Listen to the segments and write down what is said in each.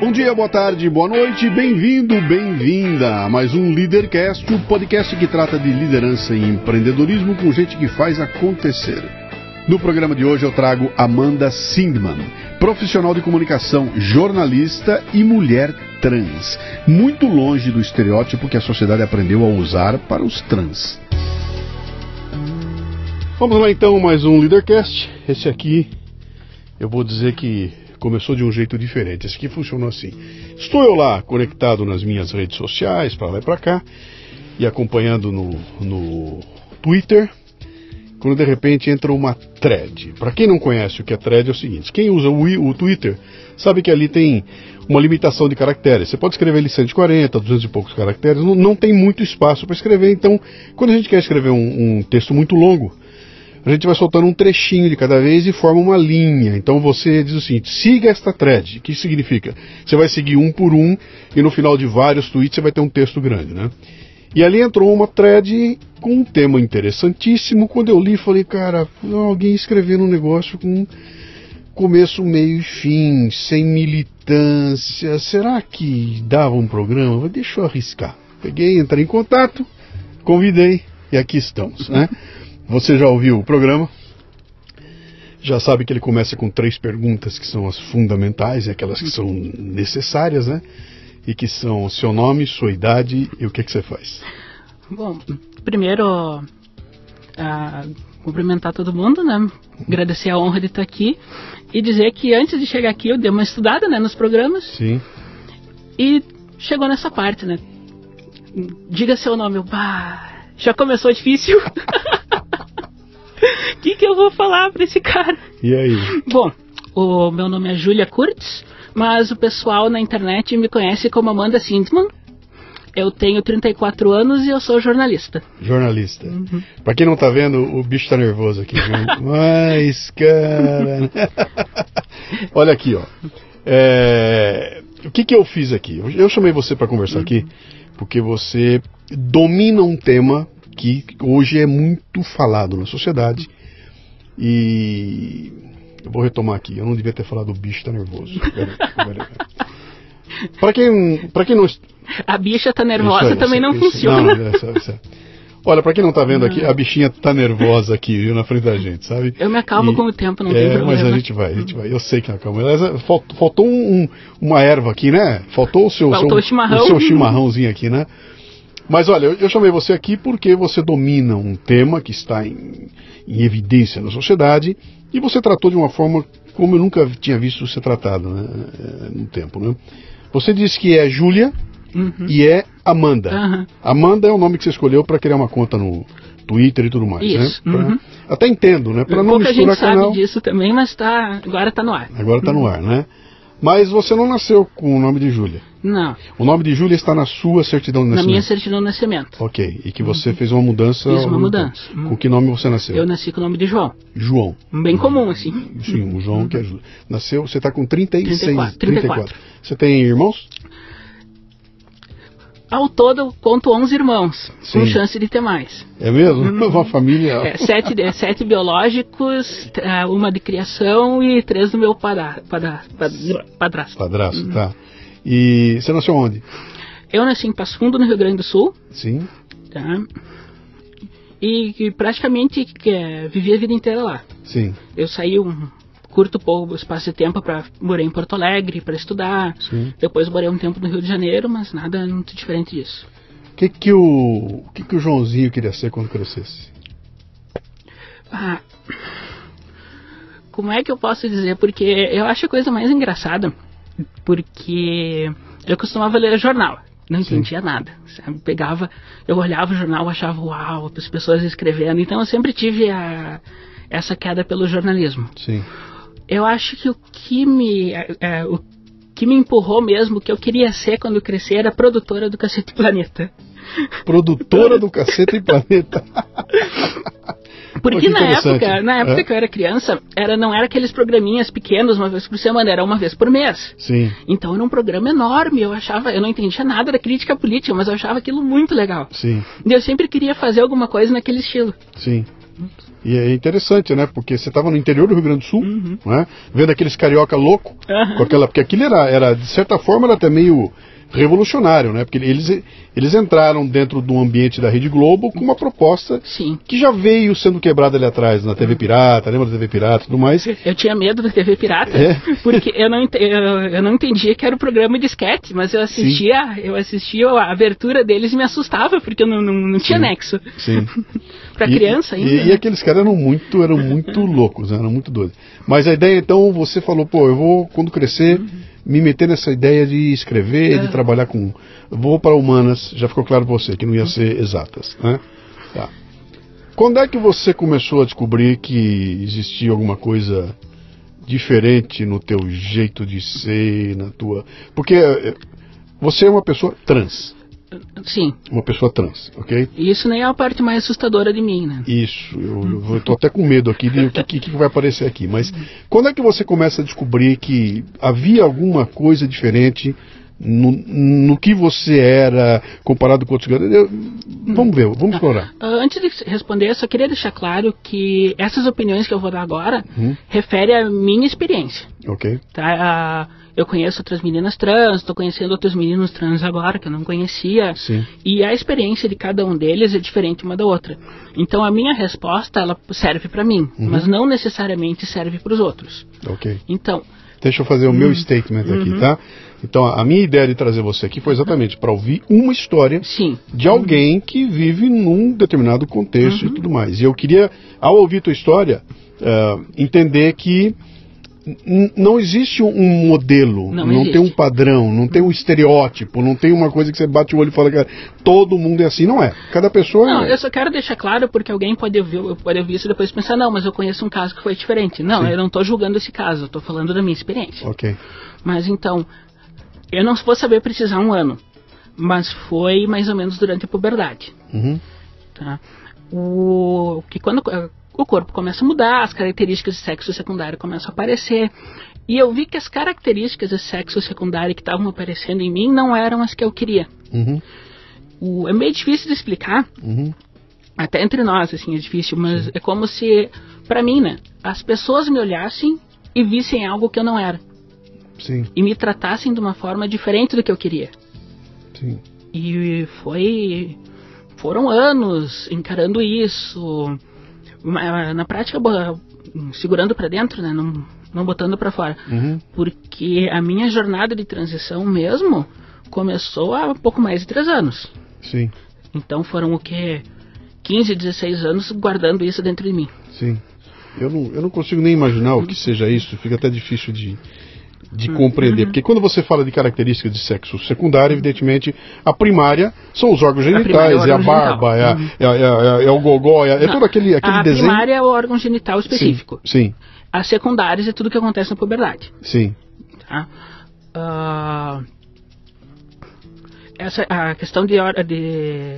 Bom dia, boa tarde, boa noite, bem-vindo, bem-vinda a mais um Leadercast, o podcast que trata de liderança e empreendedorismo com gente que faz acontecer. No programa de hoje eu trago Amanda Sindman, profissional de comunicação, jornalista e mulher trans, muito longe do estereótipo que a sociedade aprendeu a usar para os trans. Vamos lá então, mais um Leadercast. Esse aqui eu vou dizer que começou de um jeito diferente. Esse aqui funcionou assim. Estou eu lá conectado nas minhas redes sociais, para lá e para cá, e acompanhando no, no Twitter, quando de repente entra uma thread. Para quem não conhece o que é thread é o seguinte: quem usa o, o Twitter sabe que ali tem uma limitação de caracteres. Você pode escrever ali 140, 200 e poucos caracteres, não, não tem muito espaço para escrever. Então, quando a gente quer escrever um, um texto muito longo, a gente vai soltando um trechinho de cada vez e forma uma linha. Então você diz o seguinte: siga esta thread. O que significa? Você vai seguir um por um e no final de vários tweets você vai ter um texto grande, né? E ali entrou uma thread com um tema interessantíssimo. Quando eu li, falei, cara, alguém escrevendo um negócio com começo, meio e fim, sem militância. Será que dava um programa? Deixa eu arriscar. Peguei, entrei em contato, convidei e aqui estamos, né? Você já ouviu o programa? Já sabe que ele começa com três perguntas que são as fundamentais e aquelas que são necessárias, né? E que são seu nome, sua idade e o que, que você faz. Bom, primeiro, uh, cumprimentar todo mundo, né? Agradecer a honra de estar aqui e dizer que antes de chegar aqui eu dei uma estudada, né, nos programas. Sim. E chegou nessa parte, né? Diga seu nome, bah, já começou difícil. O que, que eu vou falar para esse cara? E aí? Bom, o meu nome é Julia Kurtz, mas o pessoal na internet me conhece como Amanda Sindman. Eu tenho 34 anos e eu sou jornalista. Jornalista. Uhum. Pra quem não tá vendo, o bicho tá nervoso aqui. Mas, cara. Olha aqui, ó. É... O que, que eu fiz aqui? Eu chamei você para conversar uhum. aqui porque você domina um tema que hoje é muito falado na sociedade. E eu vou retomar aqui. Eu não devia ter falado o bicho tá nervoso. Para quem, para quem não. A bicha tá nervosa também não isso, funciona. Não, essa, essa. Olha, para quem não tá vendo aqui, a bichinha tá nervosa aqui, viu, na frente da gente, sabe? Eu me acalmo e, com o tempo, não é, tem problema. Mas a gente vai, a gente vai. Eu sei que acalma. Faltou, faltou um, uma erva aqui, né? Faltou o seu, faltou seu, chimarrão. o seu chimarrãozinho aqui, né? Mas olha, eu, chamei você aqui porque você domina um tema que está em, em, evidência na sociedade e você tratou de uma forma como eu nunca tinha visto ser tratado né, eh, no tempo. Né? Você disse que é Júlia uhum. e é Amanda. Uhum. Amanda é o nome que você escolheu para criar uma conta no Twitter e tudo mais. Isso. Né? Pra, uhum. Até entendo, né? Para não Pouca misturar gente canal. sabe disso também, mas tá, agora está no ar. Agora está no ar, né? Mas você não nasceu com o nome de Júlia. Não. O nome de Júlia está na sua certidão de nascimento? Na minha certidão de nascimento. Ok. E que você uhum. fez uma mudança? Fiz uma mudança. Uhum. Com que nome você nasceu? Eu nasci com o nome de João. João. Bem comum, assim. Sim, o João que é Júlia. Nasceu, você está com 36... 34. 34. Você tem irmãos? Ao todo, conto 11 irmãos, Sim. com chance de ter mais. É mesmo? Uhum. Uma família. É, sete, é, sete biológicos, é, uma de criação e três do meu padra, padra, padra, padrasto. Padrasto, uhum. tá. E você nasceu onde? Eu nasci em Passo Fundo, no Rio Grande do Sul. Sim. Tá. E, e praticamente é, vivi a vida inteira lá. Sim. Eu saí um curto pouco espaço de tempo para morei em Porto Alegre para estudar. Sim. Depois morei um tempo no Rio de Janeiro, mas nada muito diferente disso. O que que o, que que o Joãozinho queria ser quando crescesse? Ah, como é que eu posso dizer? Porque eu acho a coisa mais engraçada, porque eu costumava ler jornal não entendia Sim. nada. Sabe? Pegava, eu olhava o jornal, achava uau, as pessoas escrevendo. Então eu sempre tive a, essa queda pelo jornalismo. Sim eu acho que o que me é, é, o que me empurrou mesmo, que eu queria ser quando crescer, era produtora do Cacete Planeta. Produtora do Cacete Planeta. Porque na época, na época é? que eu era criança, era, não era aqueles programinhas pequenos, uma vez por semana, era uma vez por mês. Sim. Então era um programa enorme, eu achava, eu não entendia nada da crítica política, mas eu achava aquilo muito legal. Sim. E eu sempre queria fazer alguma coisa naquele estilo. Sim. E é interessante, né? Porque você estava no interior do Rio Grande do Sul, Uhum. né? Vendo aqueles carioca louco, Aham. com aquela, porque aquilo era, era, de certa forma, era até meio revolucionário, né? Porque eles, eles entraram dentro do ambiente da Rede Globo com uma proposta Sim. que já veio sendo quebrada ali atrás, na TV Pirata, lembra da TV Pirata e tudo mais? Eu tinha medo da TV Pirata, É? porque eu não, eu, eu não entendia que era o programa de sketch, mas eu assistia, eu assistia a abertura deles e me assustava, porque eu não, não, não tinha Sim. nexo. Sim. Pra E- criança ainda. E, e né? aqueles caras eram muito, eram muito loucos, né? eram muito doidos. Mas a ideia, então, você falou, pô, eu vou, quando crescer, me meter nessa ideia de escrever, de É. trabalhar com. Vou para humanas, já ficou claro pra você, que não ia ser exatas, né? Tá. Quando é que você começou a descobrir que existia alguma coisa diferente no teu jeito de ser, na tua. Porque eh, você é uma pessoa trans. Sim, Uma pessoa trans, ok? isso nem é a parte mais assustadora de mim, né? Isso, eu, tô até com medo aqui de o que, que, vai aparecer aqui. Mas quando é que você começa a descobrir que havia alguma coisa diferente no, no que você era comparado com outros garotos? Vamos ver, vamos explorar. Ah, antes de responder, só queria deixar claro que essas opiniões que eu vou dar agora Uhum. referem à minha experiência. Ok? Tá? Ah, eu conheço outras meninas trans, estou conhecendo outros meninos trans agora que eu não conhecia. Sim. E a experiência de cada um deles é diferente uma da outra. Então a minha resposta ela serve para mim, Uhum. mas não necessariamente serve para os outros. Ok. Então, Deixa eu fazer o meu statement aqui, tá? Então, a minha ideia de trazer você aqui foi exatamente para ouvir uma história sim, de alguém que vive num determinado contexto e tudo mais. E eu queria, ao ouvir tua história, ah, entender que não existe um modelo, Não não, tem um padrão, não tem um estereótipo, não tem uma coisa que você bate o olho e fala que todo mundo é assim. Não é. Cada pessoa Não, é. eu só quero deixar claro porque alguém pode ouvir, pode ouvir isso e depois pensar, não, mas eu conheço um caso que foi diferente. Não, Sim. eu não estou julgando esse caso, eu estou falando da minha experiência. Ok. Mas então, eu não vou saber precisar um ano, mas foi mais ou menos durante a puberdade. Uhum. Tá? O que quando o corpo começa a mudar, as características de sexo secundário começam a aparecer. E eu vi que as características de sexo secundário que estavam aparecendo em mim não eram as que eu queria. Uhum. O, é meio difícil de explicar, Uhum. até entre nós, assim, é difícil, mas é como se, pra mim, né, as pessoas me olhassem e vissem algo que eu não era. Sim, E me tratassem de uma forma diferente do que eu queria. sim. E foi. Foram anos encarando isso. Na prática, segurando pra dentro, né? Não, não botando pra fora. Uhum. Porque a minha jornada de transição mesmo começou há pouco mais de três anos. Sim, Então foram o que? 15, 16 anos guardando isso dentro de mim. sim. Eu não, eu não consigo nem imaginar o que seja isso, fica até difícil de, de compreender. Porque quando você fala de características de sexo secundário, evidentemente, a primária são os órgãos primária genitais, é é a barba, é, a- genital. é, a- é, a- é o gogó, é, é todo aquele, aquele a desenho. primária é o órgão genital específico. Sim, As secundárias é tudo que acontece na puberdade. sim, Tá? Ah, essa a questão de de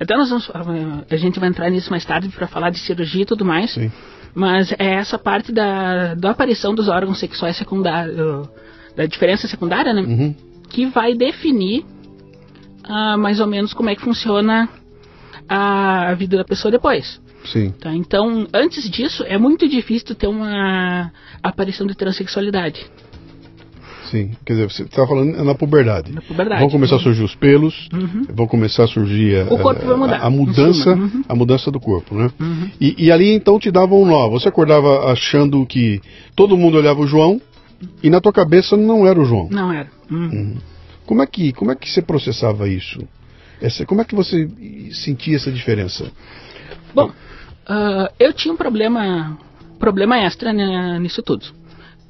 até nós vamos, a gente vai entrar nisso mais tarde para falar de cirurgia e tudo mais. sim. Mas é essa parte da, da aparição dos órgãos sexuais secundários, da diferença secundária, né? Uhum. Que vai definir ah, mais ou menos como é que funciona a vida da pessoa depois. Sim, Tá? Então, antes disso, é muito difícil ter uma aparição de transexualidade. Sim. Quer dizer, você está falando na puberdade. Na puberdade. Vão começar a surgir os pelos, Uhum. vão começar a surgir a, O corpo vai mudar, a, a mudança, cima. Uhum. a mudança do corpo, né? Uhum. E, e ali então te davam um nó. Você acordava achando que todo mundo olhava o João e na tua cabeça não era o João. Não era. Hum. Uhum. Como é que como é que você processava isso? Essa, como é que você sentia essa diferença? Bom, ah, eu tinha um problema, problema extra né, nisso tudo.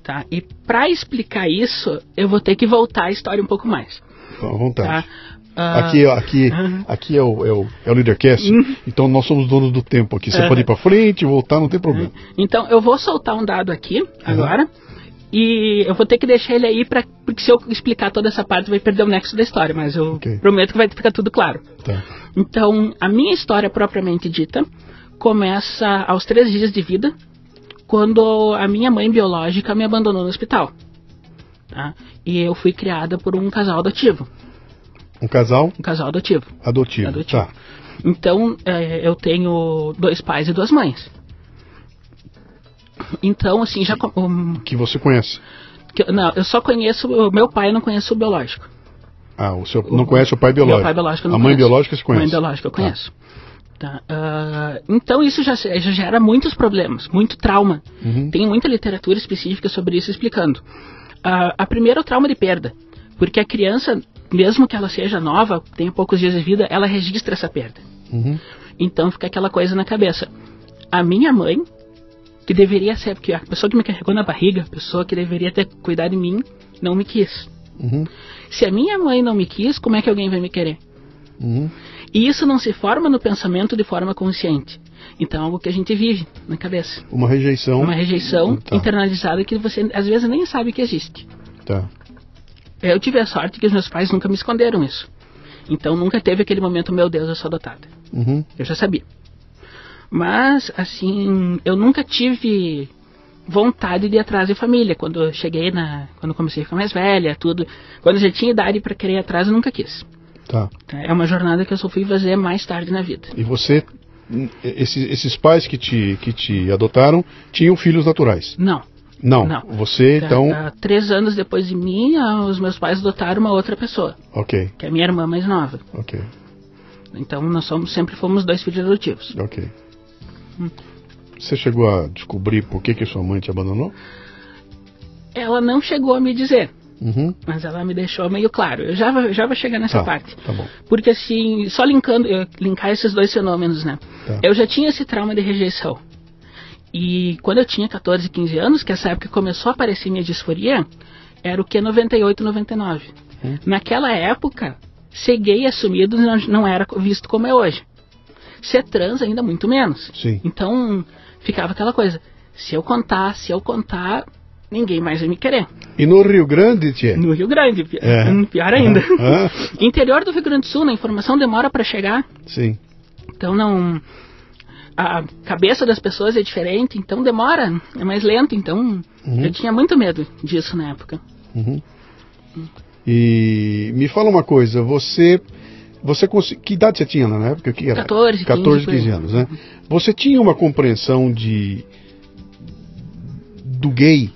Tá? E para explicar isso, eu vou ter que voltar a história um pouco mais. À vontade. Tá? Ah, Aqui, aqui, Uhum. aqui é o, é o, é o Leadercast, então nós somos donos do tempo aqui. Você Uhum. pode ir para frente, voltar, não tem problema. Então, eu vou soltar um dado aqui, agora. E eu vou ter que deixar ele aí, pra, porque se eu explicar toda essa parte, vai perder o nexo da história. Mas eu Ok. prometo que vai ficar tudo claro. Tá. Então, a minha história propriamente dita começa aos três dias de vida, quando a minha mãe biológica me abandonou no hospital. Tá? E eu fui criada por um casal adotivo. Um casal Um casal adotivo. adotivo. Adotivo. Tá. Então, é, eu tenho dois pais e duas mães. Então, assim, já. um, Que você conhece. que- não, eu só conheço. O meu pai, eu não conheço o biológico. Ah, o seu não conhece o pai biológico. Meu pai biológico eu não A mãe conheço. biológica se conhece. Mãe biológica eu Tá. conheço. Tá, ah, então isso já, já gera muitos problemas, muito trauma. Uhum. Tem muita literatura específica sobre isso explicando. Ah, a primeira é o trauma de perda. Porque a criança, mesmo que ela seja nova, tenha poucos dias de vida, ela registra essa perda. Uhum. Então fica aquela coisa na cabeça. A minha mãe, que deveria ser, porque a pessoa que me carregou na barriga, a pessoa que deveria ter cuidado de mim, não me quis. Uhum. Se a minha mãe não me quis, como é que alguém vai me querer? Uhum. E isso não se forma no pensamento de forma consciente. Então é algo que a gente vive na cabeça. Uma rejeição. Uma rejeição Tá. internalizada que você às vezes nem sabe que existe. Tá. Eu tive a sorte que os meus pais nunca me esconderam isso. Então nunca teve aquele momento, meu Deus, eu sou adotada. Uhum. Eu já sabia. Mas, assim, eu nunca tive vontade de ir atrás de família. Quando eu cheguei na. Quando comecei a ficar mais velha, tudo. Quando eu já tinha idade para querer ir atrás, eu nunca quis. Tá. É uma jornada que eu só fui fazer mais tarde na vida. E você, hum, esses, esses pais que te, que te adotaram tinham filhos naturais? Não. Não. Não. Você, Tá, então. tá, três anos depois de mim, os meus pais adotaram uma outra pessoa, Ok, que é a minha irmã mais nova. ok, Então nós somos, sempre fomos dois filhos adotivos. ok. Você chegou a descobrir por que, que sua mãe te abandonou? Ela não chegou a me dizer, Uhum. mas ela me deixou meio claro. Eu já, já vou chegar nessa Tá, parte. tá. Porque assim, só linkando, linkar esses dois fenômenos, né? Tá. Eu já tinha esse trauma de rejeição. E quando eu tinha 14, 15 anos, que essa época começou a aparecer minha disforia, era o que 98, 99. Hum. Naquela época, ser gay assumido não, não era visto como é hoje. Ser trans ainda muito menos. Sim. Então, ficava aquela coisa, se eu contar, se eu contar, ninguém mais vai me querer. E no Rio Grande, Tia? No Rio Grande, pi- É. hum, pior ainda. Ah, Interior do Rio Grande do Sul, a informação demora para chegar. sim. Então não. A cabeça das pessoas é diferente, então demora, é mais lento. Então Uhum. eu tinha muito medo disso na época. Uhum. E me fala uma coisa, você. Você consi- Que idade você tinha na época? Que era? 14, 15, 14, por aí. 15 anos, né? Você tinha uma compreensão de. do gay,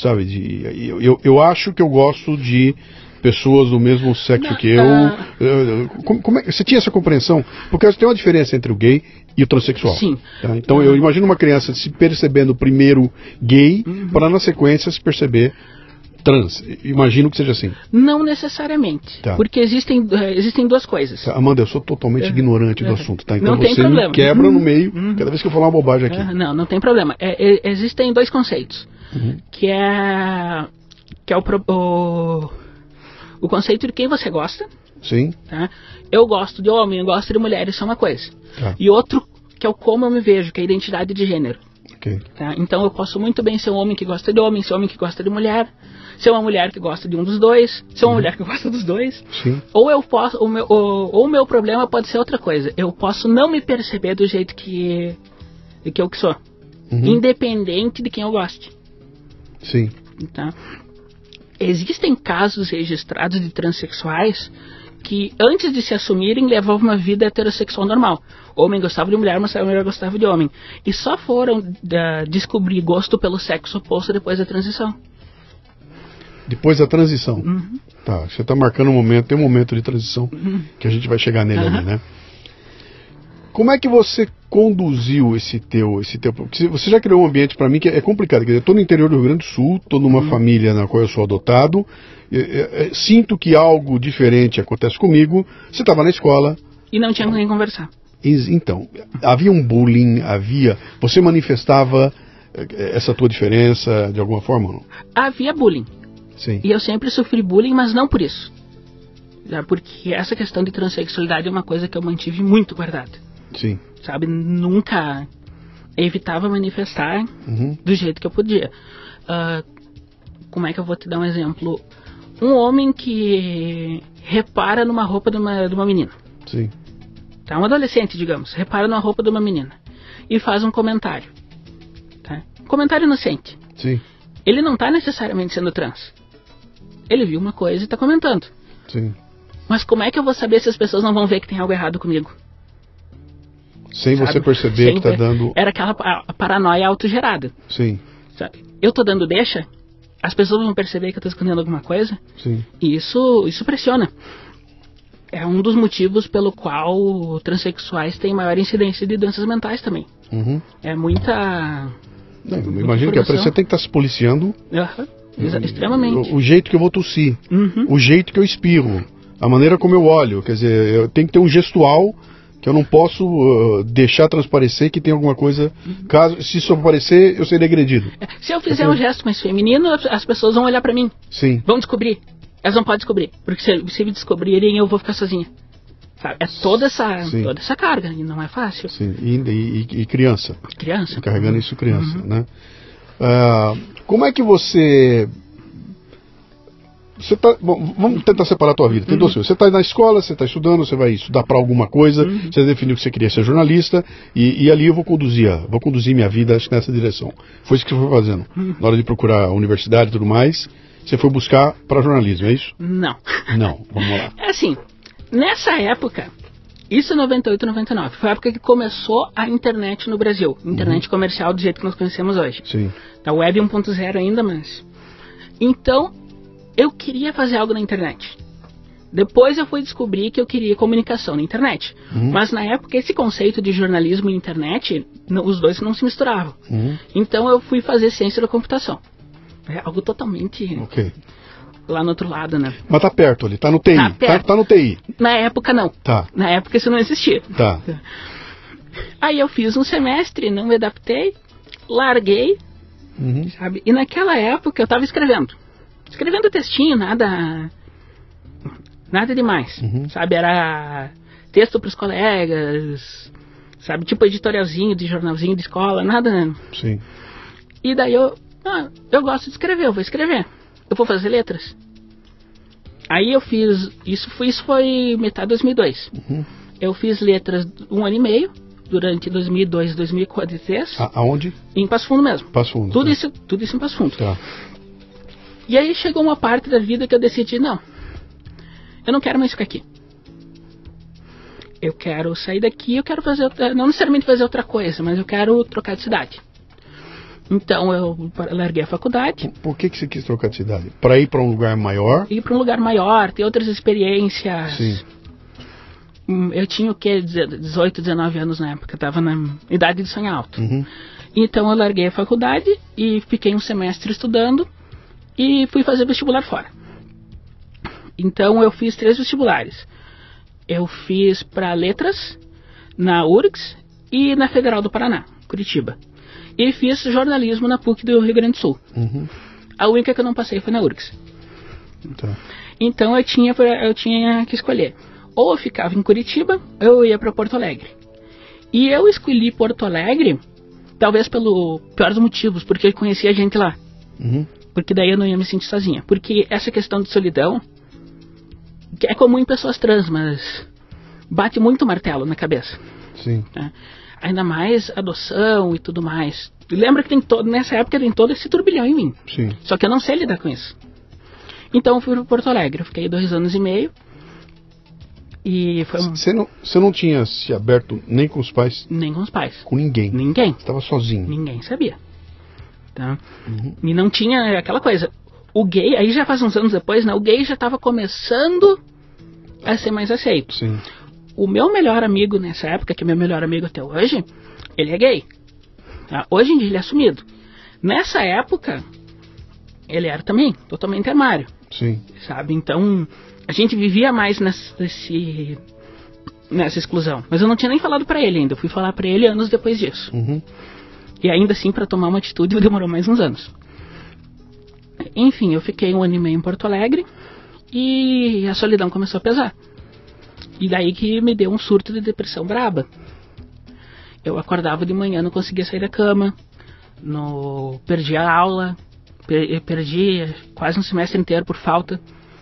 sabe? De, eu, eu, eu acho que eu gosto de pessoas do mesmo sexo que eu. ah. Eh, como, como é, você tinha essa compreensão? Porque tem uma diferença entre o gay e o transexual. Sim. tá? Então eu imagino uma criança se percebendo primeiro gay, Uhum. para na sequência se perceber trans. Imagino que seja assim. Não necessariamente. Tá. Porque existem, eh, existem duas coisas. Tá, Amanda, eu sou totalmente ignorante do É. assunto, tá? Então Não tem você me quebra no Uhum. meio Uhum. cada vez que eu falar uma bobagem aqui. Ah, não, não tem problema. É, é, existem dois conceitos. Uhum. Que é. Que é o, o, o conceito de quem você gosta. Sim? Tá? Eu gosto de homem, eu gosto de mulher, isso é uma coisa. Tá. E outro, que é o como eu me vejo, que é a identidade de gênero. Ok. Tá? Então eu posso muito bem ser um homem que gosta de homem, ser um homem que gosta de mulher, ser uma mulher que gosta de um dos dois, ser uma mulher que gosta dos dois. Sim. Ou eu posso, o meu, ou, ou o meu problema pode ser outra coisa. Eu posso não me perceber do jeito que, que eu que sou, Uhum. independente de quem eu goste. Sim. Tá? Existem casos registrados de transexuais que antes de se assumirem levavam uma vida heterossexual normal. Homem gostava de mulher, mas a mulher gostava de homem. E só foram ah, descobrir gosto pelo sexo oposto depois da transição. Depois da transição. Uhum. Tá, você está marcando um momento, tem um momento de transição que a gente vai chegar nele ali, Aham. né? Como é que você conduziu esse teu, esse teu, porque você já criou um ambiente para mim que é complicado, quer dizer, eu tô no interior do Rio Grande do Sul, tô numa Uhum. família na qual eu sou adotado, é, é, é, sinto que algo diferente acontece comigo, você estava na escola, E não tinha com quem conversar. então, havia um bullying, havia, você manifestava é, essa tua diferença de alguma forma ou não? Havia bullying. Sim, E eu sempre sofri bullying, mas não por isso. Porque essa questão de transexualidade é uma coisa que eu mantive muito guardada. Sim, Sabe? Nunca evitava manifestar uhum, do jeito que eu podia. Ah, como é que eu vou te dar um exemplo? Um homem que repara numa roupa de uma, de uma menina. sim, Tá? Um adolescente, digamos, repara numa roupa de uma menina e faz um comentário. Tá? Um comentário inocente. sim, Ele não está necessariamente sendo trans. Ele viu uma coisa e está comentando. sim. Mas como é que eu vou saber se as pessoas não vão ver que tem algo errado comigo? Sem você sabe? perceber Sem que está dando. Era aquela pa- a paranoia autogerada. Sim. Sabe? Eu tô dando deixa, as pessoas vão perceber que eu tô escondendo alguma coisa, Sim. e isso, isso pressiona. É um dos motivos pelo qual transexuais têm maior incidência de doenças mentais também. Uhum. É muita. Não, imagino que a informação. você tem que estar se policiando exa- extremamente. o, o jeito que eu vou tossir, Uhum. o jeito que eu espirro, a maneira como eu olho. Quer dizer, eu tenho que ter um gestual eu não posso uh, deixar transparecer que tem alguma coisa. Caso, se isso aparecer, eu serei agredido. Se eu fizer um gesto mais feminino, as- as pessoas vão olhar pra mim. Sim. Vão descobrir. Elas não podem descobrir. Porque se, se me descobrirem, eu vou ficar sozinha. Sabe? É toda essa, Sim. toda essa carga. E não é fácil. Sim. E, e- e criança. Criança. Carregando isso criança, Uhum. né? Ah, como é que você. Você tá, bom, vamos tentar separar a tua vida. Tem Uhum. coisas. Você está na escola, você está estudando, você vai estudar para alguma coisa, Uhum. você definiu que você queria ser jornalista, e, e ali eu vou conduzir, vou conduzir minha vida acho que nessa direção. Foi isso que você foi fazendo. Uhum. Na hora de procurar a universidade e tudo mais, você foi buscar para jornalismo, é isso? Não. Não, vamos lá. É assim, nessa época, isso em 98, 99, foi a época que começou a internet no Brasil. Internet comercial do jeito que nós conhecemos hoje. Sim. A web 1.0 ainda, mas. Então, eu queria fazer algo na internet. Depois eu fui descobrir que eu queria comunicação na internet. Uhum. Mas na época esse conceito de jornalismo e internet, não- os dois não se misturavam. Uhum. Então eu fui fazer ciência da computação. É algo totalmente Ok. lá no outro lado, né? Mas tá perto ali, tá no TI. Tá Tá, perto. tá no TI. Na época não. Tá, Na época isso não existia. tá. Aí eu fiz um semestre, não me adaptei, larguei, Uhum. sabe? E naquela época eu tava escrevendo. Escrevendo textinho, nada. Nada demais. Uhum. Sabe? Era texto pros colegas, sabe? Tipo editorialzinho de jornalzinho de escola, nada. Sim. E daí eu. Ah, eu gosto de escrever, eu vou escrever. Eu vou fazer letras. Aí eu fiz. Isso foi, isso foi metade de 2002. Uhum. Eu fiz letras um ano e meio, durante 2002 e 2003, A- aonde? em Passo Fundo mesmo. Passo Fundo. Tudo tá. isso, tudo isso em Passo Fundo. Tá. E aí chegou uma parte da vida que eu decidi, não, eu não quero mais ficar aqui. Eu quero sair daqui, eu quero fazer, não necessariamente fazer outra coisa, mas eu quero trocar de cidade. Então eu larguei a faculdade, Por que, que você quis trocar de cidade? Para ir para um lugar maior? ir para um lugar maior, ter outras experiências. Sim. Hum, Eu tinha o quê? 18, 19 anos na época, eu tava na idade de sonhar alto. Uhum. Então eu larguei a faculdade e fiquei um semestre estudando e fui fazer vestibular fora. Então eu fiz três vestibulares. Eu fiz para letras na URGS e na Federal do Paraná, Curitiba. E fiz jornalismo na PUC do Rio Grande do Sul. Uhum. A única que eu não passei foi na URGS. Tá. Então eu tinha, eu tinha que escolher. Ou eu ficava em Curitiba, ou eu ia para Porto Alegre. E eu escolhi Porto Alegre, talvez pelo pior dos motivos, porque eu conhecia gente lá. Uhum. Porque daí eu não ia me sentir sozinha. Porque essa questão de solidão, que é comum em pessoas trans, mas bate muito martelo na cabeça. Sim. né? Ainda mais adoção e tudo mais. Lembra que tem todo, nessa época tem todo esse turbilhão em mim. Sim. Só que eu não sei lidar com isso. Então eu fui para Porto Alegre. Eu fiquei dois anos e meio. E foi um... Você não, você não tinha se aberto nem com os pais, nem com os pais. com ninguém. Ninguém. Estava sozinho. Ninguém sabia. Tá? E não tinha aquela coisa. O gay, aí já faz uns anos depois, né? O gay já estava começando a ser mais aceito. Sim. O meu melhor amigo nessa época, que é meu melhor amigo até hoje, ele é gay. Tá? Hoje em dia ele é assumido. Nessa época, ele era também totalmente armário, Sim. sabe? Então, a gente vivia mais nessa, nesse, nessa exclusão. Mas eu não tinha nem falado pra ele ainda. Eu fui falar pra ele anos depois disso. Uhum. E ainda assim, para tomar uma atitude, demorou mais uns anos. Enfim, eu fiquei um ano e meio em Porto Alegre e a solidão começou a pesar. E daí que me deu um surto de depressão braba. Eu acordava de manhã, não conseguia sair da cama, no... perdi a aula, per- perdi quase um semestre inteiro por falta,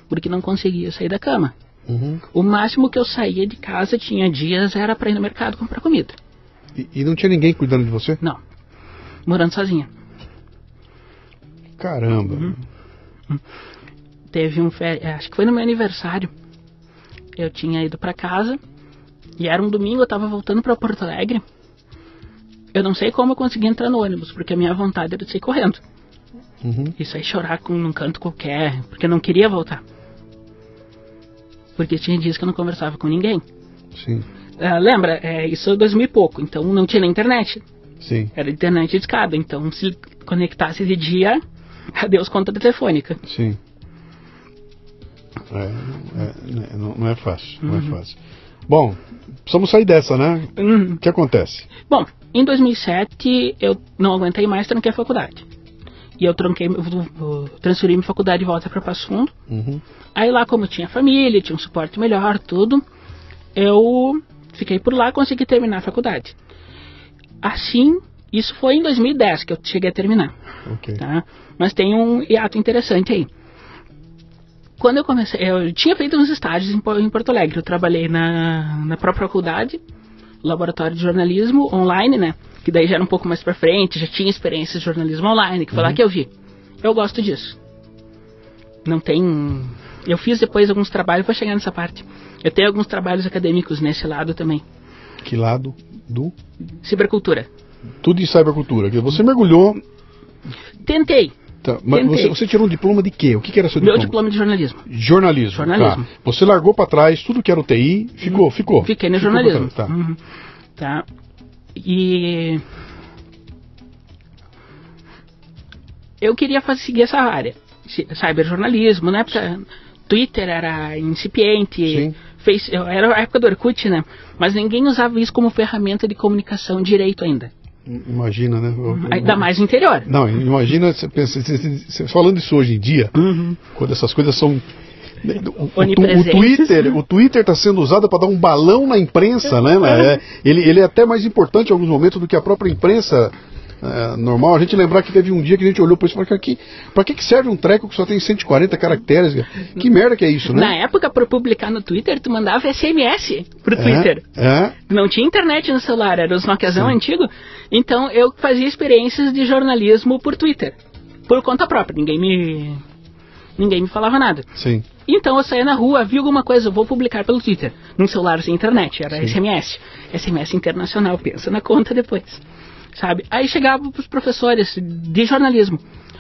porque não conseguia sair da cama. Uhum. O máximo que eu saía de casa, tinha dias, era para ir no mercado comprar comida. E, e não tinha ninguém cuidando de você? Não, morando sozinha. Caramba. Uhum. teve um é, acho que foi no meu aniversário. Eu tinha ido pra casa e era um domingo, eu tava voltando pra Porto Alegre. Eu não sei como eu consegui entrar no ônibus, porque a minha vontade era de sair correndo. Uhum. E sair chorar com, num canto qualquer, porque eu não queria voltar. Porque tinha dias que eu não conversava com ninguém. Sim, Ah, lembra, é, isso é 2000 e pouco, então não tinha na internet. Sim, Era internet de escada, então se conectasse de dia, adeus conta telefônica. sim. É, é, é, não, não é fácil, não é fácil. Bom, precisamos sair dessa, né? Hum, O que acontece? Bom, em 2007 eu não aguentei mais, tranquei a faculdade. E eu tranquei, eu, transferi minha faculdade de volta para Passo Fundo. Uhum. Aí lá, como tinha família, tinha um suporte melhor, tudo, eu fiquei por lá consegui terminar a faculdade. Assim, isso foi em 2010 que eu cheguei a terminar, Ok. tá? Mas tem um hiato interessante aí. Quando eu comecei, eu tinha feito uns estágios em, Po- em Porto Alegre. Eu trabalhei na, na própria faculdade, laboratório de jornalismo online, né? Que daí já era um pouco mais pra frente, já tinha experiência de jornalismo online, que foi lá que eu vi. Eu gosto disso. Não tem. Eu fiz depois alguns trabalhos para chegar nessa parte. Eu tenho alguns trabalhos acadêmicos nesse lado também. Que lado do? Cibercultura. Tudo de cybercultura. que Você mergulhou. Tentei. tá, mas você, você tirou um diploma de quê? O que, que era seu Meu diploma? diploma de jornalismo. Jornalismo. Jornalismo. Tá. Você largou pra trás tudo que era UTI, ficou, ficou. Fiquei no Ficou jornalismo. Tá. Uhum. Tá. E. Eu queria fazer, seguir essa área. Cyberjornalismo, na época. Twitter era incipiente. Sim. Face, era a época do Orkut, né? Mas ninguém usava isso como ferramenta de comunicação direito ainda. Imagina, né? Eu- Ainda mais no interior. Não, imagina você, pensa, você- falando isso hoje em dia, quando essas coisas são. O, o, o. Twitter o Twitter está sendo usado para dar um balão na imprensa, né? É, ele, ele é até mais importante em alguns momentos do que a própria imprensa é, normal. A gente lembrar que teve um dia que a gente olhou para isso e falou: que, para que, que serve um treco que só tem 140 caracteres? Que merda que é isso, Na né? época, para publicar no Twitter, tu mandava SMS pro Twitter. É, é, Não tinha internet no celular, era os Nokiazão antigo. Então eu fazia experiências de jornalismo por Twitter. Por conta própria, ninguém me. Ninguém me falava nada. sim. Então eu saía na rua, vi alguma coisa, vou publicar pelo Twitter. Num celular sem internet, era SMS. SMS internacional, pensa na conta depois. Sabe? Aí chegava pros professores de jornalismo.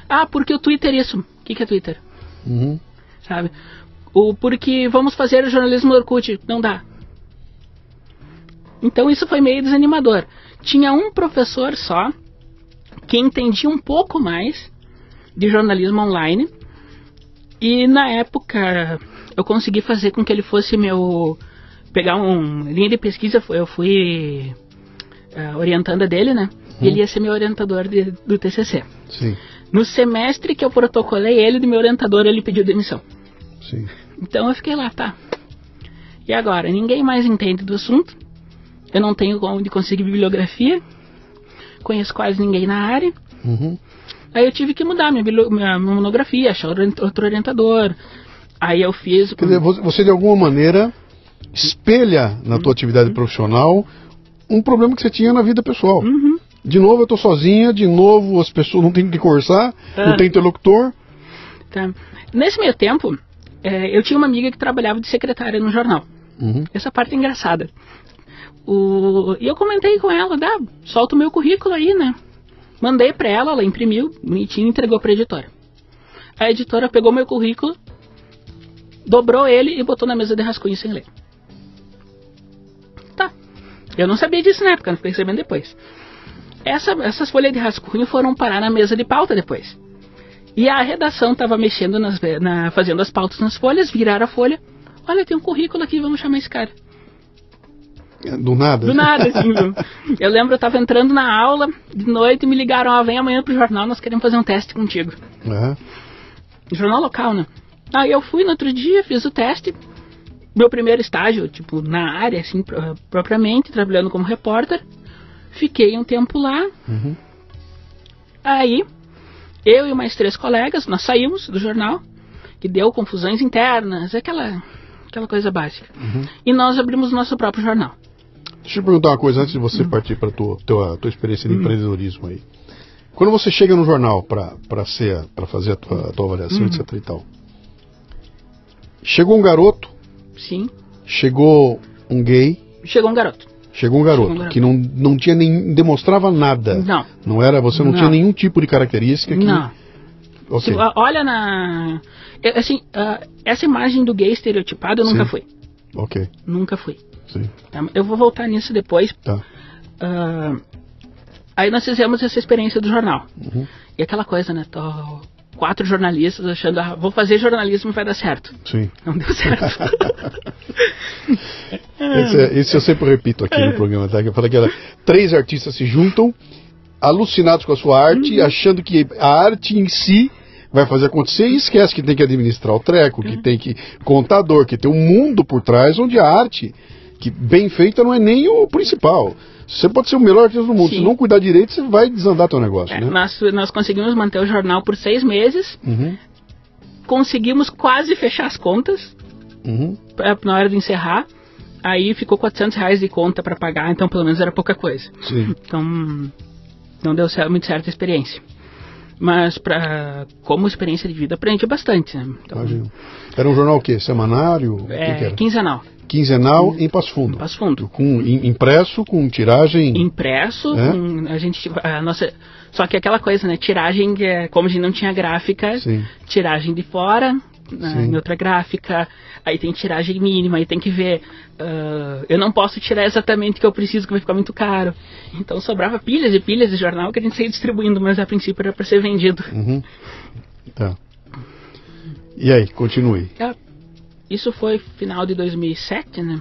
Ah, porque o Twitter é isso. O que, que é Twitter? Uhum. sabe? O porque vamos fazer o jornalismo no Orkut, não dá. Então isso foi meio desanimador. Tinha um professor só que entendia um pouco mais de jornalismo online e na época eu consegui fazer com que ele fosse meu pegar um linha de pesquisa, eu fui eh, orientanda dele, né? E ele ia ser meu orientador de- do TCC. Sim, No semestre que eu protocolei ele de meu orientador, ele pediu demissão. sim. Então eu fiquei lá, tá. E agora? Ninguém mais entende do assunto. Eu não tenho onde conseguir bibliografia. Conheço quase ninguém na área. Uhum. Aí eu tive que mudar minha, minha monografia, achar outro orientador. Aí eu fiz. Quer dizer, você de alguma maneira espelha na tua atividade profissional um problema que você tinha na vida pessoal. Uhum. De novo eu tô sozinha, de novo as pessoas não têm quem conversar, Ah. não tem interlocutor. Tá. Nesse meio tempo, eh, eu tinha uma amiga que trabalhava de secretária no jornal. Uhum. Essa parte é engraçada. O... E eu comentei com ela, dá, solta o meu currículo aí, né? Mandei pra ela, ela imprimiu, bonitinho, entregou pra editora. A editora pegou meu currículo, dobrou ele e botou na mesa de rascunho sem ler. Tá. Eu não sabia disso na época, não fiquei sabendo depois. Essa- essas folhas de rascunho foram parar na mesa de pauta depois. E a redação estava mexendo nas, na, fazendo as pautas nas folhas, viraram a folha. Olha, tem um currículo aqui, vamos chamar esse cara. Do nada. Do nada, assim? Eu lembro, eu tava entrando na aula de noite e me ligaram, ó, vem amanhã pro jornal, nós queremos fazer um teste contigo. É. Jornal local, né? Aí eu fui no outro dia, fiz o teste. Meu primeiro estágio, tipo, na área, assim, pro- propriamente, trabalhando como repórter. Fiquei um tempo lá. Uhum. Aí, eu e mais três colegas, nós saímos do jornal, que deu confusões internas, aquela, aquela coisa básica. E nós abrimos nosso próprio jornal. Deixa eu perguntar uma coisa antes de você partir para tua, tua tua experiência de empreendedorismo aí. Quando você chega no jornal para ser para fazer a tua, a tua avaliação, etc e tal. Chegou um garoto, Sim. chegou um gay, Chegou um garoto. Chegou um garoto, Chegou um que não, não tinha nem demonstrava nada. Não. Não era, você não, Não. tinha nenhum tipo de característica que Não. OK. Se- olha na. Assim, ah, essa imagem do gay estereotipado eu nunca Sim. fui. OK. Nunca fui. Sim. tá? Eu vou voltar nisso depois. Tá. Ah, aí nós fizemos essa experiência do jornal. Uhum. E aquela coisa, né? Tô quatro jornalistas achando, ah, vou fazer jornalismo e vai dar certo. Sim. Não deu certo. Esse, é- esse eu sempre repito aqui no programa, tá? Que eu falo que era, três artistas se juntam, alucinados com a sua arte, achando que a arte em si vai fazer acontecer e esquece que tem que administrar o treco, que tem que contador, que tem um mundo por trás onde a arte, que bem feita, não é nem o principal. Você pode ser o melhor artista do mundo, Sim. se não cuidar direito, você vai desandar teu negócio, É, né? nós, nós conseguimos manter o jornal por seis meses, Uhum, conseguimos quase fechar as contas uhum, pra- na hora de encerrar. Aí ficou 400 reais de conta para pagar, então pelo menos era pouca coisa. sim. Então não deu muito certo a experiência. Mas pra, como experiência de vida aprendi bastante. Né? Então, Imagino. Era um jornal o quê? Semanário? Que que é, era? quinzenal, Quinzenal em Passo Fundo. Passo Fundo. Com im- impresso, com tiragem. Impresso, É? com- a gente a nossa só que aquela coisa, né? Tiragem, é, como a gente não tinha gráfica, Sim. tiragem de fora, Sim. em outra gráfica, aí tem tiragem mínima, aí tem que ver. ah, eu não posso tirar exatamente o que eu preciso, que vai ficar muito caro. Então sobrava pilhas e pilhas de jornal que a gente saía distribuindo, mas a princípio era para ser vendido. Uhum. Tá. E aí, continue. Ah, Isso foi final de 2007, né?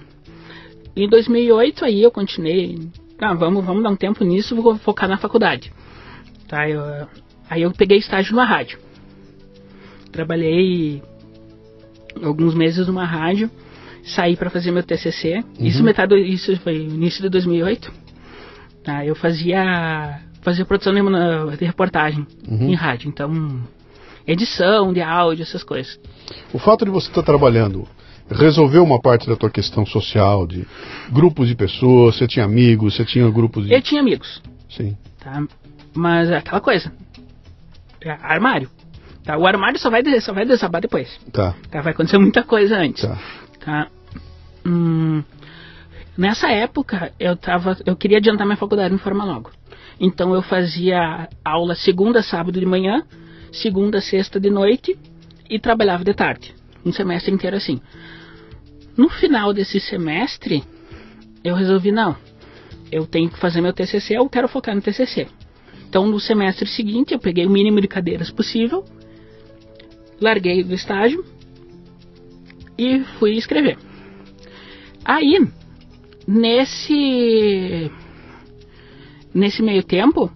Em 2008 aí eu continuei. Ah, vamos, vamos dar um tempo nisso, vou focar na faculdade. Tá, eu, aí eu peguei estágio numa rádio. Trabalhei alguns meses numa rádio, saí para fazer meu TCC. Isso metade, isso foi início de 2008. Tá, eu fazia fazia produção de, de reportagem Uhum. em rádio, então edição de áudio, essas coisas. O fato de você estar trabalhando resolveu uma parte da tua questão social, de grupos de pessoas, você tinha amigos, você tinha grupos de. Eu tinha amigos, Sim. tá? Mas é aquela coisa. É armário. Tá? O armário só vai, só vai desabar depois. Tá, Tá? Vai acontecer muita coisa antes. tá. Tá? Hum, nessa época, eu, tava, eu queria adiantar minha faculdade em forma logo. Então eu fazia aula segunda, sábado de manhã, segunda, sexta de noite e trabalhava de tarde. Um semestre inteiro assim. No final desse semestre, eu resolvi, não, eu tenho que fazer meu TCC, eu quero focar no TCC. Então no semestre seguinte, eu peguei o mínimo de cadeiras possível, larguei do estágio e fui escrever. Aí, nesse nesse meio tempo,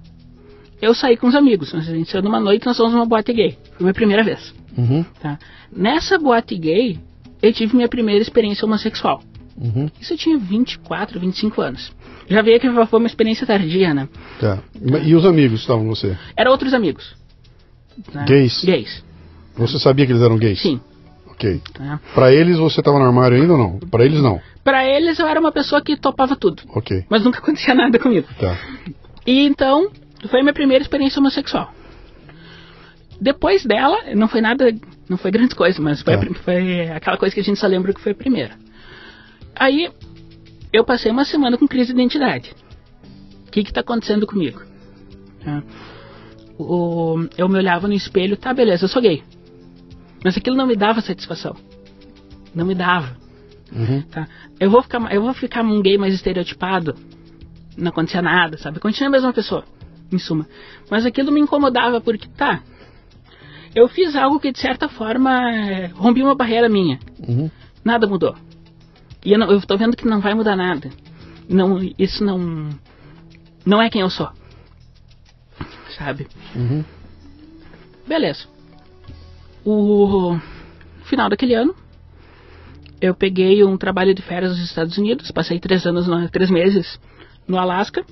eu saí com os amigos. A gente saiu numa noite, nós fomos numa boate gay. Foi minha primeira vez. Uhum, Tá? Nessa boate gay, eu tive minha primeira experiência homossexual. uhum, Isso eu tinha 24, 25 anos. Já veio que foi uma experiência tardia, né? tá. E os amigos estavam com você? Eram outros amigos. né? Gays? Gays, Você sabia que eles eram gays? sim. Ok. Tá? Pra eles você estava no armário ainda ou não? Pra eles não. Pra eles eu era uma pessoa que topava tudo. Ok. Mas nunca acontecia nada comigo. Tá. E então, foi a minha primeira experiência homossexual. Depois dela, não foi nada, não foi grande coisa, mas foi, a Tá. prim- foi aquela coisa que a gente só lembra que foi a primeira. Aí, eu passei uma semana com crise de identidade. O que que tá acontecendo comigo? Tá? O- eu me olhava no espelho, tá, beleza, eu sou gay. Mas aquilo não me dava satisfação. Não me dava. Uhum, Tá? Eu vou ficar, eu vou ficar um gay mais estereotipado. Não acontecia nada, sabe? Continua a mesma pessoa, em suma. Mas aquilo me incomodava porque, tá. Eu fiz algo que de certa forma rompi uma barreira minha. uhum, Nada mudou. E eu, não, eu tô vendo que não vai mudar nada. Não, isso não. Não é quem eu sou. Sabe? uhum. Beleza. O final daquele ano, eu peguei um trabalho de férias nos Estados Unidos, passei três anos, no- três meses no Alasca.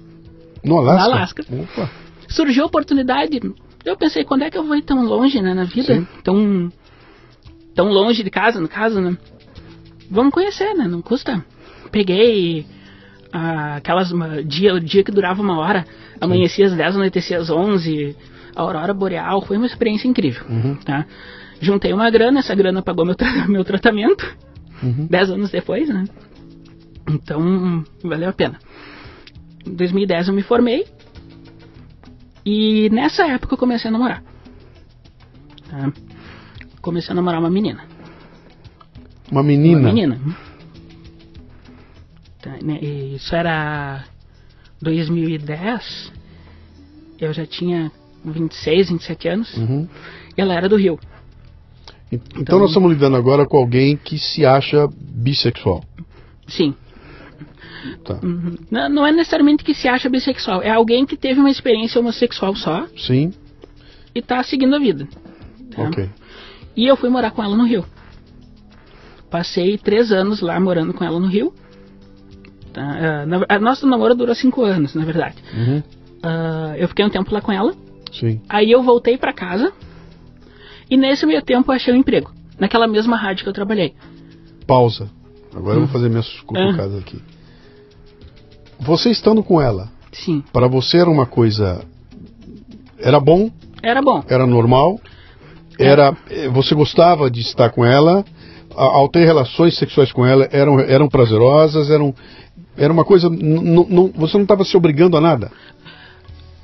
No Alasca? No Alasca. Opa. Surgiu a oportunidade, eu pensei, quando é que eu vou ir tão longe, né, na vida? Sim. Tão, tão longe de casa, no caso, né? Vamos conhecer, né? Não custa. Peguei ah, aquelas dia, dia que durava uma hora, amanhecia às 10, anoitecia às 11, a aurora boreal, foi uma experiência incrível, Uhum. tá? Juntei uma grana, essa grana pagou meu, tra- meu tratamento, Uhum. 10 anos depois, né? Então, valeu a pena. Em 2010 eu me formei. E nessa época eu comecei a namorar. Tá? Comecei a namorar uma menina. Uma menina? Uma menina. Tá, né, Isso era 2010. Eu já tinha 26, 27 anos. Uhum. E ela era do Rio. Então, Então- nós estamos lidando agora com alguém que se acha bissexual. Sim. Tá. Uhum. Não, não é necessariamente que se acha bissexual. É alguém que teve uma experiência homossexual só Sim? e tá seguindo a vida. tá? Ok. E eu fui morar com ela no Rio. Passei três anos lá morando com ela no Rio. Tá? Ah, na- a nosso namoro durou cinco anos, na verdade. Uhum. Ah, eu fiquei um tempo lá com ela. Sim. Aí eu voltei pra casa. E nesse meio tempo eu achei um emprego. Naquela mesma rádio que eu trabalhei. Pausa. Agora eu vou fazer minhas cutucadas aqui. Você estando com ela, Sim. para você era uma coisa. Era bom, Era bom. era normal, era. eh, Você gostava de estar com ela, ao ter relações sexuais com ela, eram, eram prazerosas, eram. Era uma coisa. você não estava se obrigando a nada.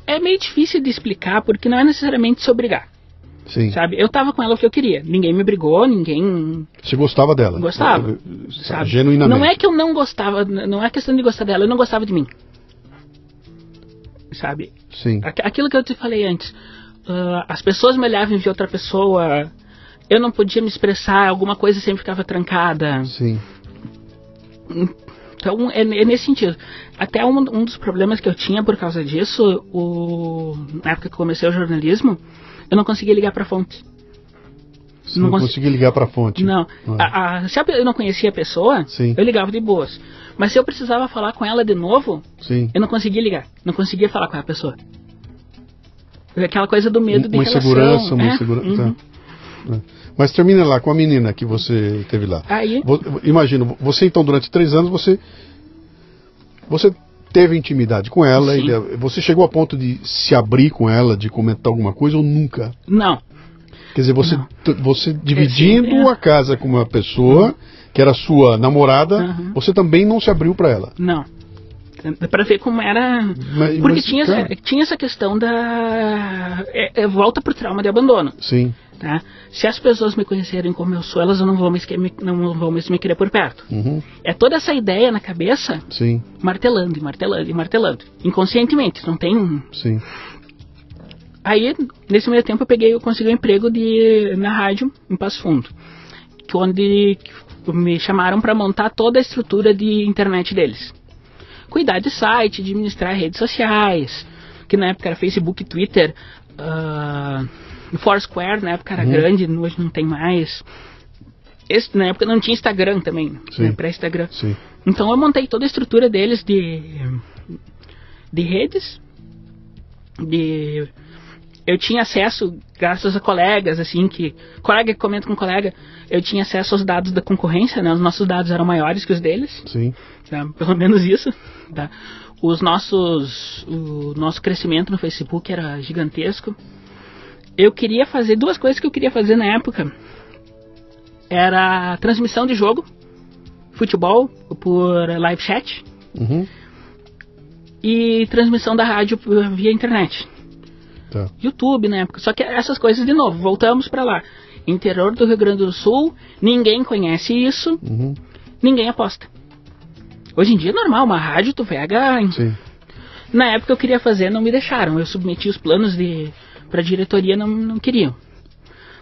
É meio difícil de explicar porque não é necessariamente se obrigar. Sim. Sabe? Eu tava com ela porque eu queria. Ninguém me brigou, ninguém Você gostava dela. Gostava, Eh, sabe? Genuinamente. Não é que eu não gostava, não é questão de gostar dela, eu não gostava de mim. Sabe? Sim. Aqu- Aquilo que eu te falei antes. ah, as pessoas me olhavam e viam outra pessoa. Eu não podia me expressar, alguma coisa sempre ficava trancada. Sim. Então, é, é nesse sentido. Até um, um dos problemas que eu tinha por causa disso, o, na época que eu comecei o jornalismo, eu não conseguia ligar pra fonte. Você Não não, cons- conseguia ligar para fonte. Não. Ah. A- a- se eu não conhecia a pessoa, Sim. eu ligava de boas. Mas se eu precisava falar com ela de novo, Sim. eu não conseguia ligar. Não conseguia falar com a pessoa. Aquela coisa do medo de uma relação. insegurança, uma é, insegurança. uhum. tá. É. Mas termina lá com a menina que você teve lá. Aí, Imagina, você então durante três anos você você teve intimidade com ela, Sim. e você chegou a ponto de se abrir com ela, de comentar alguma coisa ou nunca? não. Quer dizer, você você dividindo sempre- a casa com uma pessoa que era sua namorada, Uhum. você também não se abriu para ela. Não. Pra ver como era. Mas- Porque mas, tinha, cara- tinha essa questão da. É, é, volta pro trauma de abandono. Sim. Tá? Se as pessoas me conhecerem como eu sou, elas não vão mais, me- não vão mais me querer por perto. Uhum. É toda essa ideia na cabeça Sim. martelando, e martelando, e martelando. Inconscientemente, não tem um. Sim. Aí, nesse meio tempo, eu peguei, eu consegui um emprego de, na rádio, em Passo Fundo. Que onde me chamaram para montar toda a estrutura de internet deles. Cuidar de site, administrar redes sociais, que na época era Facebook, Twitter, ah, Foursquare, na época era Uhum. grande, hoje não tem mais. Esse, na época não tinha Instagram também, Sim. né, pré-Instagram. Sim. Então eu montei toda a estrutura deles de, de redes. De, eu tinha acesso, graças a colegas, assim, que. Colega que comenta com colega, eu tinha acesso aos dados da concorrência, né? Os nossos dados eram maiores que os deles, Sim. tá? pelo menos isso. Tá? Os nossos. O nosso crescimento no Facebook era gigantesco. Eu queria fazer duas coisas que eu queria fazer na época. Era transmissão de jogo, futebol, por live chat, Uhum. e transmissão da rádio via internet. Tá. YouTube na época. Só que essas coisas de novo, voltamos pra lá. Interior do Rio Grande do Sul, ninguém conhece isso, Uhum. ninguém aposta. Hoje em dia é normal, uma rádio tu pega. Sim. Na época eu queria fazer, não me deixaram. Eu submeti os planos de pra diretoria, não, não queriam.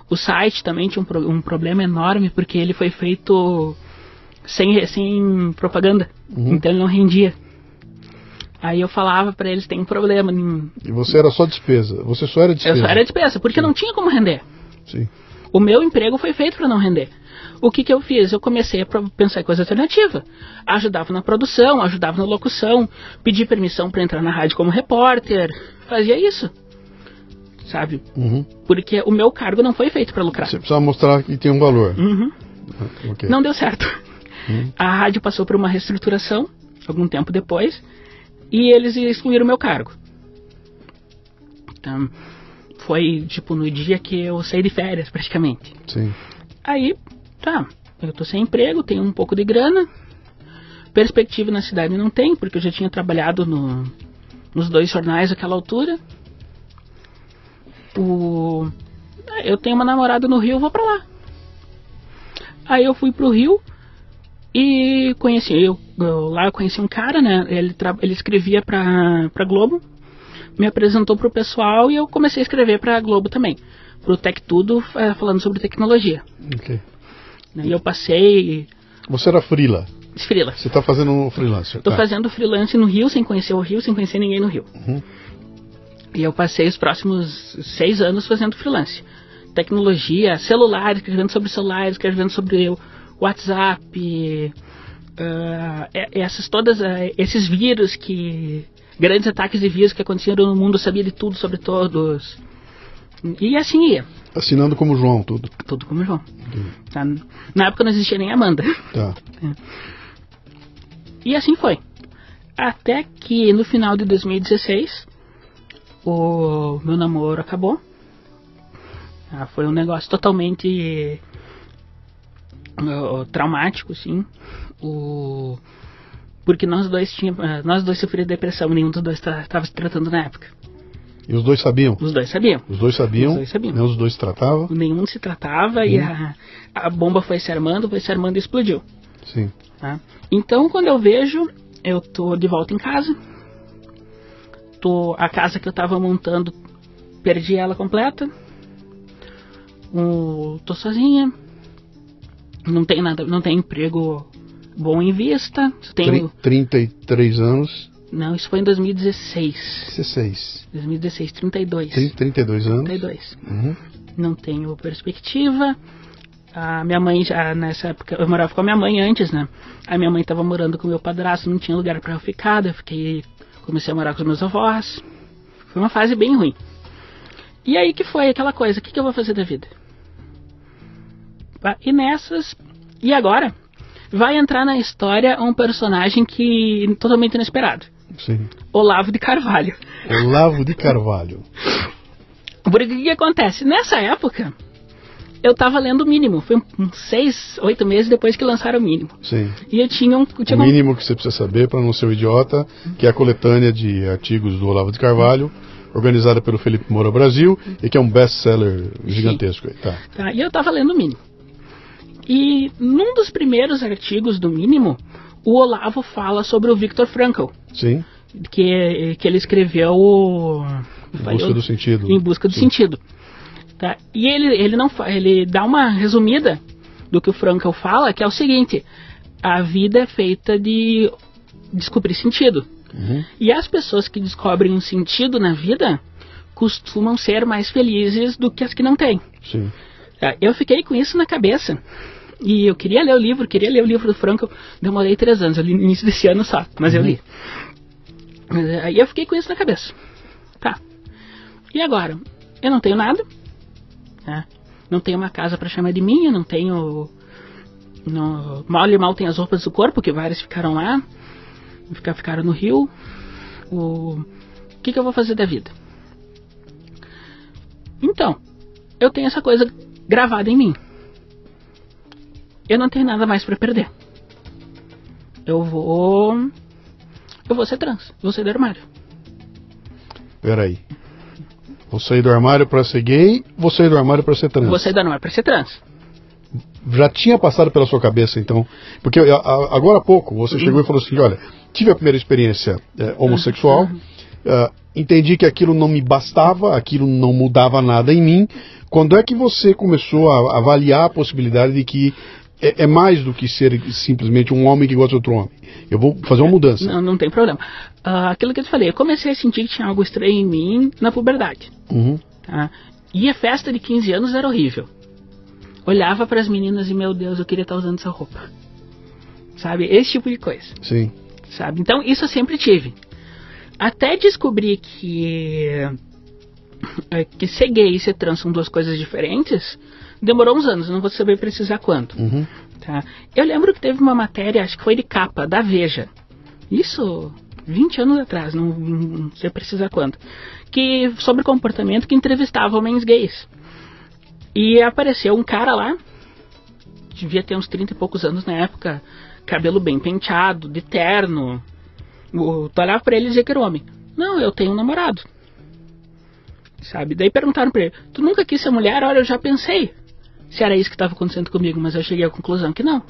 O site também tinha um, um problema enorme porque ele foi feito sem, sem propaganda. Uhum. Então ele não rendia. Aí eu falava pra eles, tem um problema. em- E você era só despesa. Você só era Eu despesa. só era despesa, porque não tinha como render. Sim. O meu emprego foi feito para não render. O que, que eu fiz? Eu comecei a pensar em coisa alternativa. Ajudava na produção, ajudava na locução, pedi permissão para entrar na rádio como repórter, fazia isso. Sabe? Uhum. Porque o meu cargo não foi feito para lucrar. Você precisava mostrar que tem um valor. Uhum. Ok. Não deu certo. Hum. A rádio passou por uma reestruturação, algum tempo depois, e eles excluíram o meu cargo. Então, foi tipo no dia que eu saí de férias, praticamente. Sim. Aí, tá, eu tô sem emprego, tenho um pouco de grana. Perspectiva na cidade não tem, porque eu já tinha trabalhado no, nos dois jornais naquela altura. O, eu tenho uma namorada no Rio, vou pra lá. Aí eu fui pro Rio e conheci, eu, eu lá eu conheci um cara, né? Ele, ele escrevia pra, pra Globo, me apresentou pro pessoal e eu comecei a escrever pra Globo também. Pro Tech Tudo, é, falando sobre tecnologia. Ok. E eu passei. Você era frila? Frila. Você está fazendo um freelance? Estou tá. fazendo freelance no Rio, sem conhecer o Rio, sem conhecer ninguém no Rio. Uhum. E eu passei os próximos seis anos fazendo freelance. Tecnologia, celular, escrevendo sobre celulares, escrevendo sobre WhatsApp, uh, essas todas, uh, esses vírus que grandes ataques de vírus que aconteceram no mundo, eu sabia de tudo sobre todos. E assim ia. Assinando como João, tudo. Tudo como João. Tá? Na época não existia nem Amanda. Tá. É. E assim foi. Até que no final de 2016 o meu namoro acabou. Ah, foi um negócio totalmente uh, traumático, sim. O porque nós dois tinha, uh, nós dois sofríamos depressão, nenhum dos dois estava se tratando na época. E os dois sabiam? Os dois sabiam. Os dois sabiam? Os dois sabiam. Né, os dois tratavam? Nenhum se tratava hum. e a, a bomba foi se armando, foi se armando e explodiu. Sim. Tá? Então, quando eu vejo, eu tô de volta em casa. Tô, a casa que eu tava montando, perdi ela completa. Um, tô sozinha. Não tem nada, não tem emprego bom em vista. Tenho... 33 anos. Não, isso foi em 2016. 16. 2016, 32. 30, 32 anos. 32. Uhum. Não tenho perspectiva. A minha mãe, já nessa época, eu morava com a minha mãe antes, né? A minha mãe estava morando com o meu padrasto, não tinha lugar para eu ficar, eu fiquei, comecei a morar com os meus avós. Foi uma fase bem ruim. E aí que foi aquela coisa, o que, que eu vou fazer da vida? E nessas, e agora? Vai entrar na história um personagem que totalmente inesperado. Sim. Olavo de Carvalho. Olavo de Carvalho. Porque o que, que acontece? Nessa época, eu tava lendo o mínimo. Foi uns seis, oito meses depois que lançaram o mínimo. Sim. E eu tinha um. tinha o mínimo que você precisa saber para não ser um idiota, que é a coletânea de artigos do Olavo de Carvalho, organizada pelo Felipe Moura Brasil, e que é um best-seller gigantesco. Tá. tá. E eu tava lendo o mínimo. E num dos primeiros artigos do mínimo, o Olavo fala sobre o Viktor Frankl. Sim. Que, que ele escreveu o, Em busca do sentido. Em busca do Sim. sentido. Tá? E ele, ele, não, ele dá uma resumida do que o Frankl fala, que é o seguinte: a vida é feita de descobrir sentido. Uhum. E as pessoas que descobrem um sentido na vida costumam ser mais felizes do que as que não têm. Sim. Tá? Eu fiquei com isso na cabeça. E eu queria ler o livro, queria ler o livro do Frankl. Demorei três anos, eu li no início desse ano só, mas uhum. eu li. Aí eu fiquei com isso na cabeça. Tá. E agora? Eu não tenho nada, né? Não tenho uma casa para chamar de minha, não tenho. Mal e mal tem as roupas do corpo, que várias ficaram lá, ficaram no rio. O que, que eu vou fazer da vida? Então, eu tenho essa coisa gravada em mim. Eu não tenho nada mais para perder. Eu vou. Eu vou ser trans, vou sair do armário. Peraí. Vou sair do armário para ser gay, vou sair do armário para ser trans. Vou sair do armário para ser trans. Já tinha passado pela sua cabeça, então. Porque agora há pouco você chegou e falou assim: olha, tive a primeira experiência é, homossexual, uh, entendi que aquilo não me bastava, aquilo não mudava nada em mim. Quando é que você começou a avaliar a possibilidade de que é, é, mais do que ser simplesmente um homem que gosta de outro homem. Eu vou fazer uma mudança. Não, não tem problema. Uh, aquilo que eu te falei, eu comecei a sentir que tinha algo estranho em mim na puberdade. Uhum. Tá? E a festa de 15 anos era horrível. Olhava para as meninas e, meu Deus, eu queria estar usando essa roupa. Sabe? Esse tipo de coisa. Sim. Sabe? Então, isso eu sempre tive. Até descobrir que. É, que ser gay e ser trans são duas coisas diferentes Demorou uns anos, não vou saber precisar quanto. Uhum. Tá? Eu lembro que teve uma matéria, acho que foi de capa, da Veja. Isso 20 anos atrás, não, não sei precisar quanto. Que, sobre comportamento que entrevistava homens gays. E apareceu um cara lá, devia ter uns 30 e poucos anos na época, cabelo bem penteado, de terno. O, tu olhava pra ele e dizia que era homem. Não, eu tenho um namorado. Sabe? Daí perguntaram pra ele: Tu nunca quis ser mulher? Olha, eu já pensei se era isso que estava acontecendo comigo, mas eu cheguei à conclusão que não.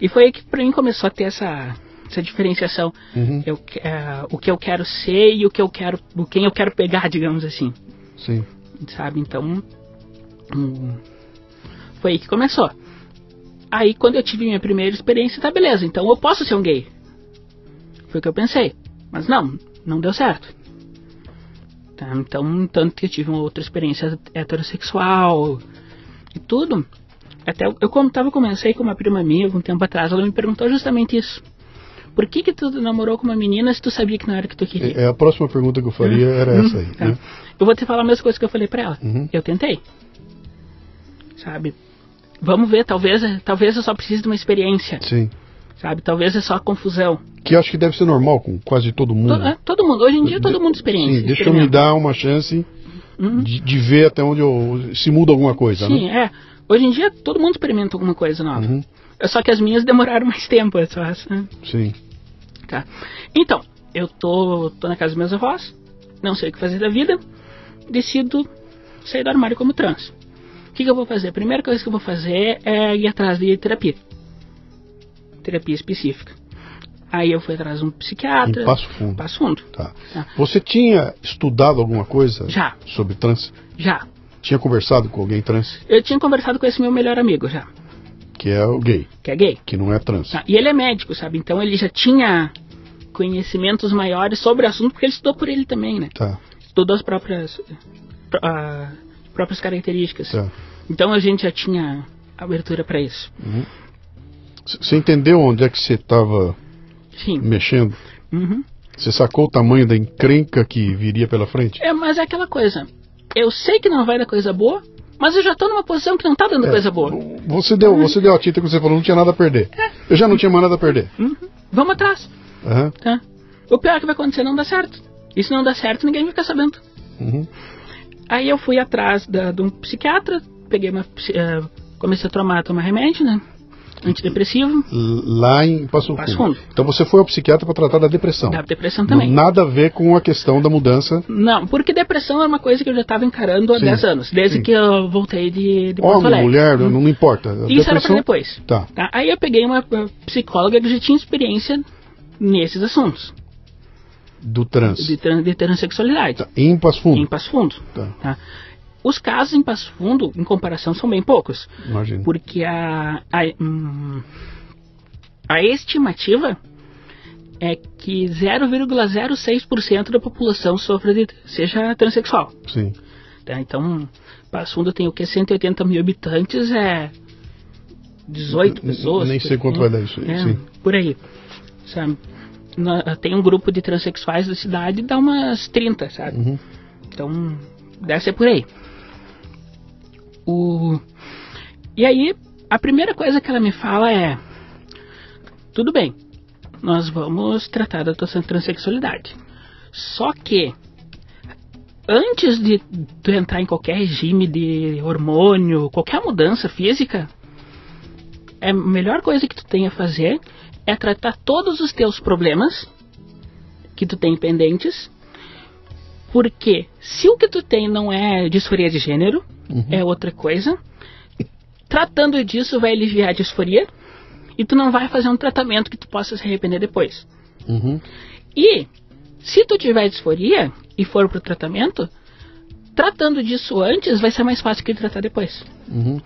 E foi aí que pra mim começou a ter essa, essa diferenciação. Uhum. Eu, é, o que eu quero ser e o que eu quero, o quem eu quero pegar, digamos assim. Sim. Sabe? Então. hum, foi aí que começou. Aí quando eu tive minha primeira experiência, tá beleza, então eu posso ser um gay. Foi o que eu pensei. Mas não, não deu certo. Tá, então, tanto que eu tive uma outra experiência heterossexual e tudo. Até eu, eu como tava, comecei com uma prima minha um tempo atrás, ela me perguntou justamente isso. Por que que tu namorou com uma menina se tu sabia que não era o que tu queria? É, a próxima pergunta que eu faria era essa aí. Tá. Né? Eu vou te falar a mesma coisa que eu falei pra ela. Uhum. Eu tentei. Sabe? Vamos ver, talvez, talvez eu só precise de uma experiência. Sim. Sabe? Talvez é só confusão. Que eu acho que deve ser normal com quase todo mundo. To- é, todo mundo, hoje em dia todo mundo experiência. Sim, deixa eu me dar uma chance de, de ver até onde eu. se muda alguma coisa, Sim, né? é. Hoje em dia todo mundo experimenta alguma coisa nova. Uhum. É Só que as minhas demoraram mais tempo, é só essa. Sim. Tá. Então, eu tô, tô na casa dos meus avós, não sei o que fazer da vida, decido sair do armário como trans. O que, que eu vou fazer? A primeira coisa que eu vou fazer é ir atrás de terapia. Terapia específica. Aí eu fui atrás de um psiquiatra. Em Passo Fundo. Passo Fundo. Tá. Tá. Você tinha estudado alguma coisa Já. sobre trans? Já. Tinha conversado com alguém trans? Eu tinha conversado com esse meu melhor amigo já, Que é o gay, que é gay. que não é trans. Tá, E ele é médico, sabe? Então ele já tinha conhecimentos maiores sobre o assunto, porque ele estudou por ele também, né? Tá, Estudou as próprias, ah, próprias características. tá. Então a gente já tinha abertura para isso. C- Você entendeu onde é que você estava Sim. mexendo? Uhum. Você sacou o tamanho da encrenca que viria pela frente? É, mas é aquela coisa. Eu sei que não vai dar coisa boa, mas eu já tô numa posição que não tá dando É, coisa boa. Você deu, você deu a tinta que você falou, não tinha nada a perder. Eu já não tinha mais nada a perder. Uhum. Vamos atrás, Aham, tá? O pior que vai acontecer é não dá certo. E se não dá certo, ninguém vai ficar sabendo. uhum, Aí eu fui atrás da- de um psiquiatra, peguei uma. eh, comecei a tomar, tomar remédio, né? Antidepressivo, Lá em Passo Passo Fundo. Fundo. Então você foi ao psiquiatra para tratar da depressão. da depressão também. Nada a ver com a questão da mudança. Não, porque depressão é uma coisa que eu já estava encarando há Sim, 10 anos, desde sim. que eu voltei de, de Porto Homem, Alegre. mulher, não, não importa. A Isso era pra depressão- depois. Tá. Tá? Aí eu peguei uma psicóloga que já tinha experiência nesses assuntos, Do trans. de, tran- de transexualidade, Tá. Em Passo Fundo. em Passo Fundo. Tá. tá? Os casos em Passo Fundo, em comparação, são bem poucos. Imagina. Porque a, a, hum, a estimativa é que 0,06% da população sofra de, seja transexual. Sim. tá? Então, Passo Fundo tem o que? 180 mil habitantes, é 18 N- pessoas. nem sei quanto vai dar isso aí, É, sim. Por aí, sabe? Na- Tem um grupo de transexuais da cidade, dá umas 30, sabe? Uhum. Então, deve ser por aí. O... E aí, a primeira coisa que ela me fala é: tudo bem, nós vamos tratar da tua transexualidade. Só que, antes de tu entrar em qualquer regime de hormônio, qualquer mudança física, é a melhor coisa que tu tem a fazer é tratar todos os teus problemas que tu tem pendentes porque se o que tu tem não é disforia de gênero, é outra coisa, tratando disso vai aliviar a disforia e tu não vai fazer um tratamento que tu possa se arrepender depois. Uhum. E se tu tiver disforia e for pro tratamento, tratando disso antes vai ser mais fácil que tratar depois. Uhum.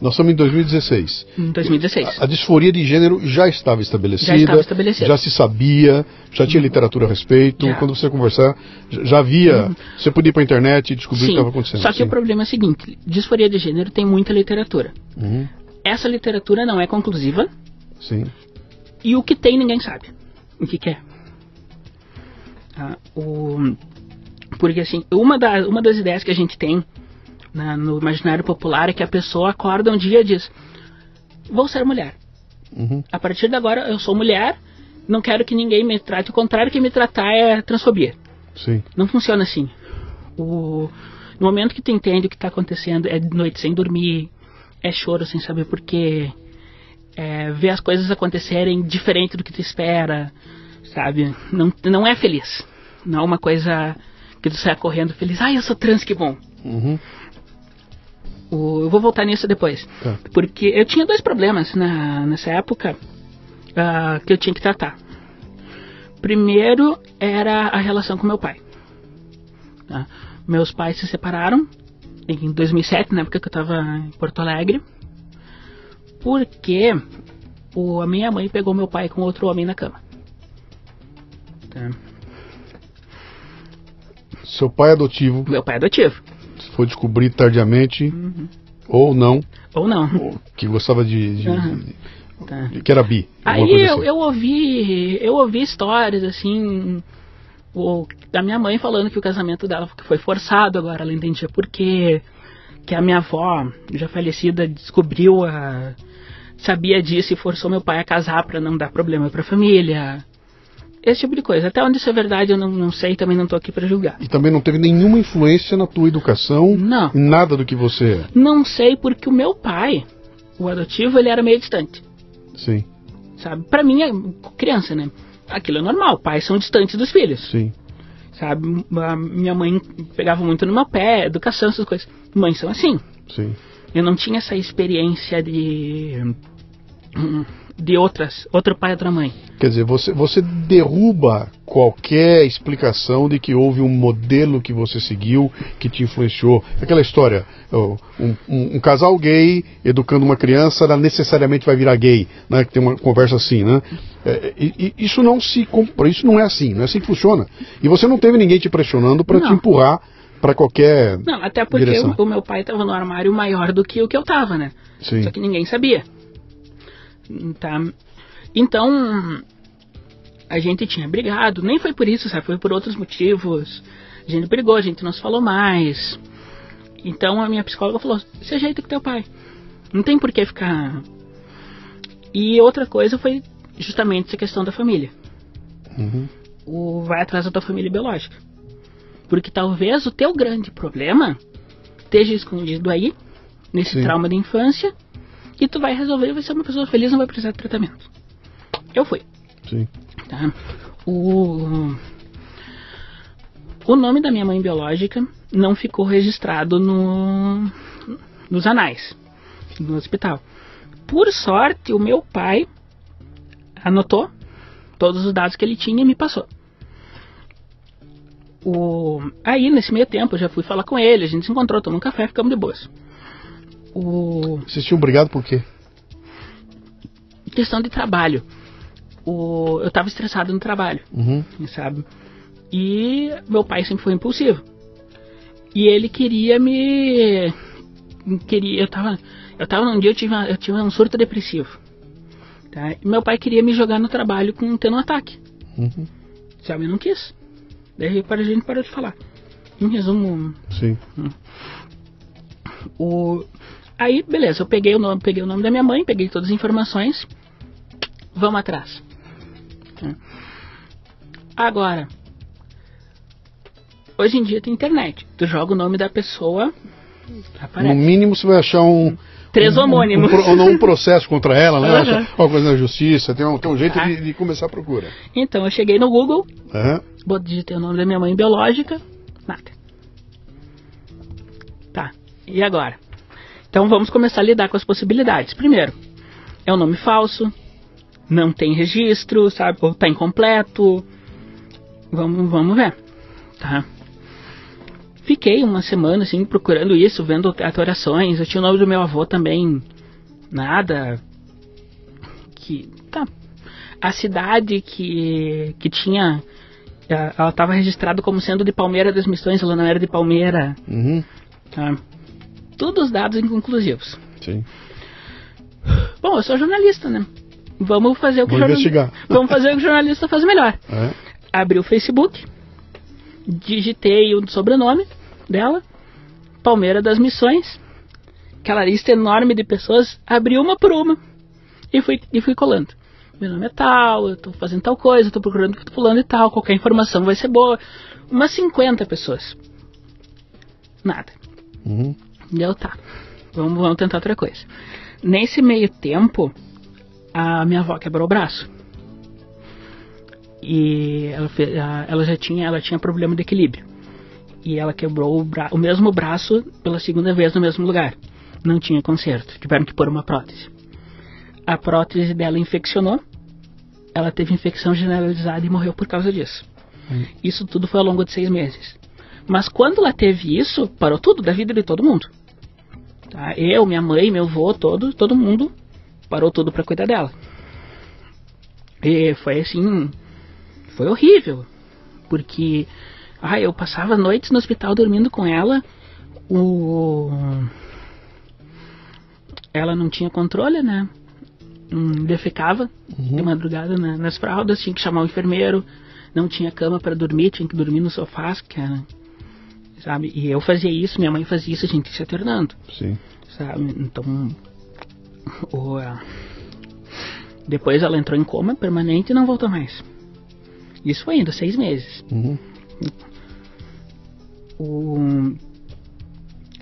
Nós estamos em 2016. Em 2016. A, a disforia de gênero já estava estabelecida. Já estava estabelecida. já se sabia, já tinha literatura a respeito. Já. Quando você conversar, já havia. Você podia ir para a internet e descobrir o que Sim, estava acontecendo. só que Sim. o problema é o seguinte, disforia de gênero tem muita literatura. Uhum. Essa literatura não é conclusiva, Sim. E o que tem ninguém sabe. O que, que é. Ah, o, porque assim, uma, da, uma das ideias que a gente tem na- no imaginário popular é que a pessoa acorda um dia e diz: Vou ser mulher. Uhum. A partir de agora eu sou mulher, não quero que ninguém me trate. O contrário que me tratar é transfobia. Sim. Não funciona assim. O, no momento que tu entende o que está acontecendo, é noite sem dormir, é choro sem saber porquê, é, ver as coisas acontecerem diferente do que tu espera, sabe? Não, não é feliz. Não é uma coisa que tu sai correndo feliz. Ai, eu sou trans, que bom. Uhum. O- eu vou voltar nisso depois. Tá. Porque eu tinha dois problemas na, nessa época ah, que eu tinha que tratar. Primeiro era a relação com meu pai. tá? Meus pais se separaram em 2007, na época que eu estava em Porto Alegre, porque o, a minha mãe pegou meu pai com outro homem na cama. Tá? Seu pai adotivo Meu pai é adotivo, foi descobrir tardiamente, Uhum. ou não, ou não. ou que gostava de. de- Aham. de- Tá. de- que era bi. Aí eu, assim. eu ouvi, eu ouvi histórias assim, o, da minha mãe falando que o casamento dela foi forçado, agora ela entendia por quê, que a minha avó, já falecida, descobriu a sabia disso e forçou meu pai a casar para não dar problema para a família. Esse tipo de coisa. Até onde isso é verdade eu não, não sei, também não tô aqui para julgar. E também não teve nenhuma influência na tua educação, Não. nada do que você é. Não sei porque o meu pai, o adotivo, ele era meio distante. Sim, Sabe? Para mim, é criança, né? Aquilo é normal, pais são distantes dos filhos. sim. sabe? A minha mãe pegava muito no meu pé, educação, essas coisas. Mães são assim. Sim. Eu não tinha essa experiência de de outras, outro pai e outra mãe. Quer dizer, você, você derruba qualquer explicação de que houve um modelo que você seguiu que te influenciou. Aquela história, um, um- um casal gay educando uma criança, ela necessariamente vai virar gay, né? Que tem uma conversa assim, né? É, e- e isso não se compra, isso não é assim, não é assim que funciona. E você não teve ninguém te pressionando para te empurrar para qualquer Não, até porque o, o meu pai estava no armário maior do que o que eu tava, né? Sim. Só que ninguém sabia. Tá? Então, a gente tinha brigado, nem foi por isso, sabe? Foi por outros motivos. A gente brigou, a gente não se falou mais. Então a minha psicóloga falou: se ajeita com teu pai. Não tem por que ficar. E outra coisa foi justamente essa questão da família. Uhum. O vai atrás da tua família biológica. Porque talvez o teu grande problema esteja escondido aí, nesse Sim. trauma da infância, e tu vai resolver e vai ser uma pessoa feliz não vai precisar de tratamento. Eu fui. Sim. Tá? O, o nome da minha mãe biológica não ficou registrado no, nos anais do hospital. Por sorte, o meu pai anotou todos os dados que ele tinha e me passou. O, aí, nesse meio tempo, eu já fui falar com ele, a gente se encontrou, tomou um café, ficamos de boas. O, Vocês tinham brigado por quê? questão de trabalho. O, eu estava estressado no trabalho. Uhum. sabe? E meu pai sempre foi impulsivo. E ele queria me queria eu tava eu tava num dia eu tive uma- eu tive um surto depressivo. Tá? E meu pai queria me jogar no trabalho com tendo um ataque. Uhum. Sabe, eu não quis. Daí para a gente parou de falar. Em resumo, Sim. o aí beleza, eu peguei o nome, peguei o nome da minha mãe, peguei todas as informações. Vamos atrás. Tá? Agora, hoje em dia tem internet. Tu joga o nome da pessoa, No aparece. mínimo você vai achar um. Três um- homônimos. Um, ou não, um processo contra ela, né? Achar Alguma coisa na justiça, tem um, tem um jeito Tá. de, de começar a procura. Então eu cheguei no Google, digitei o nome da minha mãe biológica, nada. Tá, e agora? Então vamos começar a lidar com as possibilidades. Primeiro, é um nome falso, não tem registro, sabe? Ou tá incompleto. Vamos, vamos ver, tá? Fiquei uma semana assim procurando isso, vendo atuações. Eu tinha o nome do meu avô também, nada. Que tá. A cidade que que tinha eh, ela estava registrada como sendo de Palmeira das Missões, ela não era de Palmeira. Uhum. Tá? Todos os dados inconclusivos. Sim. Bom, eu sou jornalista, né? Vamos fazer o que jornal-. Vamos fazer o que o jornalista faz melhor. É. Abri o Facebook, digitei o sobrenome dela, Palmeira das Missões, aquela lista enorme de pessoas, abri uma por uma e fui, e fui colando. Meu nome é tal, eu tô fazendo tal coisa, eu tô procurando fulano e tal, qualquer informação vai ser boa. Umas 50 pessoas. Nada. Uhum. Deu tá. Vamos, vamos tentar outra coisa. Nesse meio tempo, a minha avó quebrou o braço. E ela, fe- a- ela já tinha, ela tinha problema de equilíbrio. E ela quebrou o, bra- o mesmo braço pela segunda vez no mesmo lugar. Não tinha conserto, tiveram que pôr uma prótese. A prótese dela infeccionou, ela teve infecção generalizada e morreu por causa disso. Isso tudo foi ao longo de seis meses. Mas quando ela teve isso, parou tudo da vida de todo mundo. Tá? Eu, minha mãe, meu avô, todo, todo mundo parou tudo para cuidar dela. E foi assim, foi horrível, porque ah, eu passava noites no hospital dormindo com ela. O ela não tinha controle, né? Hum, defecava de madrugada na- nas fraldas, tinha que chamar o enfermeiro, não tinha cama para dormir, tinha que dormir no sofá, que era, sabe? E eu fazia isso, minha mãe fazia isso, a gente se alternando Sim. sabe? Então, o, depois ela entrou em coma permanente e não voltou mais. Isso foi ainda seis meses. Uhum. O,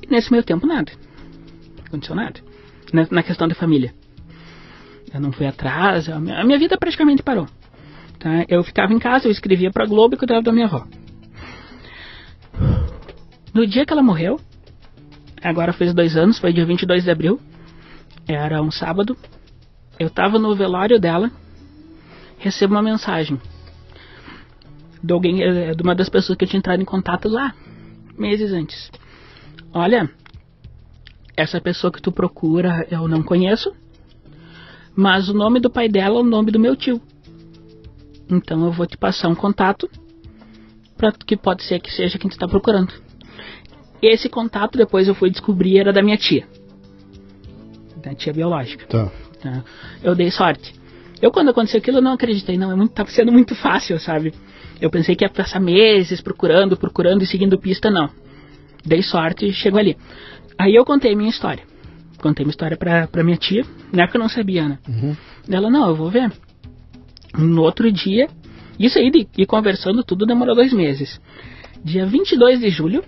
nesse meio tempo nada, aconteceu nada. Na, na questão da família, eu não fui atrás, a minha, a minha vida praticamente parou. Tá? Eu ficava em casa, eu escrevia para Globo e cuidava da minha avó. No dia que ela morreu, agora fez dois anos, foi dia 22 de abril, era um sábado, eu tava no velório dela, recebo uma mensagem de alguém, eh, de uma das pessoas que eu tinha entrado em contato lá, meses antes. Olha, essa pessoa que tu procura eu não conheço, mas o nome do pai dela é o nome do meu tio. Então eu vou te passar um contato para que pode ser que seja quem tu está procurando. Esse contato depois eu fui descobrir era da minha tia, da tia biológica. Tá. tá? Eu dei sorte. Eu quando aconteceu aquilo eu não acreditei, não, é muito, tava sendo muito fácil, sabe? Eu pensei que ia passar meses procurando, procurando e seguindo pista, não. Dei sorte e chegou ali. Aí eu contei minha história. Contei minha história pra, pra minha tia, na época eu não sabia, né? Uhum. Ela, não, eu vou ver. No outro dia, isso aí de conversando tudo demorou dois meses. Dia 22 de julho,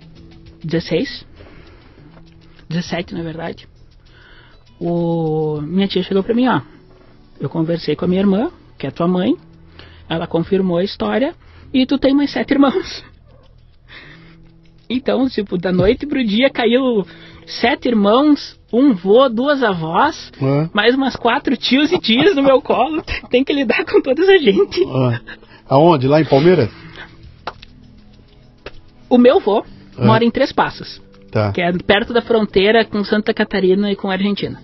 16, 17 na verdade, o, minha tia chegou pra mim, ó. Eu conversei com a minha irmã, que é tua mãe, ela confirmou a história e tu tem mais sete irmãos. Então, tipo, da noite pro dia caiu sete irmãos, um vô, duas avós, mais umas quatro tios e tias no meu colo. Tem que lidar com toda essa gente. Aonde? Lá em Palmeiras? O meu vô É. mora em Três Passos, Tá. que é perto da fronteira com Santa Catarina e com a Argentina.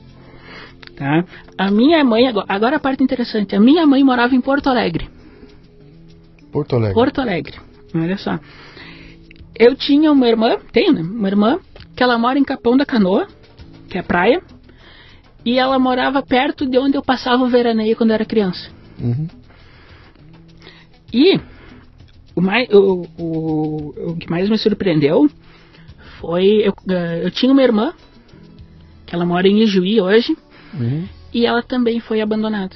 Tá? A minha mãe, agora, a parte interessante, a minha mãe morava em Porto Alegre. Porto Alegre. Porto Alegre. Olha só. Eu tinha uma irmã, tenho, né? Uma irmã que ela mora em Capão da Canoa, que é praia, e ela morava perto de onde eu passava o veraneio quando eu era criança. Uhum. E o, mais, o, o, o que mais me surpreendeu foi eu, eh, eu tinha uma irmã que ela mora em Ijuí hoje Uhum. e ela também foi abandonada.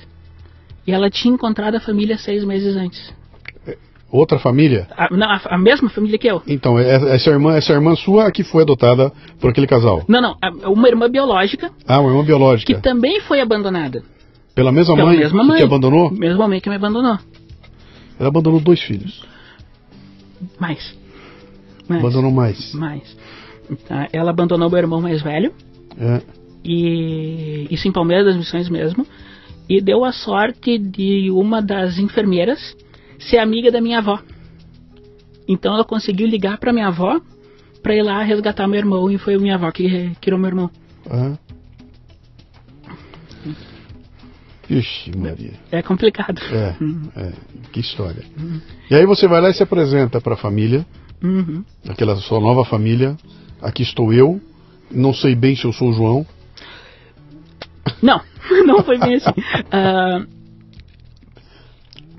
E ela tinha encontrado a família seis meses antes. Outra família? A, não, a, a mesma família que eu. Então, é- essa irmã, essa irmã sua que foi adotada por aquele casal? Não, não, uma irmã biológica Ah, uma irmã biológica. que também foi abandonada. Pela mesma Pela mãe mesma que mãe. te abandonou? Mesma mãe que me abandonou. Ela abandonou dois filhos. Mais. Mais. Abandonou mais. Mais. Tá, Ela abandonou meu irmão mais velho. É. e isso em Palmeiras das Missões mesmo, e deu a sorte de uma das enfermeiras ser amiga da minha avó. Então ela conseguiu ligar para minha avó para ir lá resgatar meu irmão e foi a minha avó que criou meu irmão. Aham. Ixi, Maria. É complicado. É, é, que história. E aí você vai lá e se apresenta para a família, Uhum. aquela sua nova família. Aqui estou eu, não sei bem se eu sou o João. Não, não foi bem assim. Ah,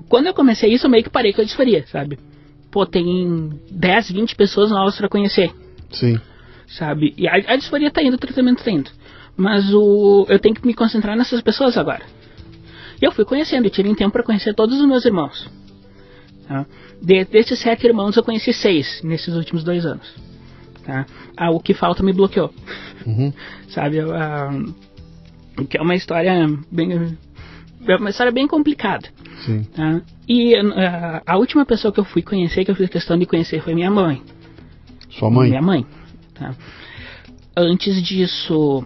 quando eu comecei isso, eu meio que parei com a disforia, sabe? Pô, tem 10, 20 pessoas novas para conhecer. Sim. sabe? E a, a disforia tá indo, o tratamento tá indo. Mas o, eu tenho que me concentrar nessas pessoas agora. E eu fui conhecendo, e tirei tempo para conhecer todos os meus irmãos. Tá? De, desses sete irmãos, eu conheci seis nesses últimos dois anos. Tá? Ah, o que falta me bloqueou. Uhum. Sabe? Ah, que é uma história bem, é uma história bem complicada. Sim. Tá? E uh, a última pessoa que eu fui conhecer, que eu fiz questão de conhecer, foi minha mãe. Sua mãe? Minha mãe. Tá? Antes disso,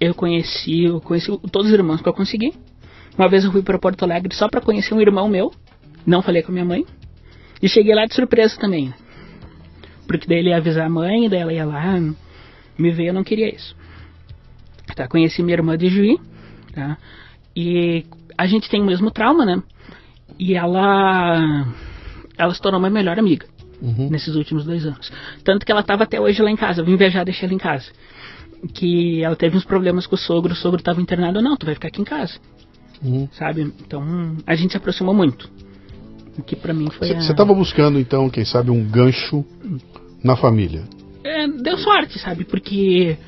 eu conheci, eu conheci todos os irmãos que eu consegui. Uma vez eu fui para Porto Alegre só para conhecer um irmão meu. Não falei com a minha mãe. E cheguei lá de surpresa também. Porque daí ele ia avisar a mãe, daí ela ia lá, me ver, eu não queria isso. Tá, conheci minha irmã de Juí, tá? E a gente tem o mesmo trauma, né? E ela ela se tornou minha melhor amiga Uhum. nesses últimos dois anos. Tanto que ela estava até hoje lá em casa. Eu vim viajar, deixei ela em casa. Que ela teve uns problemas com o sogro, o sogro estava internado. Não, tu vai ficar aqui em casa, Uhum. sabe? Então a gente se aproximou muito. O que pra mim foi. Você estava buscando, então, quem sabe, um gancho na família. É, deu sorte, sabe? Porque.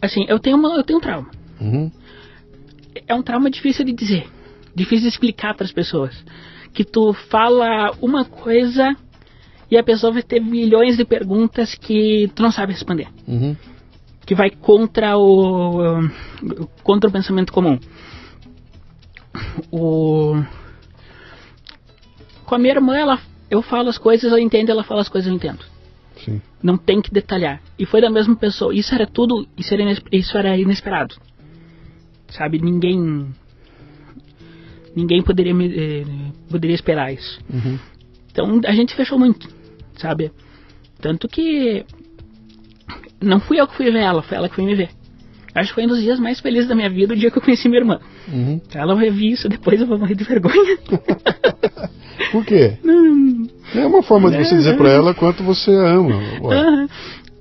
Assim, eu tenho, uma, eu tenho um trauma. Uhum. é um trauma difícil de dizer, difícil de explicar para as pessoas. Que tu fala uma coisa e a pessoa vai ter milhões de perguntas que tu não sabe responder, Uhum. que vai contra o contra o pensamento comum. O com a minha irmã, ela, eu falo as coisas, eu entendo, ela fala as coisas, eu entendo. Sim. Não tem que detalhar. E foi da mesma pessoa. Isso era tudo, isso era, isso era inesperado. Sabe, ninguém ninguém poderia eh, poderia esperar isso. Uhum. Então a gente fechou muito, sabe? Tanto que não fui eu que fui ver ela, foi ela que foi me ver. Acho que foi um dos dias mais felizes da minha vida o dia que eu conheci minha irmã. Uhum. Ela vai ver isso, depois eu vou morrer de vergonha. Por quê? Hum, É uma forma de você dizer pra ela quanto você a ama. Ué. Aham.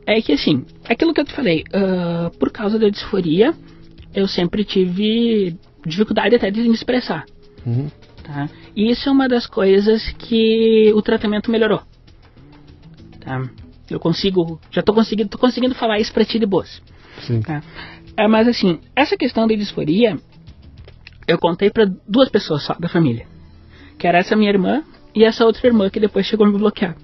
É que assim, aquilo que eu te falei, ah, por causa da disforia, eu sempre tive dificuldade até de me expressar. Uhum. Tá? E isso é uma das coisas que o tratamento melhorou. Tá? Eu consigo, já tô conseguindo, tô conseguindo falar isso pra ti de boas. Tá? É, mas assim, essa questão da disforia, eu contei pra duas pessoas só da família. Que era essa minha irmã e essa outra irmã que depois chegou a me bloquear.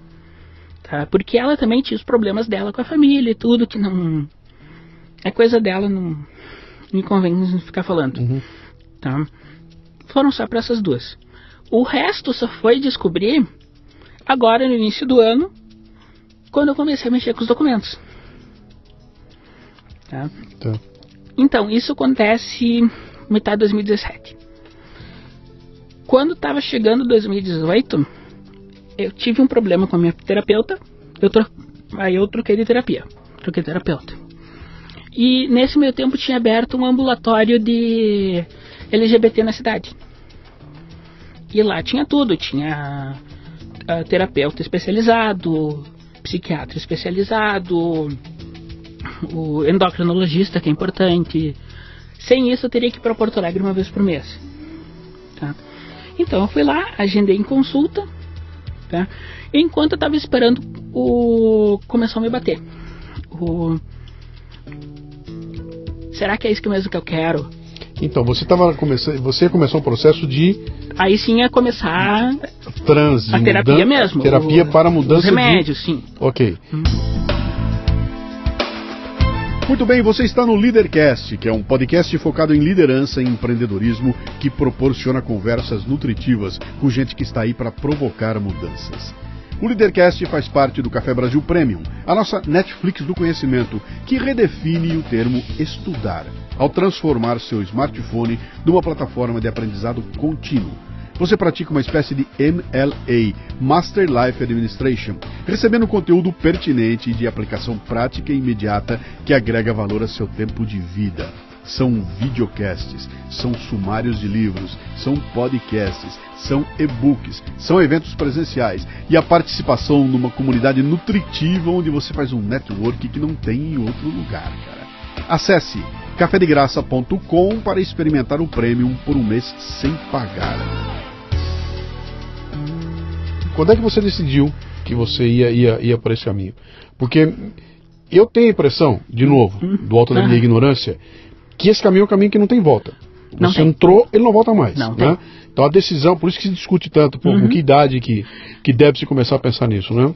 Tá? Porque ela também tinha os problemas dela com a família e tudo, que não. É coisa dela, não me convém ficar falando. Uhum. Tá? Foram só para essas duas. O resto só foi descobrir agora no início do ano, quando eu comecei a mexer com os documentos. Tá? Tá. Então, isso acontece metade de 2017. Quando estava chegando 2018, eu tive um problema com a minha terapeuta. Eu tro... Aí eu troquei de terapia. Troquei de terapeuta. E nesse meio tempo tinha aberto um ambulatório de LGBT na cidade. E lá tinha tudo. Tinha ah, terapeuta especializado, psiquiatra especializado, o endocrinologista, que é importante. Sem isso, eu teria que ir para Porto Alegre uma vez por mês. Tá? Então, eu fui lá, agendei em consulta. Tá? Enquanto eu estava esperando, o começou a me bater. O... Será que é isso mesmo que eu quero? Então, você tava começando, você começou um processo de Aí sim ia começar trans, de a terapia mudan- mesmo. Terapia o- para os mudança remédios, sim. de... Ok. Muito bem, você está no Leadercast, que é um podcast focado em liderança e empreendedorismo que proporciona conversas nutritivas com gente que está aí para provocar mudanças. O Leadercast faz parte do Café Brasil Premium, a nossa Netflix do conhecimento, que redefine o termo estudar, ao transformar seu smartphone numa plataforma de aprendizado contínuo. Você pratica uma espécie de MLA, Master Life Administration, recebendo conteúdo pertinente e de aplicação prática e imediata que agrega valor a seu tempo de vida. São videocasts, são sumários de livros, são podcasts, são e-books, são eventos presenciais e a participação numa comunidade nutritiva onde você faz um network que não tem em outro lugar, cara. Acesse cafedegraça.com para experimentar o Premium por um mês sem pagar. Quando é que você decidiu que você ia, ia, ia por esse caminho? Porque eu tenho a impressão, de novo, do alto da minha ignorância, que esse caminho é um caminho que não tem volta. Não Você tem. entrou, ele não volta mais. Não né? Então a decisão, por isso que se discute tanto, pô, Uhum. com que idade que, que deve se começar a pensar nisso, né?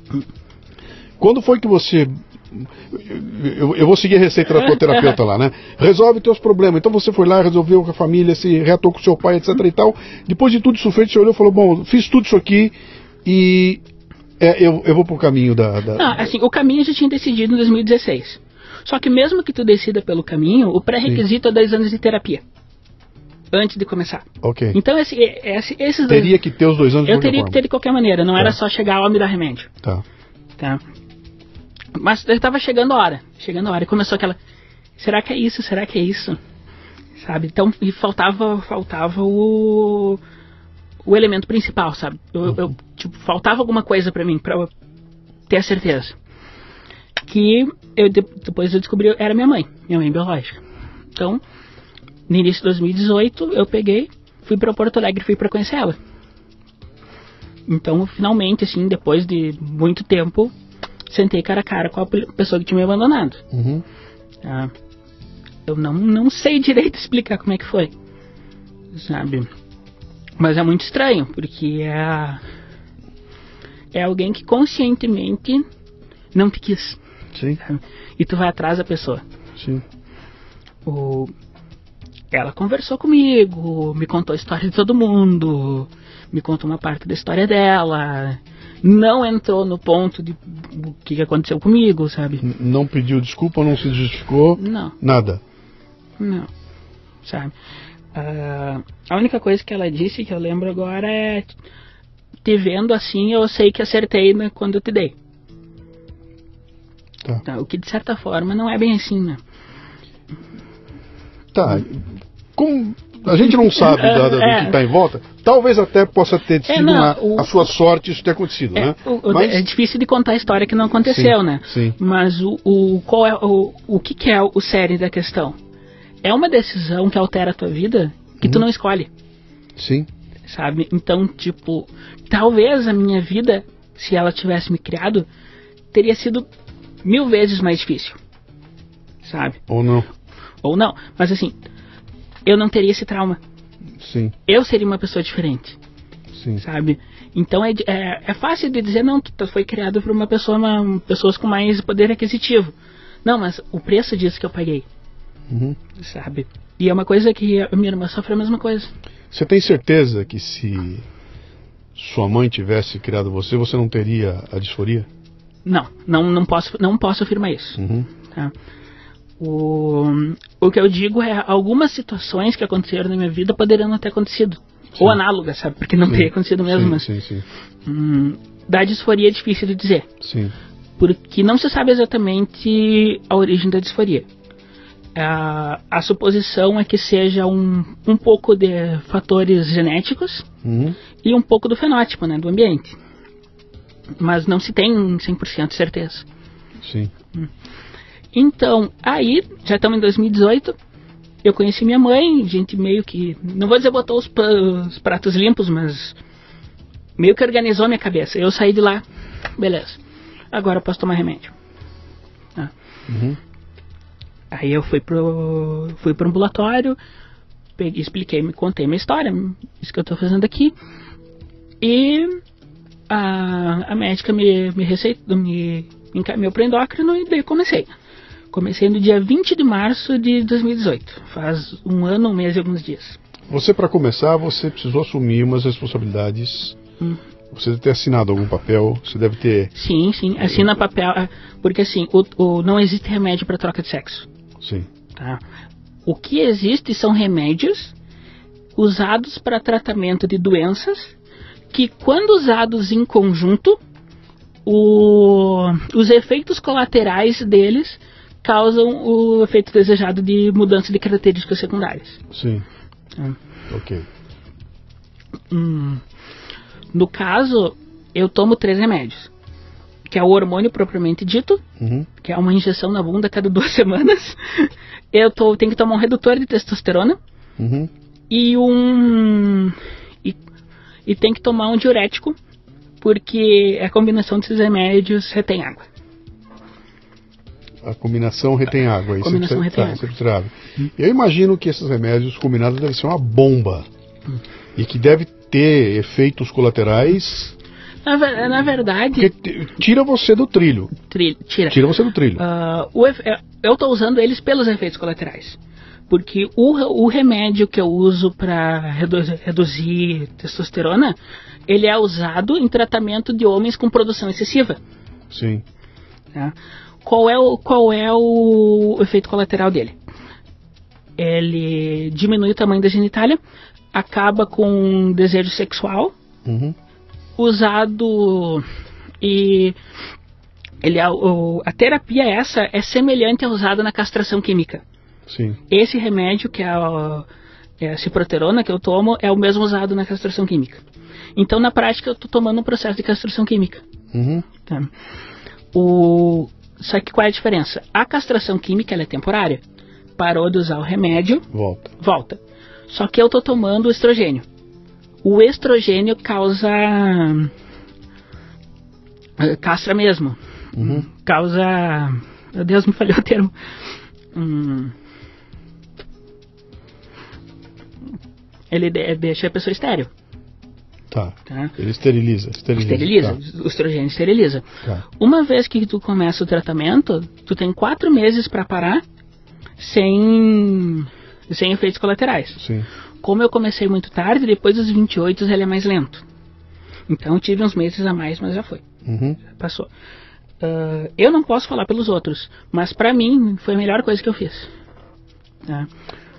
Quando foi que você Eu, eu vou seguir a receita da tua terapeuta lá, né? Resolve teus problemas. Então você foi lá, resolveu com a família, se reatou com seu pai, etc e tal. Depois de tudo isso feito, você olhou e falou: Bom, fiz tudo isso aqui e é, eu, eu vou pro caminho da. da... Não, assim, o caminho a gente tinha decidido em 2016. Só que mesmo que tu decida pelo caminho, o pré-requisito é dois anos de terapia. Antes de começar. Ok. Então, esse, esse, esses Teria dois, que ter os dois anos de Eu teria que forma. ter de qualquer maneira, não Tá. era só chegar lá e me dar remédio. Tá. Tá? Mas eu tava chegando a hora. Chegando a hora. E começou aquela. Será que é isso? Será que é isso? Sabe? Então, e faltava, faltava o. O elemento principal, sabe? Eu, eu, tipo, faltava alguma coisa pra mim, pra eu ter a certeza. Que eu, de- depois eu descobri era minha mãe, minha mãe biológica. Então, no início de 2018, eu peguei, fui pra Porto Alegre fui pra conhecer ela. Então, finalmente, assim, depois de muito tempo, sentei cara a cara com a pe- pessoa que tinha me abandonado. Uhum. tá? Eu não, não sei direito explicar como é que foi, sabe? Mas é muito estranho, porque é, é alguém que conscientemente não te quis. Sim, sabe? E tu vai atrás da pessoa. sim. O... Ela conversou comigo, me contou a história de todo mundo, me contou uma parte da história dela, não entrou no ponto de o que aconteceu comigo, sabe? Não pediu desculpa, não se justificou, Não, nada. não, sabe? Ah, a única coisa que ela disse que eu lembro agora é te vendo assim, eu sei que acertei né, quando eu te dei. Tá. Tá, O que de certa forma não é bem assim, né? Tá. Como a gente não sabe da- da- do É. que está em volta, talvez até possa ter sido não, uma- o- a sua sorte isso ter acontecido, É, né? o- Mas- é difícil de contar a história que não aconteceu, Sim, né? sim. Mas o, o, qual é, o, o que, que é o sério da questão? É uma decisão que altera a tua vida que Uhum. tu não escolhe, Sim, sabe? Então, tipo, talvez a minha vida, se ela tivesse me criado, teria sido mil vezes mais difícil, sabe? ou não. Ou não, mas assim, eu não teria esse trauma. Sim, Eu seria uma pessoa diferente. sim. sabe? Então é, é, é fácil de dizer, não, tu tá- foi criado por uma pessoa, uma, pessoas com mais poder aquisitivo. Não, mas o preço disso que eu paguei, Uhum. sabe? E é uma coisa que a minha irmã sofre a mesma coisa. Você tem certeza que se sua mãe tivesse criado você, você não teria a disforia? Não, não, não posso, não posso afirmar isso. Uhum. Tá? O, o que eu digo é algumas situações que aconteceram na minha vida poderiam não ter acontecido. Ou análogas, sabe? Porque não Sim. teria acontecido mesmo. Sim, mas, sim, sim. hum, da disforia é difícil de dizer. Sim. porque não se sabe exatamente a origem da disforia. A, a suposição é que seja um, um pouco de fatores genéticos Uhum. e um pouco do fenótipo, né, do ambiente. Mas não se tem 100% de certeza. Sim. Então, aí, já estamos em 2018, eu conheci minha mãe, gente meio que, não vou dizer botou os, os pratos limpos, mas meio que organizou minha cabeça. Eu saí de lá, beleza, agora eu posso tomar remédio. Tá. Uhum. Aí eu fui pro, fui pro ambulatório, peguei, expliquei, me contei minha história, isso que eu tô fazendo aqui. E a, a médica me, me receitou, me encaminhou pro endócrino e daí comecei. Comecei no dia 20 de março de 2018. Faz um ano, um mês e alguns dias. Você, para começar, você precisou assumir umas responsabilidades. Hum. Você deve ter assinado algum papel, você deve ter. Sim, sim, assina papel. ah, Porque assim, o, o- não existe remédio para troca de sexo. Sim. Tá? O que existe são remédios usados para tratamento de doenças que, quando usados em conjunto, o- os efeitos colaterais deles causam o efeito desejado de mudança de características secundárias. Sim. Hum. Ok. Hum, no caso, eu tomo três remédios. Que é o hormônio propriamente dito, Uhum. que é uma injeção na bunda a cada duas semanas. Eu tô, tenho que tomar um redutor de testosterona Uhum. e um. E, e tem que tomar um diurético, porque a combinação desses remédios retém água. A combinação retém água. Aí você Combinação precisa- retém tá, água. Eu imagino que esses remédios combinados devem ser uma bomba. E que deve ter efeitos colaterais Na, ver- na verdade, Porque tira você do trilho. tri- tira. Tira você do trilho. Efe- é, eu estou usando eles pelos efeitos colaterais. Porque o, o remédio que eu uso para reduzir testosterona, ele é usado em tratamento de homens com produção excessiva. Sim. tá? Qual, é o, qual é o efeito colateral dele? Ele diminui o tamanho da genitália, acaba com desejo sexual, Uhum. Usado e ele é o- a terapia essa é semelhante à usada na castração química. Sim. Esse remédio que é a, é a ciproterona que eu tomo é o mesmo usado na castração química. Então na prática eu estou tomando um processo de castração química. Uhum. tá? O só que qual é a diferença? A castração química é temporária. Parou de usar o remédio, Volta. volta. Só que eu tô tomando estrogênio. O estrogênio causa. eh, castra mesmo. Uhum. Causa. Meu Deus, me falhou o termo. Hum. Ele de- deixa a pessoa estéreo. Tá. Tá? Ele esteriliza. Esteriliza. Esteriliza. O estrogênio esteriliza. Tá. Tá. Uma vez que tu começa o tratamento, tu tem quatro meses para parar sem, sem efeitos colaterais. Sim. Como eu comecei muito tarde, depois dos 28 ele é mais lento. Então tive uns meses a mais, mas já foi, Uhum. já passou. Ah, eu não posso falar pelos outros, mas pra mim foi a melhor coisa que eu fiz. Tá?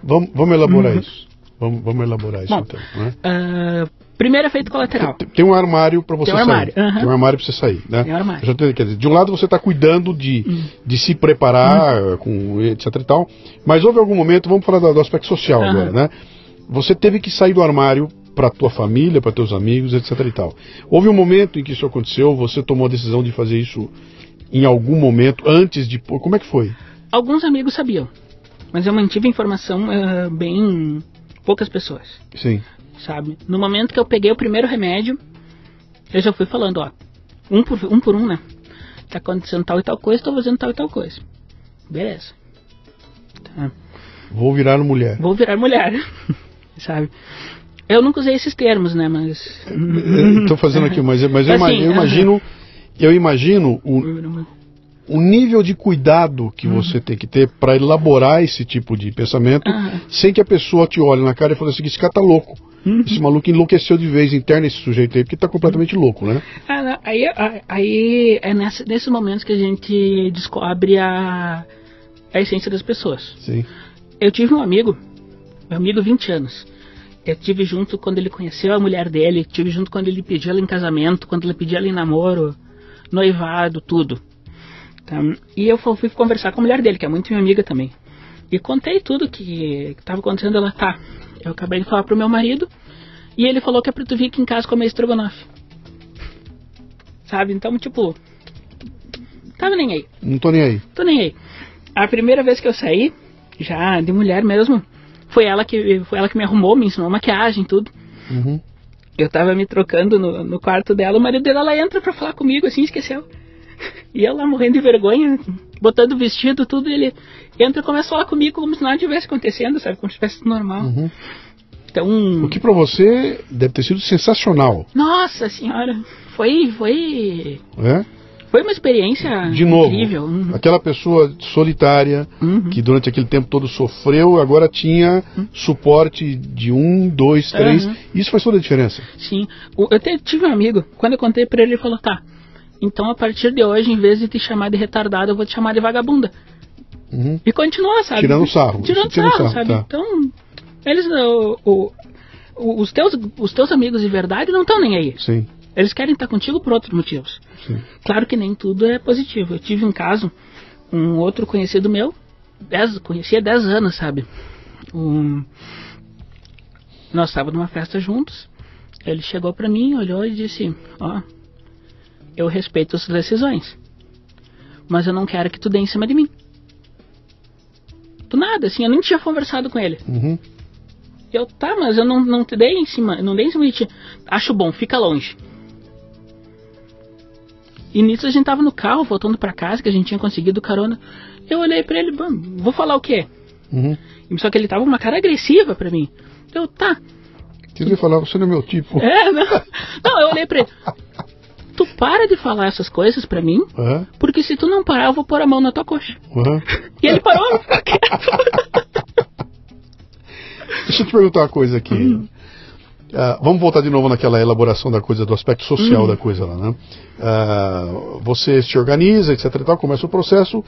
Vamos, vamos elaborar isso. Vamos, vamos elaborar isso Uhum. Bom. então. Né? Ah, primeiro efeito colateral. Tem- Tem um armário para você Tem um sair. armário, aham. Tem um armário para você sair, né? Tem um armário. Tenho- quer dizer, de um lado você está cuidando de, Hum. de se preparar com etc e tal, mas houve algum momento, vamos falar do, do aspecto social agora, né? Você teve que sair do armário para tua família, para teus amigos, etc e tal. Houve um momento em que isso aconteceu, você tomou a decisão de fazer isso em algum momento antes de, como é que foi? Alguns amigos sabiam, mas eu mantive a informação ah, bem poucas pessoas. Sim. sabe? No momento que eu peguei o primeiro remédio, eu já fui falando, ó, um por um, por um né? Tá acontecendo tal e tal coisa, tô fazendo tal e tal coisa. Beleza. Tá. Vou virar mulher. Vou virar mulher, sabe? Eu nunca usei esses termos, né? Mas. Estou fazendo aqui, mas, mas eu, ima- Assim, eu imagino, eu imagino o, o nível de cuidado que você tem que ter para elaborar esse tipo de pensamento, sem que a pessoa te olhe na cara e fale assim, esse cara tá louco. Esse maluco enlouqueceu de vez, interna esse sujeito aí, porque tá completamente louco, né? Ah, aí, aí- aí é nessa, nesses momentos que a gente descobre a, a essência das pessoas. Sim. Eu tive um amigo, meu amigo 20 anos. Eu tive junto quando ele conheceu a mulher dele, tive junto quando ele pediu ela em casamento, quando ele pediu ela em namoro, noivado, tudo. Tá? E eu fui conversar com a mulher dele, que é muito minha amiga também. E contei tudo que estava acontecendo. Ela, tá. Eu acabei de falar pro meu marido, e ele falou que é pra tu vir aqui em casa comer estrogonofe. Sabe? Então, tipo. Tava nem aí. Não tô nem aí. Tô nem aí. A primeira vez que eu saí, já de mulher mesmo, foi ela que, foi ela que me arrumou, me ensinou maquiagem tudo. Uhum. Eu tava me trocando no, no quarto dela, o marido dela ela entra pra falar comigo, assim, esqueceu. E eu lá morrendo de vergonha, botando o vestido, tudo, ele entra e começa a falar comigo como se nada tivesse acontecendo, sabe? Como se tivesse normal. Uhum. Então. O que pra você deve ter sido sensacional, Nossa senhora, foi. Foi. né? Foi uma experiência De novo, incrível. Uhum. aquela pessoa solitária Uhum. que durante aquele tempo todo sofreu, agora tinha suporte de um, dois, três. Uhum. Isso faz toda a diferença. Sim. Eu te- tive um amigo, quando eu contei pra ele, ele falou, tá, então a partir de hoje, em vez de te chamar de retardado, eu vou te chamar de vagabunda. Uhum. E continua, sabe? Tirando sarro. Tirando sarro, sarro, sabe? tá. Então, eles, o- o- os, teus, os teus amigos de verdade não estão nem aí. Sim, Eles querem estar contigo por outros motivos. Sim. Claro que nem tudo é positivo. Eu tive um caso, um outro conhecido meu, dez, conhecia há 10 anos, sabe? Um, nós estávamos numa festa juntos. Ele chegou pra mim, olhou e disse: Ó, eu respeito as suas decisões, mas eu não quero que tu dê em cima de mim. Do nada, assim, eu nem tinha conversado com ele. Uhum. Eu, tá, mas eu não, não te dei em cima, não dei em cima de ti. Acho bom, fica longe. E nisso a gente tava no carro, voltando pra casa, que a gente tinha conseguido carona. Eu olhei pra ele, "Bom, vou falar o quê? Uhum. Só que ele tava com uma cara agressiva pra mim. Eu, tá. Devia falar, você não é meu tipo. É, não. Não, eu olhei pra ele. tu para de falar essas coisas pra mim, Aham, porque se tu não parar, eu vou pôr a mão na tua coxa. aham. E ele parou. Deixa eu te perguntar uma coisa aqui. Ah, vamos voltar de novo naquela elaboração da coisa, do aspecto social da coisa lá, né? Ah, você se organiza, etc e tal, começa o processo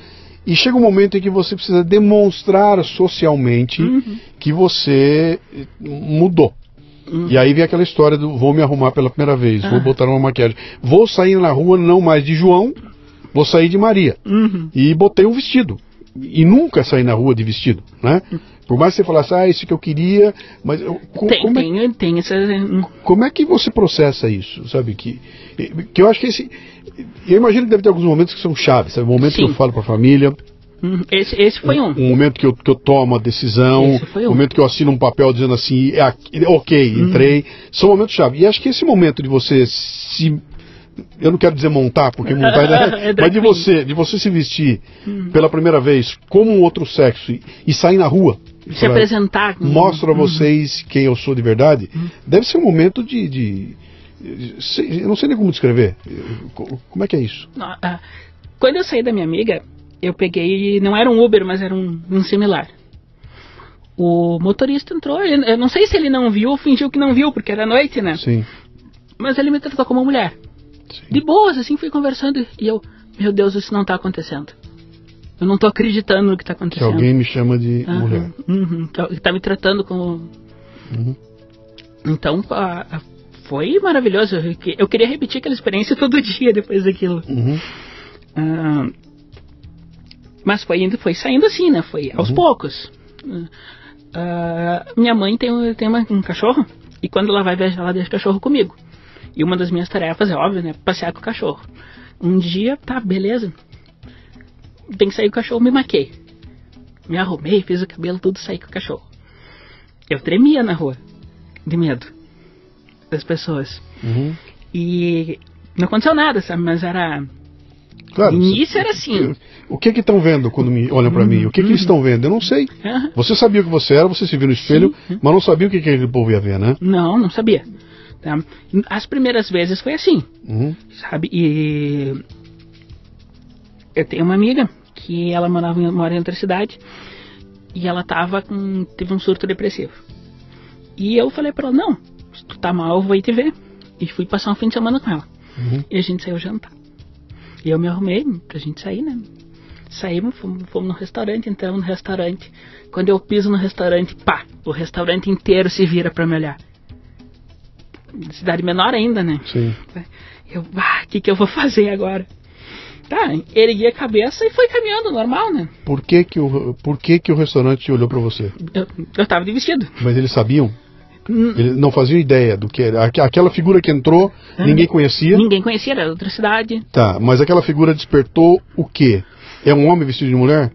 e chega um momento em que você precisa demonstrar socialmente que você eh, mudou. E aí vem aquela história do vou me arrumar pela primeira vez, vou botar uma maquiagem. Vou sair na rua não mais de João, vou sair de Maria. Uhum. E botei um vestido. E nunca saí na rua de vestido, né? Por mais que você falasse, ah, isso que eu queria, mas eu, Tem, como, é, tem, tem essa. como é que você processa isso, sabe? Que, que eu acho que esse. Eu imagino que deve ter alguns momentos que são chaves, sabe? O momento que Sim. eu falo para a família, Uhum. Esse, esse foi um. um momento que eu, que eu tomo a decisão, Esse foi o um. momento que eu assino um papel dizendo assim, é aqui- ok, Uhum. entrei, são momentos chave. E acho que esse momento de você se eu não quero dizer montar, porque montar é, É mas de você, de você se vestir Uhum. pela primeira vez como um outro sexo e, e sair na rua, Se falar, apresentar. mostro a Uhum. vocês quem eu sou de verdade, deve ser um momento de, de- eu não sei nem como descrever. Co- Como é que é isso? Ah, Quando eu saí da minha amiga, eu peguei. Não era um Uber, mas era um, um similar. O motorista entrou, eu não sei se ele não viu ou fingiu que não viu, porque era noite, né? Sim. Mas ele me tratou como mulher. sim. De boas, assim, fui conversando e eu, meu Deus, isso não tá acontecendo. Eu não tô acreditando no que tá Que acontecendo. alguém me chama de Aham, mulher. uhum, que tá me tratando como. Uhum. Então, a- a- foi maravilhoso. Eu, que- eu queria repetir aquela experiência todo dia depois daquilo. Uhum. Ah, mas foi indo, foi saindo assim, né? Foi aos poucos. Ah, minha mãe tem, um- tem uma- um cachorro e quando ela vai viajar, ela deixa o cachorro comigo. E uma das minhas tarefas é óbvio, né? Passear com o cachorro. Um dia, tá, beleza. Tem que sair com o cachorro, me maquei. Me arrumei, fiz o cabelo, tudo, saí com o cachorro. Eu tremia na rua, de medo das pessoas. Uhum. E não aconteceu nada, sabe? Mas era. Claro. Início era assim. O que que estão vendo quando me olham para mim? O que que eles estão vendo? Eu não sei. Aham. Você sabia o que você era, você se viu no espelho, mas não sabia o que que aquele povo ia ver, né? Não, não sabia. Tá? As primeiras vezes foi assim, Uhum. sabe? E eu tenho uma amiga que ela morava em, mora em outra cidade e ela tava com teve um surto depressivo. E eu falei pra ela, não, se tu tá mal, eu vou ir te ver. E fui passar um fim de semana com ela. Uhum. E a gente saiu jantar. E eu me arrumei pra gente sair, né? Saímos, fomos, fomos no restaurante, entramos no restaurante. Quando eu piso no restaurante, pá, o restaurante inteiro se vira pra me olhar. Cidade menor ainda, né? Sim. Eu, ah, o que, que eu vou fazer agora? Tá, ergui a cabeça e foi caminhando normal, né? Por que que o, por que que o restaurante olhou para você? Eu, eu tava de vestido. Mas eles sabiam? Hum, Eles não faziam ideia do que era. Aqu- Aquela figura que entrou, ninguém conhecia. Ninguém conhecia, era outra cidade. Tá, mas aquela figura despertou o quê? É um homem vestido de mulher?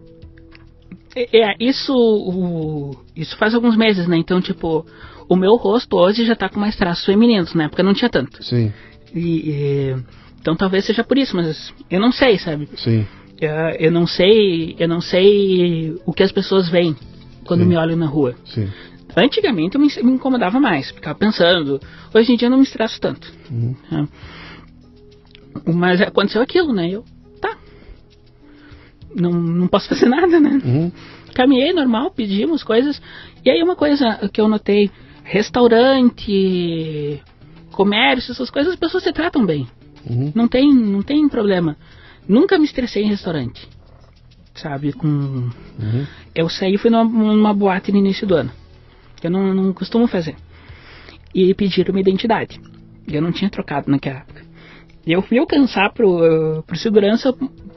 É, é, isso, o- isso faz alguns meses, né? Então, tipo, o meu rosto hoje já tá com mais traços femininos, na época não tinha tanto. Sim, E, e- então talvez seja por isso, mas eu não sei, sabe? sim. Eu, eu não sei, eu não sei o que as pessoas veem quando Sim. me olham na rua. Sim. Antigamente eu me, me incomodava mais, ficava pensando. Hoje em dia eu não me estresso tanto. Uhum. né? Mas aconteceu aquilo, né? Eu, tá. Não, não posso fazer nada, né? Uhum. Caminhei normal, pedimos coisas. E aí uma coisa que eu notei, restaurante, comércio, essas coisas, as pessoas se tratam bem. Uhum. Não tem, não tem problema. Nunca me estressei em restaurante. Sabe, com Uhum. eu saí e fui numa, numa boate no início do ano. Que eu não, não costumo fazer. E pediram uma identidade. Eu não tinha trocado naquela época. E eu fui alcançar pro, pro segurança.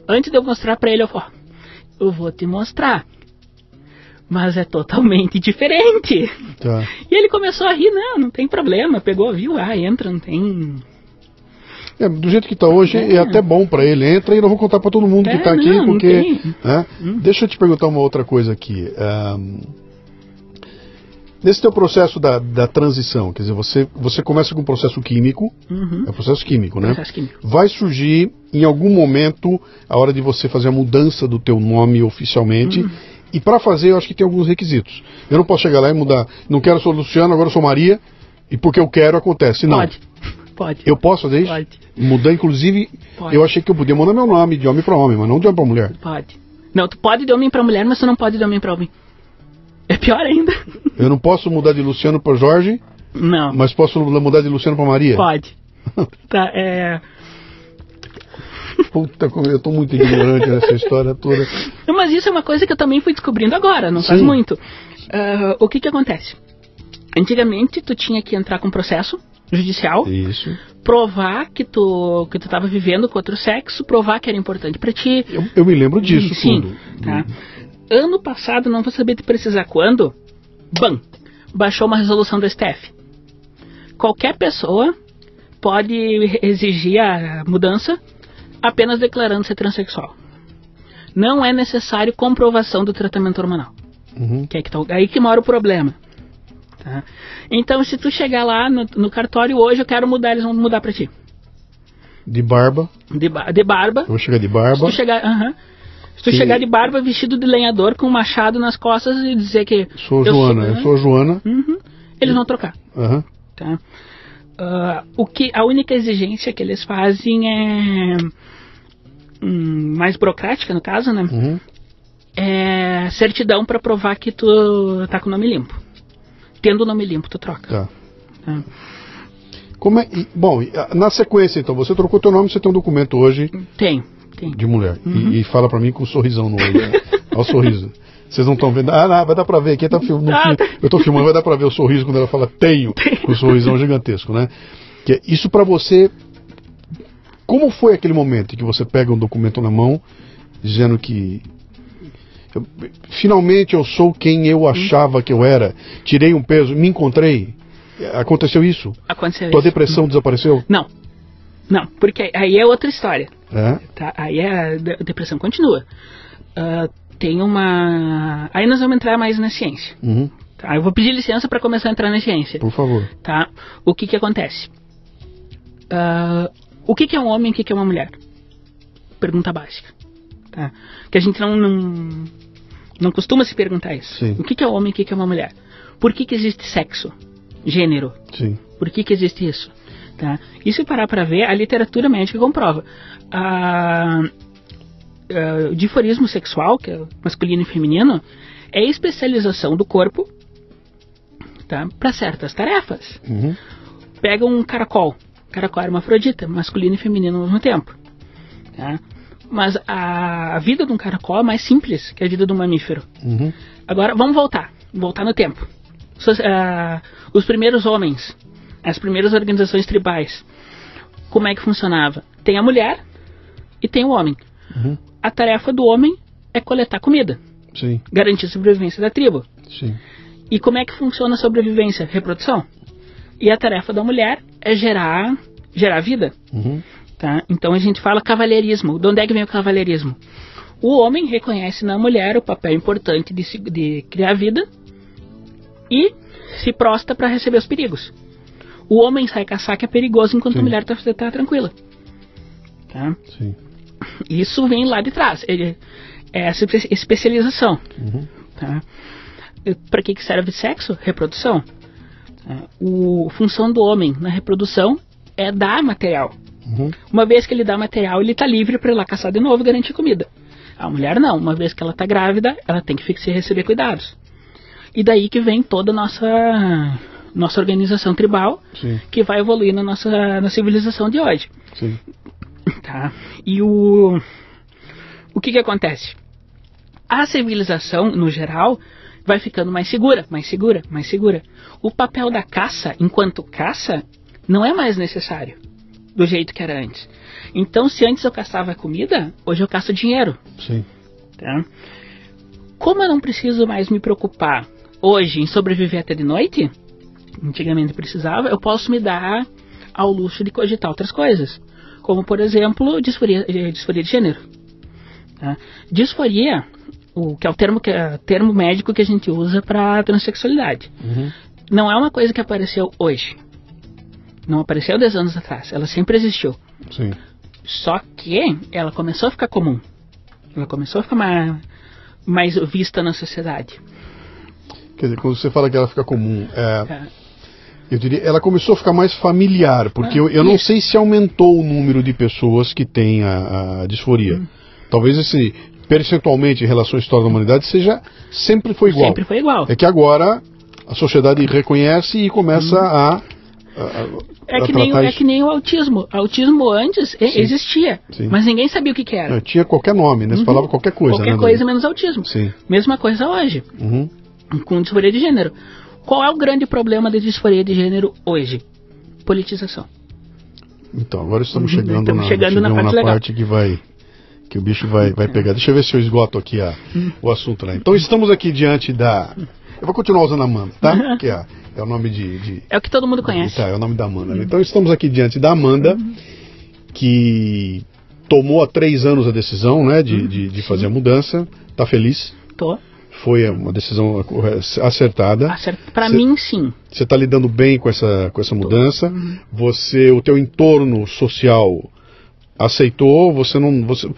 Antes de eu mostrar pra ele, eu falei: "Ó, Eu vou te mostrar. Mas é totalmente diferente. Tá. E ele começou a rir: Não, não tem problema. Pegou, viu? Ah, entra, não tem. É, do jeito que tá hoje, é, É. até bom para ele. Entra e não vou contar para todo mundo que É, tá aqui, não, não porque. tem. né? Deixa eu te perguntar uma outra coisa aqui. Ahn, nesse teu processo da, da transição, quer dizer, você, você começa com um processo químico, Uhum. é um processo químico, né? Processo químico. Vai surgir em algum momento a hora de você fazer a mudança do teu nome oficialmente. Uhum. E para fazer, eu acho que tem alguns requisitos. Eu não posso chegar lá e mudar. Não quero ser Luciano, agora eu sou Maria. E porque eu quero acontece. Não. Pode. Pode. Eu posso fazer isso? Pode. Mudar, inclusive, Pode. eu achei que eu podia mudar meu nome de homem para homem, mas não de homem para mulher. Pode. Não, tu pode de homem pra mulher, mas tu não pode de homem pra homem. É pior ainda. Eu não posso mudar de Luciano para Jorge, Não. mas posso mudar de Luciano para Maria. Pode. Tá, é... Puta, como eu tô muito ignorante nessa história toda. Mas isso é uma coisa que eu também fui descobrindo agora, não faz Sim. muito. Ah, o que que acontece? Antigamente, tu tinha que entrar com processo judicial, Isso. provar que tu que tu estava vivendo com outro sexo, provar que era importante pra ti. Eu, eu me lembro disso Sim, tudo. tá. Ano passado, não vou saber te precisar quando, bam, baixou uma resolução do STF. Qualquer pessoa pode exigir a mudança apenas declarando ser transexual. Não é necessário comprovação do tratamento hormonal. Uhum. Que é que tá- aí que mora o problema. Então, se tu chegar lá no, no cartório hoje, eu quero mudar, eles vão mudar pra ti. De barba. De, ba- de barba. Eu vou chegar de Se barba. tu chegar, aham. Se tu Sim. chegar de barba vestido de lenhador com um machado nas costas e dizer que. Sou eu Joana. Eu sou Joana. Uhum. Eles vão trocar. Aham. Tá? Ah, o que, a única exigência que eles fazem é. hum, mais burocrática, no caso, né? Uhum. É certidão pra provar que tu tá com o nome limpo. Tendo o nome limpo, tu troca. Tá. tá? Como é, e- bom, e, na sequência então, você trocou teu nome, você tem um documento hoje Tem, tem. de mulher. E- Uhum. E, fala pra mim com um sorrisão no olho. né? Olha o sorriso. Vocês não estão vendo? Ah, não, vai dar pra ver. Aqui tá film, no Ah, fi- tá. Eu tô filmando, vai dar pra ver o sorriso quando ela fala tenho, com um sorrisão gigantesco, né? Que é- isso pra você. Como foi aquele momento em que você pega um documento na mão, dizendo que. Eu- finalmente eu sou quem eu achava que eu era, tirei um peso, me encontrei. Aconteceu isso? Aconteceu Tua isso. depressão desapareceu? Não. Não, porque aí é outra história. É? Tá? Aí a de- depressão continua. Ah, tem uma. Aí nós vamos entrar mais na ciência. Uhum, Tá? Eu vou pedir licença para começar a entrar na ciência. por favor. Tá? O que que acontece? Ah, o que que é um homem e o que que é uma mulher? Pergunta básica. Tá? Que a gente não, não, não costuma se perguntar isso. Sim. O que que é um homem e o que que é uma mulher? Por que que existe sexo? Gênero? Sim. Por que, que existe isso? Tá? E se parar para ver, a literatura médica comprova. A, a- o diforismo sexual, que é masculino e feminino, é a especialização do corpo tá, para certas tarefas. Uhum. Pega um caracol. Caracol é hermafrodita, masculino e feminino ao mesmo tempo. Tá? Mas a, vida de um caracol é mais simples que a vida de um mamífero. Uhum. Agora, vamos voltar. Voltar no tempo. So- ah, os primeiros homens, as primeiras organizações tribais, como é que funcionava? Tem a mulher e tem o homem. Uhum. A tarefa do homem é coletar comida, Sim, garantir a sobrevivência da tribo. sim. E como é que funciona a sobrevivência? Reprodução. E a tarefa da mulher é gerar, gerar vida. Uhum. Tá? Então a gente fala cavalheirismo. De onde é que vem o cavalheirismo? O homem reconhece na mulher o papel importante de, se- de criar vida e se prosta para receber os perigos. O homem sai caçar que é perigoso enquanto Sim. a mulher está tranquila. Tá? Sim. Isso vem lá de trás. Ele, é essa espe- especialização. Uhum. Tá? Para que, que serve sexo? Reprodução. Tá? O, função do homem na reprodução é dar material. Uhum. Uma vez que ele dá material, ele está livre para ir lá caçar de novo e garantir comida. A mulher não. Uma vez que ela está grávida, ela tem que se receber cuidados. E daí que vem toda a nossa, nossa organização tribal, Sim, que vai evoluir na nossa na civilização de hoje. sim. Tá? E o, o que, que acontece? A civilização, no geral, vai ficando mais segura, mais segura, mais segura. O papel da caça, enquanto caça, não é mais necessário do jeito que era antes. Então, se antes eu caçava comida, hoje eu caço dinheiro. Sim. Tá? Como eu não preciso mais me preocupar hoje em sobreviver até de noite, antigamente precisava, eu posso me dar ao luxo de cogitar outras coisas. Como, por exemplo, disforia, eh, disforia de gênero. Tá? Disforia, o, que é o termo, que é, termo médico que a gente usa para transexualidade, Uhum. não é uma coisa que apareceu hoje. Não apareceu 10 anos atrás. Ela sempre existiu. Sim. Só que ela começou a ficar comum. Ela começou a ficar mais, mais vista na sociedade. Quer dizer, quando você fala que ela fica comum, é, tá? Eu diria, ela começou a ficar mais familiar, porque Ah, eu, eu não sei se aumentou o número de pessoas que têm a, a disforia. Hum. Talvez esse, percentualmente, em relação à história da humanidade, seja sempre foi igual. Sempre foi igual. É que agora a sociedade reconhece e começa a, a, a- É a que, nem, é que nem o autismo. Autismo antes Sim. existia, Sim. mas ninguém sabia o que, que era. É, tinha qualquer nome, né? Você falava qualquer coisa, Uhum. Qualquer né? coisa menos autismo. Sim. Mesma coisa hoje, Uhum. com disforia de gênero. Qual é o grande problema da disforia de gênero hoje? Politização. Então, agora estamos Uhum, chegando, estamos na, chegando na parte legal. parte que vai que o bicho vai, vai pegar. Deixa eu ver se eu esgoto aqui a, Hum. o assunto lá. Então estamos aqui diante da. Eu vou continuar usando Amanda, tá? Que é, é o nome de, de- É o que todo mundo conhece. Tá, é o nome da Amanda. né? Então estamos aqui diante da Amanda, que tomou há três anos a decisão, né, de, de, de fazer a mudança. Tá feliz? Tô. Foi uma decisão acertada. Acerta. Pra Cê- mim, sim. Você está lidando bem com essa, com essa mudança. Você, o teu entorno social aceitou. Você não, você,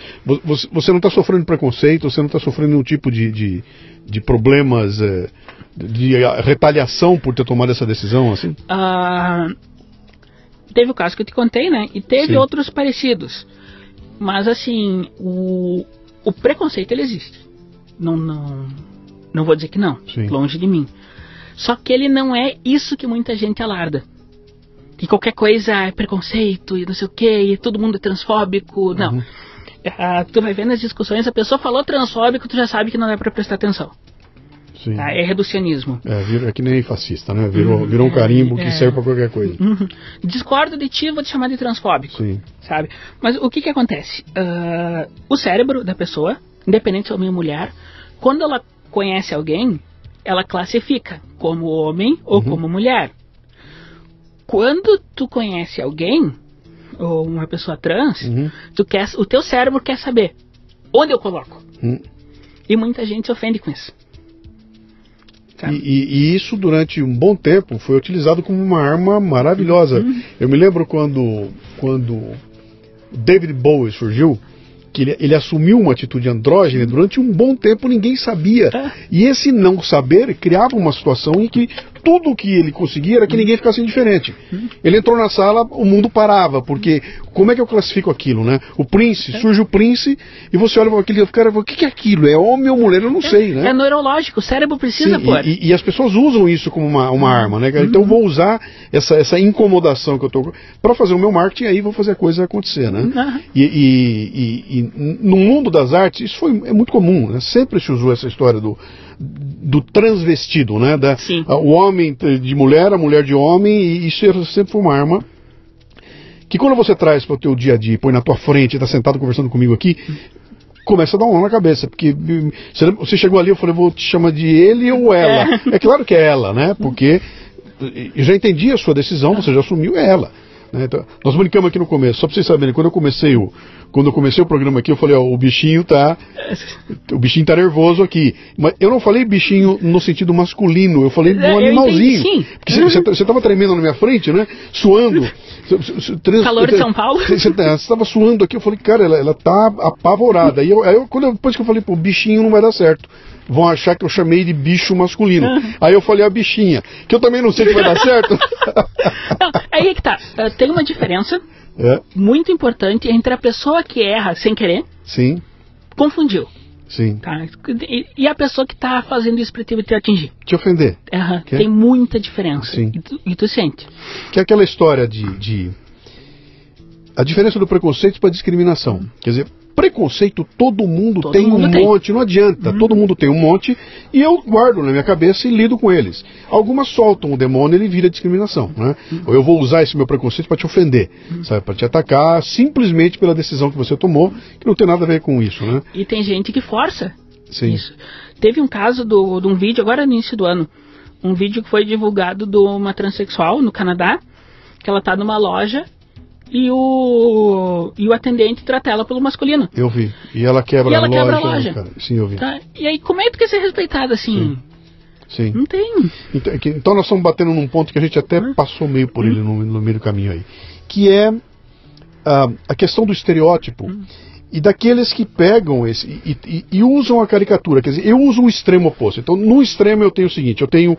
você, você não está sofrendo preconceito. Você não está sofrendo nenhum tipo de, de, de problemas eh, de retaliação por ter tomado essa decisão, assim. Ah, teve o caso que eu te contei, né? E teve Sim. outros parecidos. Mas assim, o, o preconceito ele existe. Não, não, não vou dizer que não. Sim. Longe de mim. Só que ele não é isso que muita gente alarda. Que qualquer coisa é preconceito e não sei o que, e todo mundo é transfóbico. Não. Uhum. Ah, tu vai vendo as discussões, a pessoa falou transfóbico, tu já sabe que não é pra prestar atenção. Sim. Tá? É reducionismo. É, virou- é que nem fascista, né? Virou, Uhum, virou um é, carimbo que é. serve para qualquer coisa. Uhum. Discordo de ti, vou te chamar de transfóbico. Sim. sabe? Mas o que que acontece? Ah, o cérebro da pessoa, independente se é homem ou mulher, quando ela conhece alguém, ela classifica como homem ou Uhum. como mulher. Quando tu conhece alguém ou uma pessoa trans, Uhum. tu quer, o teu cérebro quer saber onde eu coloco. Hum. E muita gente se ofende com isso. E, e- e isso durante um bom tempo foi utilizado como uma arma maravilhosa. Uhum. Eu me lembro quando quando David Bowie surgiu, que ele, ele assumiu uma atitude andrógena durante um bom tempo ninguém sabia. É. E esse não saber criava uma situação em que tudo o que ele conseguia era que ninguém ficasse indiferente. Ele entrou na sala, o mundo parava, porque como é que eu classifico aquilo, né? O Prince, surge o Prince e você olha para aquele cara e fala, o que é aquilo? É homem ou mulher? Eu não sei, né? É neurológico, o cérebro precisa Sim, pôr. e, e- as pessoas usam isso como uma, uma arma, né, cara? Então eu vou usar essa, essa incomodação que eu tô para fazer o meu marketing aí vou fazer a coisa acontecer, né? Aham. E, e- e- e no mundo das artes isso foi, é muito comum, né? Sempre se usou essa história do, do transvestido, né? Da, Sim. a- o homem de mulher, a mulher de homem, e isso sempre foi uma arma que quando você traz para o teu dia a dia, põe na tua frente, está sentado conversando comigo aqui, começa a dar um nó na cabeça, porque hum, você, chegou ali, eu falei, vou te chamar de ele ou ela. É, claro que é ela, né? Porque eu já entendi a sua decisão, você já assumiu, é ela. Né? Então, nós brincamos aqui no começo, só para vocês saberem, quando eu comecei o, quando eu comecei o programa aqui, eu falei, ó, o bichinho tá, o bichinho tá nervoso aqui. Mas eu não falei bichinho no sentido masculino, eu falei É, eu animalzinho. entendi. Porque você- você estava tremendo na minha frente, né? Suando. Trans- Calor de São Paulo. Você estava suando aqui, eu falei, cara, ela, ela tá apavorada. Aí, eu, eu- quando depois que eu falei, pô, bichinho não vai dar certo. Vão achar que eu chamei de bicho masculino. Aí eu falei a bichinha, que eu também não sei se vai dar certo. Não, aí é que tá. Ah, Tem uma diferença é, muito importante entre a pessoa que erra sem querer, sim, confundiu, sim. tá? E, e a pessoa que tá fazendo isso pra te, te atingir. Te ofender. Que? Tem muita diferença. Sim. E, tu, e tu sente. Que é aquela história de. de- a diferença do preconceito para discriminação. Quer dizer, preconceito todo mundo Todo tem mundo um tem. monte, não adianta. Todo mundo tem um monte e eu guardo na minha cabeça e lido com eles. Algumas soltam o demônio e ele vira discriminação. Né? Ou eu vou usar esse meu preconceito para te ofender, sabe? Para te atacar simplesmente pela decisão que você tomou, que não tem nada a ver com isso. Né? E tem gente que força Sim. isso. Teve um caso do, de um vídeo, agora no início do ano, um vídeo que foi divulgado de uma transexual no Canadá, que ela tá numa loja e o, e o atendente trata ela pelo masculino. Eu vi. E ela quebra E ela a quebra loja. a loja. cara. Sim, eu vi. Tá? E aí, como é que tu quer ser respeitada assim? Sim. Não tem. Então, é então nós estamos batendo num ponto que a gente até passou meio por ele no, no meio do caminho aí, que é ah, a questão do estereótipo e daqueles que pegam esse e, e- e usam a caricatura. Quer dizer, eu uso o extremo oposto. Então, no extremo eu tenho o seguinte: eu tenho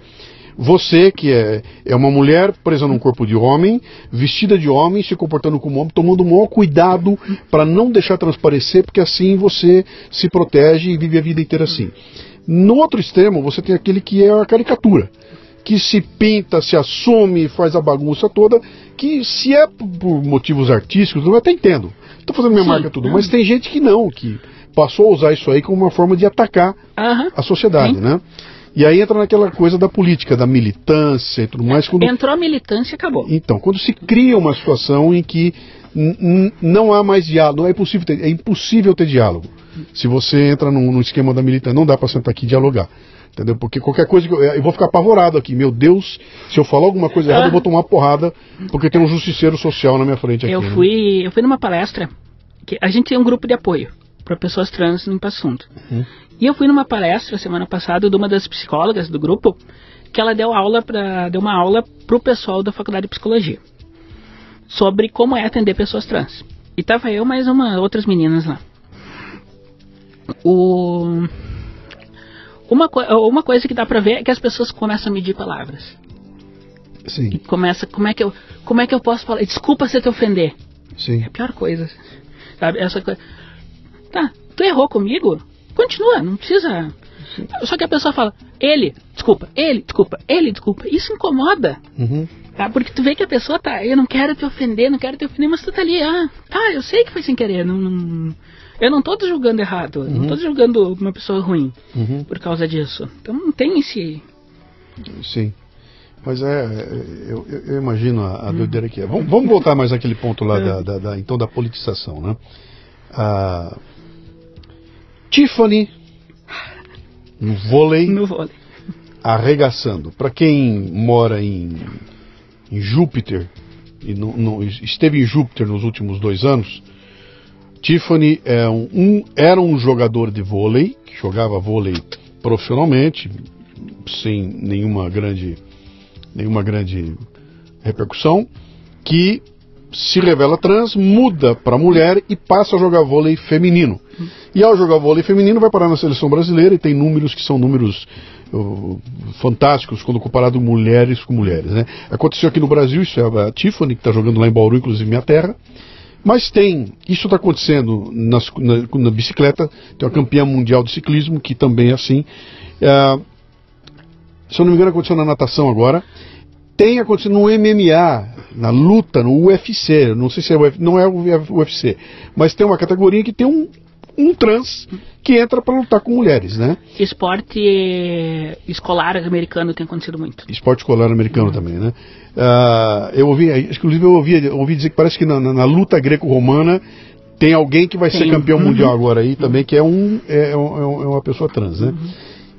você que é, é uma mulher presa num corpo de homem, vestida de homem, se comportando como homem, tomando o maior cuidado para não deixar transparecer, porque assim você se protege e vive a vida inteira assim. No outro extremo, você tem aquele que é a caricatura que se pinta, se assume, faz a bagunça toda, que se é por motivos artísticos, eu até entendo. Estou fazendo minha Sim. marca tudo, mas tem gente que não, que passou a usar isso aí como uma forma de atacar a sociedade, Sim. né? E aí entra naquela coisa da política, da militância e tudo mais. Quando... Entrou a militância e acabou. Então, quando se cria uma situação em que não há mais diálogo, não é impossível ter, é impossível ter diálogo. Se você entra num, num esquema da militância, não dá para sentar aqui e dialogar. Entendeu? Porque qualquer coisa que eu, eu, vou ficar apavorado aqui. Meu Deus, se eu falar alguma coisa errada, eu vou tomar porrada, porque tem um justiceiro social na minha frente aqui. Eu né? fui, eu fui numa palestra, que a gente tem um grupo de apoio para pessoas trans no Passo Fundo. Uhum. E eu fui numa palestra semana passada de uma das psicólogas do grupo, que ela deu aula para deu uma aula para o pessoal da faculdade de psicologia sobre como é atender pessoas trans. E tava eu mais uma outras meninas lá. O uma, uma coisa que dá pra ver é que as pessoas começam a medir palavras. Sim. começa, como é que eu, como é que eu posso falar? Desculpa se eu te ofender. Sim. É a pior coisa. Sabe? Essa coisa. Tá, tu errou comigo? Continua, não precisa. Só que a pessoa fala, ele, desculpa, ele, desculpa, ele, desculpa. Isso incomoda. Uhum. Tá? Porque tu vê que a pessoa tá, eu não quero te ofender, não quero te ofender, mas tu tá ali, ah, tá, eu sei que foi sem querer, não, não eu não estou julgando errado, uhum. não estou julgando uma pessoa ruim uhum. por causa disso. Então não tem esse. Sim. Mas é, eu, eu imagino a, a uhum. doideira que é. Vamos, vamos, voltar mais àquele ponto lá da, da, da, então da politização, né? A Tiffany no vôlei, no vôlei. arregaçando. Para quem mora em, em Júpiter e no, no, esteve em Júpiter nos últimos dois anos, Tiffany é um, um, era um jogador de vôlei, que jogava vôlei profissionalmente, sem nenhuma grande, nenhuma grande repercussão, que se revela trans, muda para mulher e passa a jogar vôlei feminino. E ao jogar vôlei feminino vai parar na seleção brasileira e tem números que são números fantásticos quando comparado mulheres com mulheres. Né? Aconteceu aqui no Brasil, isso é a Tiffany, que está jogando lá em Bauru, inclusive minha terra. Mas tem, isso está acontecendo nas, na, na, bicicleta, tem uma campeã mundial de ciclismo que também é assim. É, se eu não me engano, aconteceu na natação agora. Tem acontecido no MMA, na luta, no UFC, não sei se é UFC, não é o UFC, mas tem uma categoria que tem um, um trans que entra para lutar com mulheres, né? Esporte escolar americano tem acontecido muito. Esporte escolar americano uhum. também, né? Uh, eu ouvi, inclusive eu ouvi, ouvi dizer que parece que na, na, na luta greco-romana tem alguém que vai tem. ser campeão uhum. mundial agora aí também, que é, um, é, é, é uma pessoa trans, né?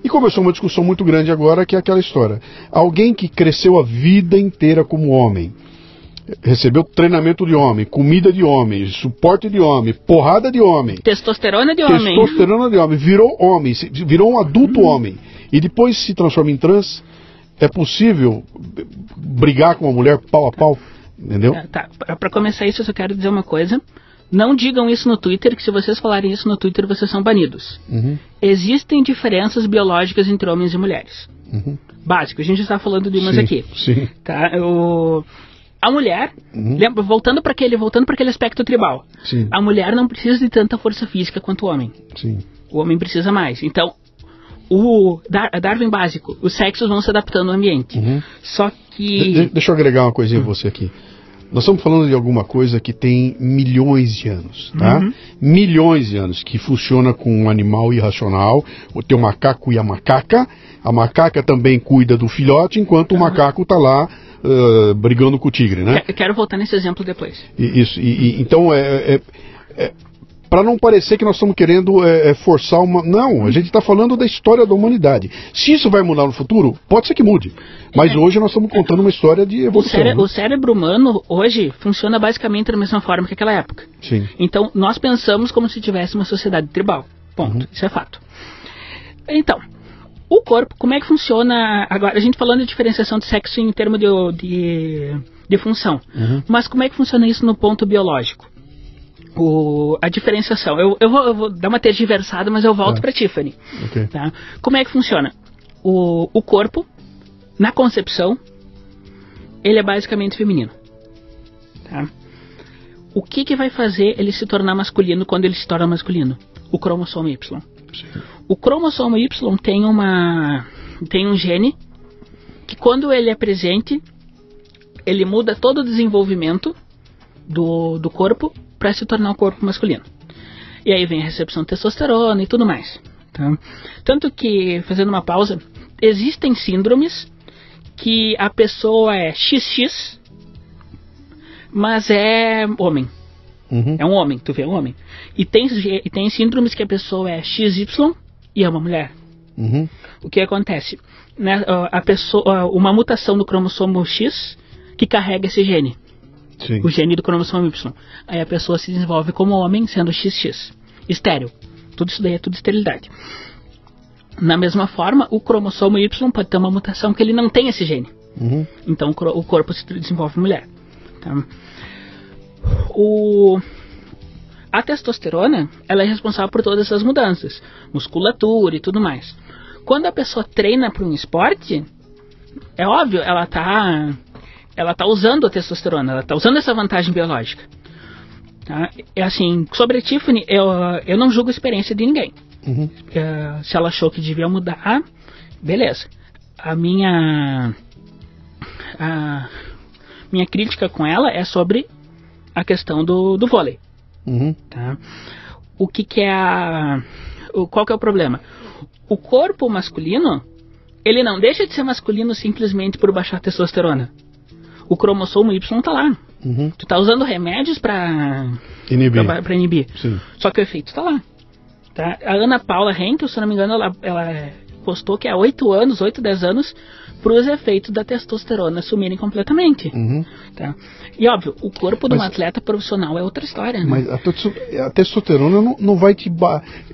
E começou uma discussão muito grande agora, que é aquela história. Alguém que cresceu a vida inteira como homem, recebeu treinamento de homem, comida de homem, suporte de homem, porrada de homem. Testosterona de homem. Testosterona de homem. Virou homem, virou um adulto hum. homem. E depois se transforma em trans. É possível brigar com uma mulher pau a pau? Entendeu? Tá. Para começar isso, eu só quero dizer uma coisa. Não digam isso no Twitter, que se vocês falarem isso no Twitter, vocês são banidos. Uhum. Existem diferenças biológicas entre homens e mulheres. Uhum. Básico, a gente está falando de umas sim, aqui. Sim. Tá? Eu a mulher, uhum. lembra, voltando para aquele, voltando aquele aspecto tribal, Sim. a mulher não precisa de tanta força física quanto o homem. Sim. O homem precisa mais. Então, o Darwin básico, os sexos vão se adaptando ao ambiente. Uhum. Só que. De, deixa eu agregar uma coisinha em você aqui. Nós estamos falando de alguma coisa que tem milhões de anos, tá? Uhum. Milhões de anos, que funciona com um animal irracional. Tem o macaco e a macaca. A macaca também cuida do filhote, enquanto uhum. o macaco está lá uh, brigando com o tigre, né? Quero voltar nesse exemplo depois. E, isso, e, e, então é, é, é para não parecer que nós estamos querendo é, é forçar uma. Não, a gente está falando da história da humanidade. Se isso vai mudar no futuro, pode ser que mude. Mas é. hoje nós estamos contando uma história de evolução. O, cére né? o, cérebro humano hoje funciona basicamente da mesma forma que aquela época. Sim. Então nós pensamos como se tivesse uma sociedade tribal. Ponto. Uhum. Isso é fato. Então, o corpo, como é que funciona? Agora, a gente falando de diferenciação de sexo em termos de, de, de função. Uhum. Mas como é que funciona isso no ponto biológico? O, a diferenciação. Eu, eu, vou, eu, vou, dar uma tergiversada, mas eu volto ah. para Tiffany. Okay. Tá? Como é que funciona? O, o corpo na concepção, ele é basicamente feminino. Tá? O que, que vai fazer ele se tornar masculino quando ele se torna masculino? O cromossomo Y. Sim. O cromossomo Y tem uma tem um gene que quando ele é presente, ele muda todo o desenvolvimento do, do corpo para se tornar um corpo masculino. E aí vem a recepção de testosterona e tudo mais. Tá? Tanto que, fazendo uma pausa, existem síndromes que a pessoa é XX, mas é homem. Uhum. É um homem, tu vê, é um homem. E tem, e tem síndromes que a pessoa é XY e é uma mulher. Uhum. O que acontece? Né, a pessoa, uma mutação no cromossomo X que carrega esse gene, Sim. o gene do cromossomo Y. Aí a pessoa se desenvolve como homem, sendo XX. Estéreo. Tudo isso daí é tudo esterilidade. Na mesma forma, o cromossomo Y pode ter uma mutação que ele não tem esse gene. Uhum. Então o corpo se desenvolve mulher. tá? O, a testosterona ela é responsável por todas essas mudanças, musculatura e tudo mais. Quando a pessoa treina para um esporte, é óbvio, ela tá, ela tá usando a testosterona, ela tá usando essa vantagem biológica. Tá? É assim, sobre a Tiffany, eu, eu não julgo a experiência de ninguém. Uhum. É, se ela achou que devia mudar, beleza. A minha a minha crítica com ela é sobre a questão do, do vôlei, Uhum. tá? O que que é a o, qual que é o problema? O corpo masculino, ele não deixa de ser masculino simplesmente por baixar testosterona. O cromossomo Y tá lá. Uhum. Tu tá usando remédios pra, Inibir. pra, pra inibir. Sim. Só que o efeito tá lá. Tá? A Ana Paula Henkel, se não me engano, ela, ela postou que há 8 anos, 8, 10 anos, para os efeitos da testosterona sumirem completamente. Uhum. Tá? E óbvio, o corpo de um atleta profissional é outra história. Né? Mas a, testo- a testosterona não, não vai te.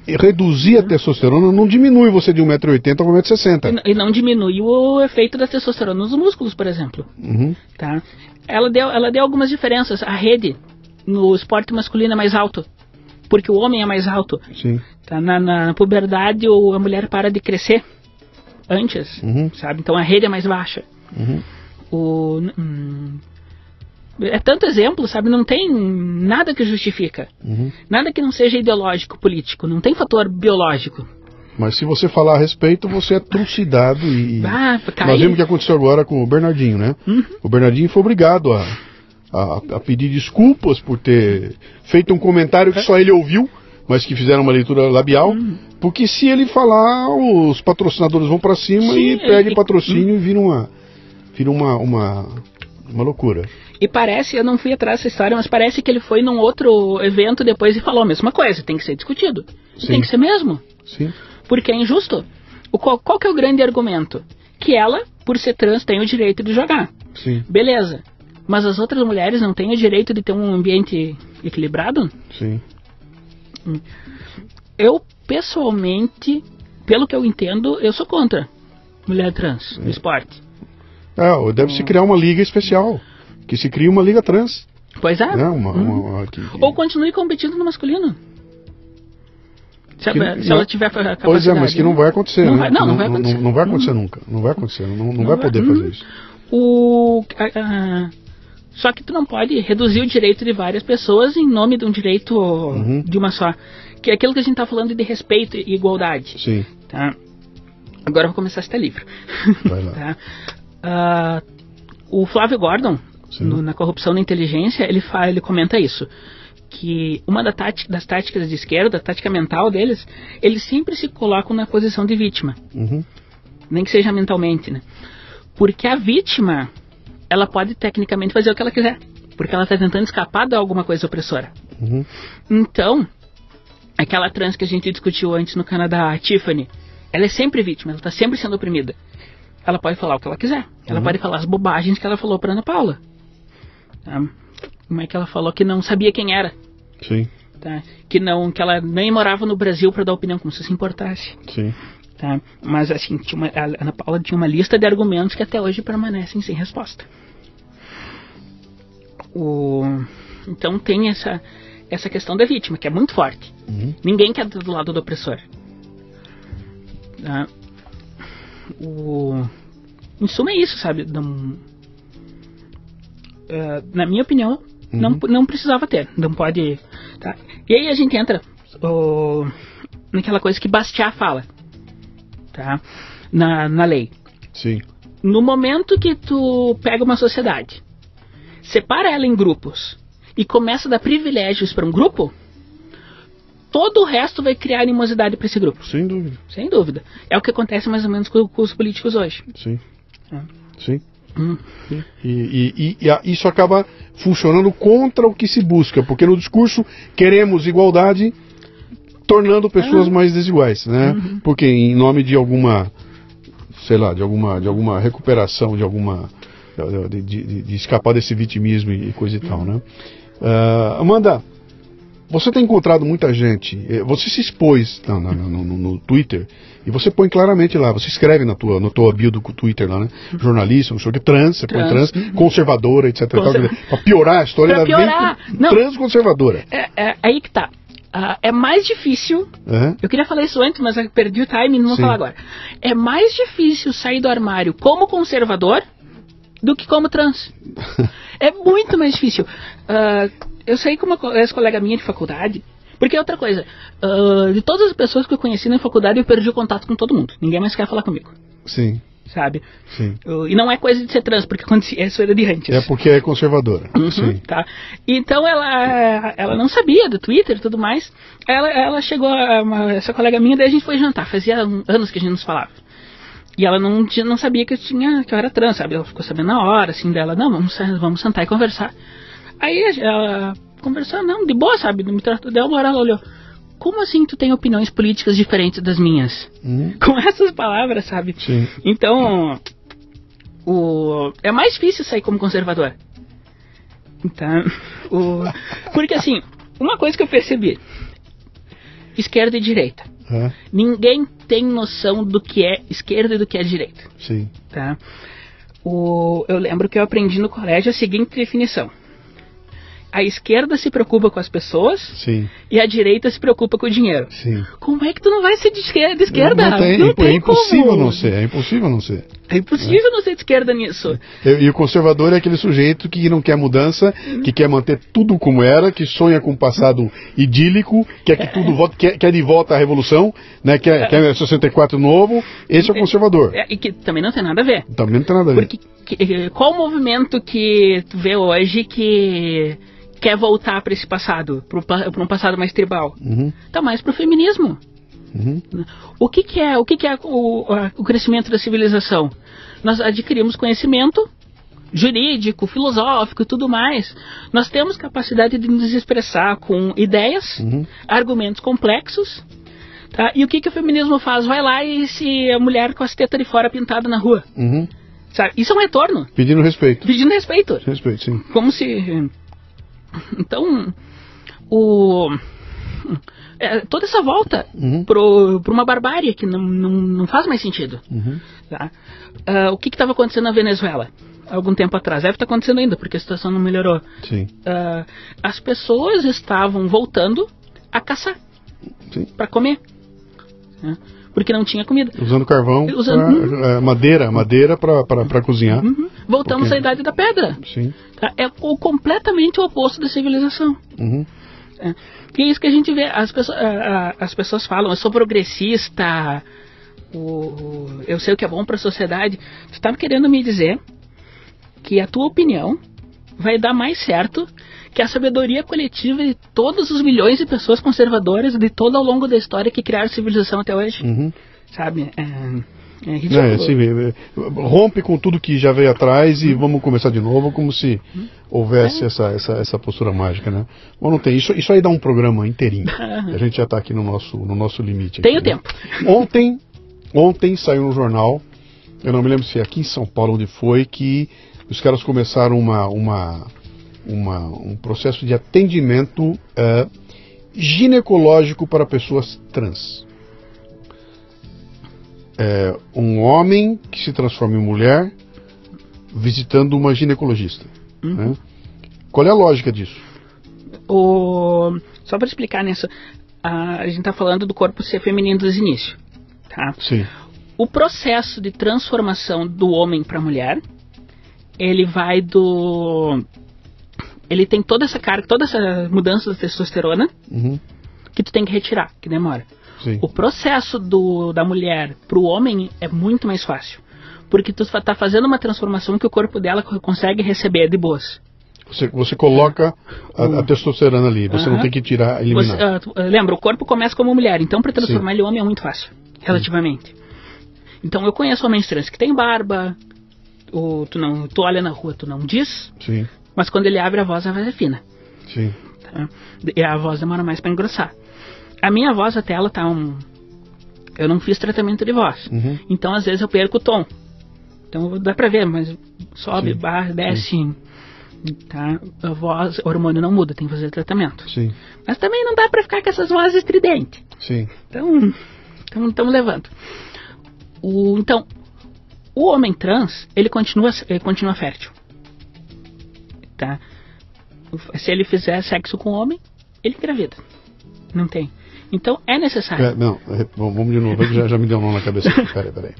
Reduzir a testosterona não diminui você de 1,80m para 1,60m. E E não diminui o efeito da testosterona nos músculos, por exemplo. Uhum. Tá? Ela, deu, ela deu algumas diferenças. A rede no esporte masculino é mais alto, porque o homem é mais alto. Sim. Tá? Na, na puberdade, a mulher para de crescer antes, Uhum. sabe? Então a rede é mais baixa. Uhum. O, hum, é tanto exemplo, sabe? Não tem nada que justifica. Uhum. Nada que não seja ideológico, político. Não tem fator biológico. Mas se você falar a respeito, você é trucidado e. Ah, cai. Nós vimos o que aconteceu agora com o Bernardinho, né? Uhum. O Bernardinho foi obrigado a, a, a pedir desculpas por ter feito um comentário que só ele ouviu, mas que fizeram uma leitura labial. Uhum. Porque se ele falar, os patrocinadores vão para cima Sim, e perde e- patrocínio e vira uma, vira uma, uma, uma loucura. E parece, eu não fui atrás dessa história, mas parece que ele foi num outro evento depois e falou a mesma coisa. Tem que ser discutido. Sim. Tem que ser mesmo. Sim. Porque é injusto. O, qual, qual que é o grande argumento? Que ela, por ser trans, tem o direito de jogar. Sim, Beleza. Mas as outras mulheres não têm o direito de ter um ambiente equilibrado? sim. Eu, pessoalmente, pelo que eu entendo, eu sou contra mulher trans no esporte. É, deve se criar uma liga especial. Que se crie uma liga trans. Pois é. né? uma, Uhum. uma- uma- que- que- Ou continue competindo no masculino. Se, Que- se não- ela tiver capacidade. Pois é, mas que não vai acontecer, Não né? vai- não, Que não vai acontecer. Não, vai acontecer nunca. Não vai acontecer. Não, não, Não vai poder Uhum. fazer isso. O, só que tu não pode reduzir o direito de várias pessoas em nome de um direito Uhum. de uma só. Que é aquilo que a gente tá falando de respeito e igualdade. Sim, Tá? Agora eu vou começar a citar livro. vai lá. Tá? Ah, o Flávio Gordon, no- na corrupção da inteligência, ele, fala, ele comenta isso. Que uma da tática- das táticas de esquerda, a tática mental deles, eles sempre se colocam na posição de vítima. Uhum. Nem que seja mentalmente, né? Porque a vítima, ela pode tecnicamente fazer o que ela quiser. Porque ela está tentando escapar de alguma coisa opressora. Uhum. Então, aquela trans que a gente discutiu antes no Canadá, a Tiffany, ela é sempre vítima, ela está sempre sendo oprimida. Ela pode falar o que ela quiser. Ela Uhum. pode falar as bobagens que ela falou para Ana Paula. Tá? Como é que ela falou que não sabia quem era? Sim, Tá? Que não, que ela nem morava no Brasil para dar opinião, como se se importasse. sim. Tá? Mas assim, tinha uma- a Ana Paula tinha uma lista de argumentos que até hoje permanecem sem resposta. O, então tem essa, essa questão da vítima, que é muito forte. Uhum. Ninguém quer do lado do opressor. Tá? O, em suma é isso, sabe? Não, uh, na minha opinião, uhum. não, não precisava ter. Não pode. Tá? E aí a gente entra oh, naquela coisa que Bastiat fala. Tá? Na, na lei. Sim. No momento que tu pega uma sociedade, separa ela em grupos e começa a dar privilégios para um grupo, todo o resto vai criar animosidade para esse grupo. Sem dúvida. Sem dúvida. É o que acontece mais ou menos com, com os políticos hoje. Sim. É. Sim. Hum. E, e, e, e, isso acaba funcionando contra o que se busca, porque no discurso queremos igualdade, tornando pessoas ah. mais desiguais, né? Uhum. Porque em nome de alguma, sei lá, de alguma, de alguma recuperação, de alguma, de, de, de escapar desse vitimismo e coisa e uhum. tal, né? Uh, Amanda, você tem encontrado muita gente, eh, você se expôs no, no, no, no, Twitter e você põe claramente lá, você escreve na tua, no tua bio do Twitter lá, né? Jornalista, sei o que, trans, você trans. põe trans, uhum. conservadora, etc. Conserv... Para piorar a história pra piorar. Não, trans conservadora. É, é, aí que tá. Uh, é mais difícil. Uhum. Eu queria falar isso antes, mas eu perdi o time e não vou Sim. falar agora. É mais difícil sair do armário como conservador do que como trans. é muito mais difícil. Uh, eu saí com uma ex-colega minha de faculdade. Porque outra coisa, uh, de todas as pessoas que eu conheci na faculdade, eu perdi o contato com todo mundo. Ninguém mais quer falar comigo. Sim. Sabe? Sim. Uh, e não é coisa de ser trans, porque isso era de antes. É porque é conservadora. Uhum, Sim. Tá. Então ela, ela não sabia do Twitter e tudo mais. Ela, ela chegou, uma, essa colega minha, daí a gente foi jantar. Fazia anos que a gente nos falava. E ela não, não sabia que eu tinha que eu era trans, sabe? Ela ficou sabendo na hora, assim, dela, não, vamos, vamos sentar e conversar. Aí ela conversou, não, de boa, sabe? Me tratou dela, uma hora ela olhou. Como assim tu tem opiniões políticas diferentes das minhas? Hum. Com essas palavras, sabe? Sim. Então, o, é mais difícil sair como conservador. Então, o, porque assim, uma coisa que eu percebi: esquerda e direita. É. Ninguém tem noção do que é esquerda e do que é direita. Sim. Tá? O, eu lembro que eu aprendi no colégio a seguinte definição: a esquerda se preocupa com as pessoas Sim. e a direita se preocupa com o dinheiro. Sim. Como é que tu não vai ser de esquerda? De esquerda? Não, tem, não é tem é impossível como. não ser, é impossível não ser. É impossível é. não ser de esquerda nisso. E, e, o conservador é aquele sujeito que não quer mudança, que quer manter tudo como era, que sonha com um passado idílico, quer que tudo volte, quer, quer de volta à revolução, né, quer, quer 64 novo. Esse é o conservador. É, e que também não tem nada a ver. Também não tem nada a ver. Porque que, qual o movimento que tu vê hoje que quer voltar para esse passado, para um passado mais tribal. Uhum. Tá mais para o feminismo. Uhum. O que, que, é o que, que é o, o crescimento da civilização? Nós adquirimos conhecimento jurídico, filosófico e tudo mais. Nós temos capacidade de nos expressar com ideias, uhum. argumentos complexos. Tá? E o que, que o feminismo faz? Vai lá e se a mulher com as tetas de fora pintada na rua. Uhum. Sabe? Isso é um retorno. Pedindo respeito. Pedindo respeito. Respeito, sim. Como se então, o, é, toda essa volta uhum. para uma barbárie que não, não, não faz mais sentido. Uhum. Tá? Uh, o que estava acontecendo na Venezuela? Algum tempo atrás. Deve estar tá acontecendo ainda, porque a situação não melhorou. Uh, as pessoas estavam voltando a caçar para comer. Né? Porque não tinha comida. Usando carvão, Usando, pra, uhum. é, madeira, madeira para cozinhar. Uhum. Voltamos à idade da pedra. Sim. Tá? É o, completamente o oposto da civilização. Uhum. É. E é isso que a gente vê. As pessoas, as pessoas falam, eu sou progressista, o, eu sei o que é bom para a sociedade. Você estava querendo me dizer que a tua opinião vai dar mais certo que a sabedoria coletiva de todos os milhões de pessoas conservadoras de todo ao longo da história que criaram a civilização até hoje. Uhum. Sabe? É, é, é, assim, é, rompe com tudo que já veio atrás e vamos começar de novo, como se houvesse é. essa, essa, essa postura mágica, né? Mas não tem. Isso, isso aí dá um programa inteirinho. A gente já está aqui no nosso, no nosso limite. Tem o né? tempo. Ontem, ontem saiu no jornal, eu não me lembro se é aqui em São Paulo onde foi, que os caras começaram uma, uma, uma um processo de atendimento uh, ginecológico para pessoas trans é, um homem que se transforma em mulher visitando uma ginecologista. Uhum. Né? Qual é a lógica disso? O... Só para explicar nisso, a, a gente está falando do corpo ser feminino desde o início. Tá? Sim. o processo de transformação do homem para a mulher, ele vai do ele tem toda essa carga, toda essa mudança da testosterona Uhum. que tu tem que retirar, que demora. Sim. O processo do, da mulher pro homem é muito mais fácil. Porque tu tá fazendo uma transformação que o corpo dela co- consegue receber de boas. Você, você coloca a, a testosterona ali, você não Aham. tem que tirar, Você, eliminar. ah, ah, lembra, o corpo começa como mulher, então para transformar ele em homem é muito fácil, relativamente. Então eu conheço homens trans que tem barba, o, tu, não, tu olha na rua, tu não diz, Sim, mas quando ele abre a voz, a voz é fina. sim. tá? E a voz demora mais para engrossar. A minha voz até ela tá um. Eu não fiz tratamento de voz. Uhum. Então às vezes eu perco o tom. Então dá pra ver, mas sobe, Sim. barra, desce. Tá? A voz, o hormônio não muda, tem que fazer tratamento. Sim, Mas também não dá pra ficar com essas vozes estridentes. sim. Então, estamos levando. O, então, o homem trans, ele continua, ele continua fértil. Tá? Se ele fizer sexo com homem, ele engravida. Não tem. Então, é necessário. É, não, é, vamos de novo, já, já me deu um nó na cabeça. Peraí, peraí.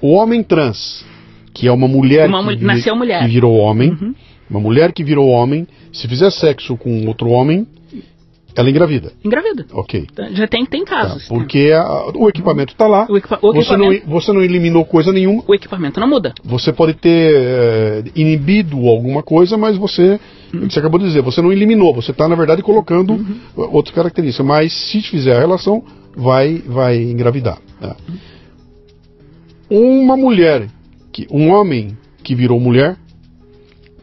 O homem trans, que é uma mulher, Uma que, mu- vi- nasceu mulher. que virou homem, Uhum. uma mulher que virou homem, se fizer sexo com outro homem, ela engravida. Engravida. Ok. Tá? Já tem, tem Tá, casos. porque a- o equipamento está lá, O equipa- o você, não, equipamento- você não eliminou coisa nenhuma, O equipamento não muda. você pode ter eh, inibido alguma coisa, mas você, Uhum. você acabou de dizer, você não eliminou, você está na verdade colocando Uhum. outras características, mas se fizer a relação, vai, vai engravidar. né? Uma mulher, que, um homem que virou mulher,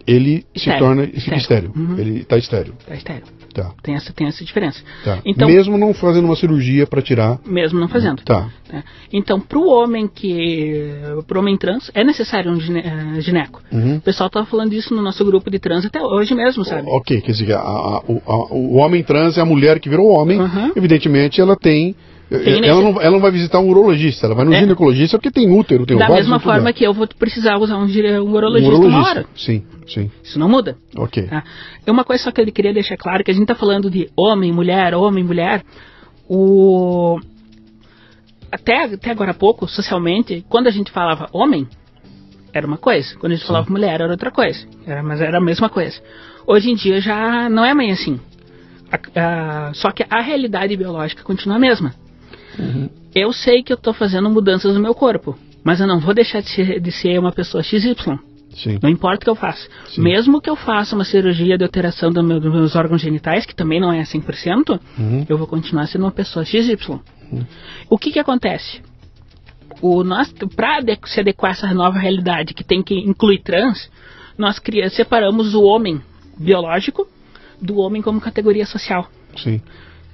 ele se Estéril. torna, fica Estéril. estéreo, Uhum. ele está estéreo. Tá estéreo. Tá, Tem essa, tem essa diferença. tá. Então, Mesmo não fazendo uma cirurgia para tirar. mesmo não fazendo. Tá, né? Então, para o homem que, pro homem trans, é necessário um gine, eh, gineco. Uhum. O pessoal tava falando disso no nosso grupo de trans até hoje mesmo, sabe? Ok, quer dizer, a- a- o, a- o homem trans é a mulher que virou homem, Uhum. evidentemente ela tem. Tem ela, não, ela não vai visitar um urologista, ela vai no É. ginecologista porque tem útero, tem da mesma forma que eu vou precisar usar um, um um urologista, uma hora. Sim, sim. Isso não muda. Ok. Tá? É uma coisa só que eu queria deixar claro, que a gente está falando de homem, mulher, homem, mulher. O... Até, até agora há pouco, socialmente, quando a gente falava homem, era uma coisa. Quando a gente falava mulher, era outra coisa. Era, mas era a mesma coisa. Hoje em dia já não é mais assim. A- a- só que a realidade biológica continua a mesma. Eu sei que eu estou fazendo mudanças no meu corpo, mas eu não vou deixar de ser, de ser uma pessoa XY. Sim. Não importa o que eu faça. Sim. Mesmo que eu faça uma cirurgia de alteração do meu- dos meus órgãos genitais, que também não é 100%, Uhum. eu vou continuar sendo uma pessoa XY. O que que acontece? O para se adequar a essa nova realidade que tem que incluir trans, nós cria, separamos o homem biológico do homem como categoria social, Sim.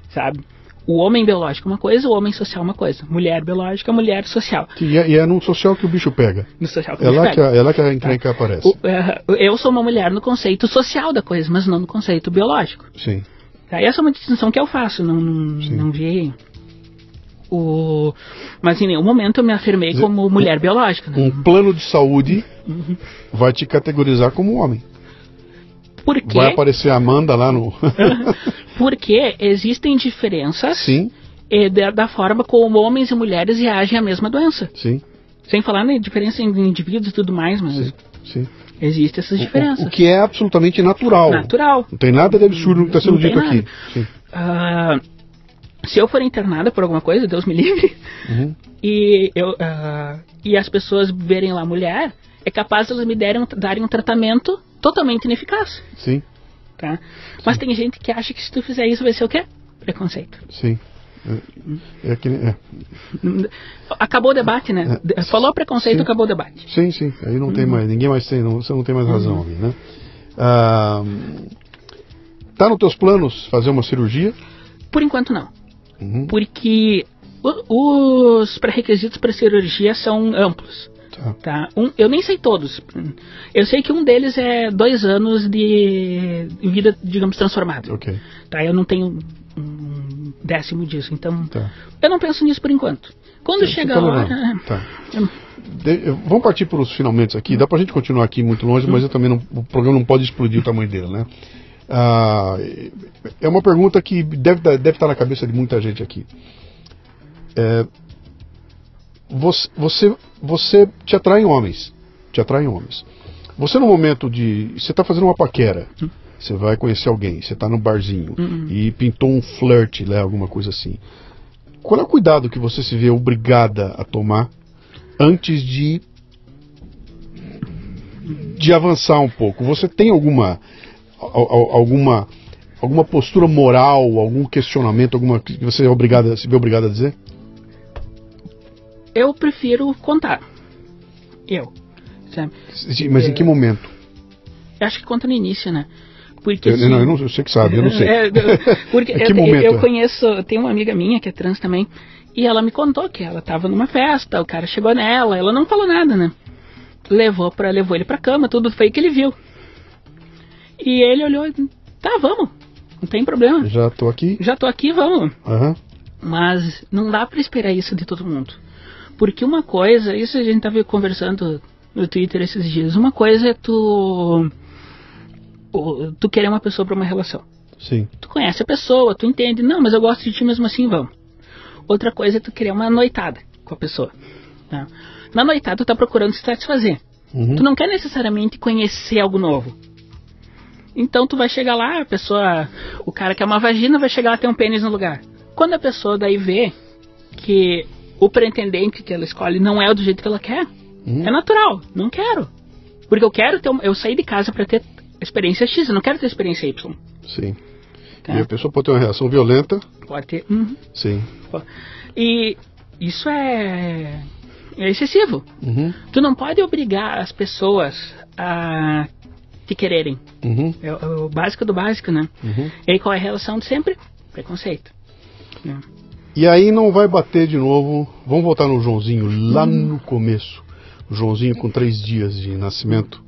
sabe? O homem biológico é uma coisa, o homem social é uma coisa. Mulher biológica, mulher social. E é, e é no social que o bicho pega. No social que É gente lá pega. que a, é lá que a encrenca aparece. O- é, eu sou uma mulher no conceito social da coisa, mas não no conceito biológico. Sim. Tá? Essa é uma distinção que eu faço, não, não, Sim. não vi. O... Mas em nenhum momento eu me afirmei Dizer, como mulher biológica. né? Um plano de saúde Uhum. vai te categorizar como homem. Por quê? Vai aparecer a Amanda lá no. Porque existem diferenças sim, da, forma como homens e mulheres reagem à mesma doença. sim, Sem falar na diferença em indivíduos e tudo mais, mas sim. sim. existem essas O- O, diferenças. o que é absolutamente natural. Natural. Não tem nada de absurdo no que está sendo dito aqui. nada. Ah, se eu for internada por alguma coisa, Deus me livre, Uhum. e, eu, ah, e as pessoas verem lá mulher, é capaz de elas me derem, darem um tratamento totalmente ineficaz. Sim, Tá? Mas tem gente que acha que se tu fizer isso vai ser o quê? Preconceito. sim. É, é que, é. Acabou o debate, né? É. Falou preconceito, Sim. acabou o debate. Sim, sim. Aí não Uhum. tem mais. Ninguém mais tem. Não, você não tem mais razão ali, né? Ah, tá nos teus planos fazer uma cirurgia? Por enquanto não. Uhum. Porque os pré-requisitos para cirurgia são amplos. Tá. Tá? Um, eu nem sei todos. Eu sei que um deles é dois anos de vida, digamos, transformada. Ok. Tá? Eu não tenho um décimo disso. Então, Tá. eu não penso nisso por enquanto. Quando Você chega tá a hora. levando. Tá. eu- De- eu- vamos partir para os finalmente aqui. Dá para a gente continuar aqui muito longe, mas eu também não, o programa não pode explodir o tamanho dele, né? Ah, é uma pergunta que deve, dar- deve estar na cabeça de muita gente aqui. É, você, você, você te atrai em homens. Te atrai homens. Você no momento de. Você está fazendo uma paquera. Hum. Você vai conhecer alguém, você está no barzinho Hum. e pintou um flirt, né, alguma coisa assim. Qual é o cuidado que você se vê obrigada a tomar antes de de avançar um pouco? Você tem alguma al- al- alguma alguma postura moral, algum questionamento, alguma que você é obrigada, se vê obrigada a dizer? Eu prefiro contar. Eu. Sabe? Mas em que momento? Eu acho que conta no início, né? Porque Eu, assim, não, eu não sei que sabe, eu não sei. É, porque Em que eu, momento eu é? conheço, tem uma amiga minha que é trans também, e ela me contou que ela tava numa festa, o cara chegou nela, ela não falou nada, né? Levou para levou ele pra cama, tudo foi que ele viu. E ele olhou e tá, vamos. Não tem problema. Já tô aqui. Já tô aqui, vamos. Aham. Mas não dá pra esperar isso de todo mundo. Porque uma coisa, isso a gente tava conversando no Twitter esses dias, uma coisa é tu tu querer uma pessoa pra uma relação. Sim. Tu conhece a pessoa, tu entende, não, mas eu gosto de ti mesmo assim, vamos. Outra coisa é tu querer uma noitada com a pessoa. tá? Na noitada tu tá procurando se satisfazer. Uhum. Tu não quer necessariamente conhecer algo novo. Então tu vai chegar lá, a pessoa, o cara quer uma vagina, vai chegar lá tem um pênis no lugar. Quando a pessoa daí vê que o pretendente que ela escolhe não é do jeito que ela quer, Uhum. é natural, não quero. Porque eu quero ter, eu saí de casa para ter experiência X, eu não quero ter experiência Y. Sim. tá? E a pessoa pode ter uma reação violenta. Pode ter. uhum. Sim. E isso é, é excessivo. Uhum. Tu não pode obrigar as pessoas a te quererem. Uhum. É, o- é o básico do básico, né? Uhum. E aí qual é a relação de sempre? Preconceito. né? E aí não vai bater de novo. Vamos voltar no Joãozinho, lá no começo. O Joãozinho com três dias de nascimento.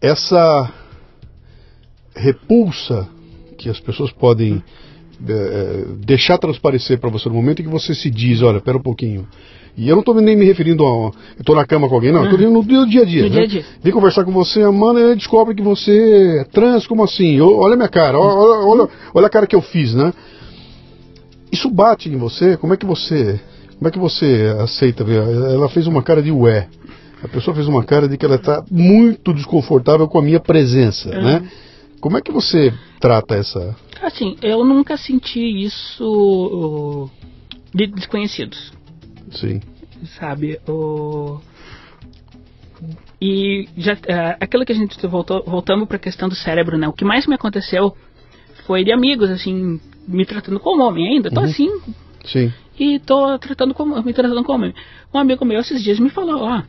Essa repulsa que as pessoas podem eh, deixar transparecer para você no momento em que você se diz, olha, pera um pouquinho. E eu não estou nem me referindo a. Eu tô na cama com alguém, não. Tô dizendo no dia a dia. No né? dia a dia. Vem conversar com você, a mano, e descobre que você é trans, como assim? Olha a minha cara, olha, olha, olha a cara que eu fiz, né? Isso bate em você? Como é que você, como é que você aceita? Ela fez uma cara de ué. A pessoa fez uma cara de que ela está muito desconfortável com a minha presença, né? Como é que você trata essa? Assim, eu nunca senti isso de desconhecidos, Sim. sabe? O... E já, é, aquilo que a gente voltou, voltamos para a questão do cérebro, né? O que mais me aconteceu foi de amigos, assim, me tratando como homem ainda. Tô assim, Sim. e tô tratando como, me tratando como homem. Um amigo meu esses dias me falou, ó,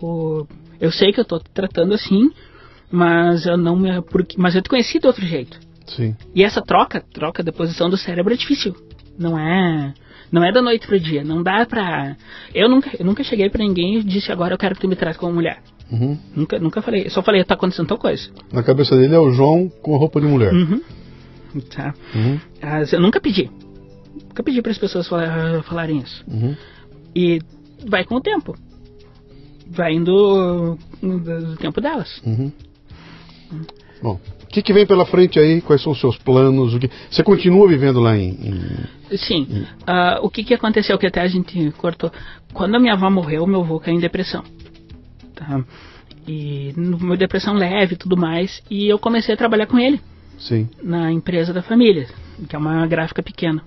o, eu sei que eu tô tratando assim, mas eu não me, porque, mas eu te conheci de outro jeito. Sim. E essa troca, troca da posição do cérebro é difícil. Não é, não é da noite pro dia, não dá pra Eu nunca, eu nunca cheguei pra ninguém e disse agora eu quero que tu me trate como mulher. Uhum. Nunca, nunca falei, eu só falei tá acontecendo tal coisa. Na cabeça dele é o João com a roupa de mulher. Uhum. Tá. Uhum. Mas eu nunca pedi. Nunca pedi para as pessoas falar- falarem isso. Uhum. E vai com o tempo. Vai indo do tempo delas. Uhum. Bom, o que, que vem pela frente aí? Quais são os seus planos? O que... Você continua vivendo lá em. em- Sim. Ah, o que, que aconteceu que até a gente cortou? Quando a minha avó morreu, meu avô caiu em depressão. Tá? E uma depressão leve e tudo mais. E eu comecei a trabalhar com ele Sim. na empresa da família, que é uma gráfica pequena.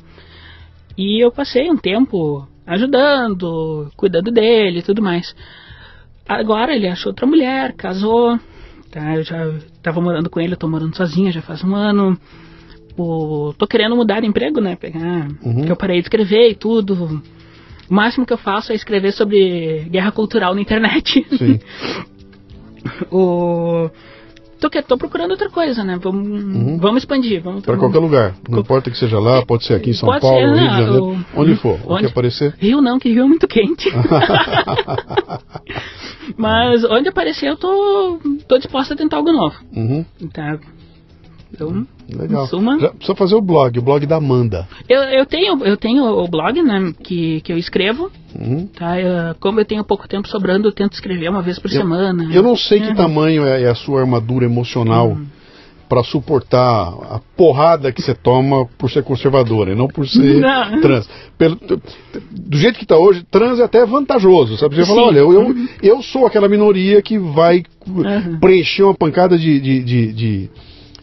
E eu passei um tempo ajudando, cuidando dele e tudo mais. Agora ele achou outra mulher, casou. Tá? Eu já estava morando com ele, eu tô morando sozinha já faz um ano. O, tô querendo mudar de emprego, né? Pegar. Uhum. Que eu parei de escrever e tudo. O máximo que eu faço é escrever sobre guerra cultural na internet. Sim. o, tô, que- procurando outra coisa, né? Vamos, vamos expandir. Vamos Para qualquer lugar. Não importa que seja lá, pode ser aqui em São Pode Paulo, ser, Rio de né, Janeiro, o- onde for. Onde- que aparecer. Rio não, que Rio é muito quente. Mas onde aparecer eu tô, tô disposta a tentar algo novo. Uhum. Tá? Então, Legal. suma, Já precisa fazer o blog, o blog da Amanda. eu, eu, tenho, eu tenho o blog, né, que, que eu escrevo, Uhum. tá? Eu- como eu tenho pouco tempo sobrando, eu tento escrever uma vez por semana. Eu não sei que É. tamanho é, é a sua armadura emocional para suportar a porrada que você toma por ser conservadora e não por ser Não. trans. Pelo- do jeito que está hoje, trans é até vantajoso, sabe? Você fala, olha, eu, eu, eu sou aquela minoria que vai Uhum. preencher uma pancada de, de, de- de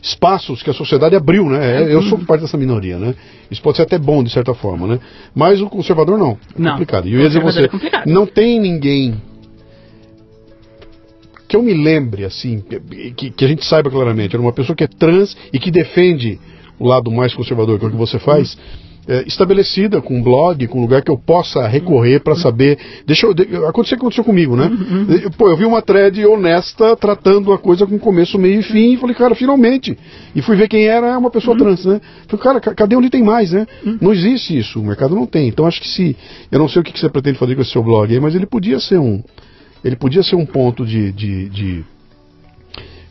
espaços que a sociedade abriu, né? É, Eu sou parte dessa minoria, né? Isso pode ser até bom, de certa forma, né? Mas o conservador não. É Não. complicado. E eu ia dizer Conservador você, é não tem ninguém que eu me lembre, assim, que, que a gente saiba claramente, era uma pessoa que é trans e que defende o lado mais conservador, que é o que você faz, é, estabelecida com um blog, com um lugar que eu possa recorrer para saber. Deixa eu. De, aconteceu o que aconteceu comigo, né? Eu- Pô, eu vi uma thread honesta tratando a coisa com começo, meio e fim, e falei, cara, finalmente. E fui ver quem era uma pessoa trans, né? Falei, cara, ca- cadê onde tem mais, né? Não existe isso, o mercado não tem. Então acho que se. Eu não sei o que que você pretende fazer com esse seu blog aí, mas ele podia ser um ele podia ser um ponto de, de, de,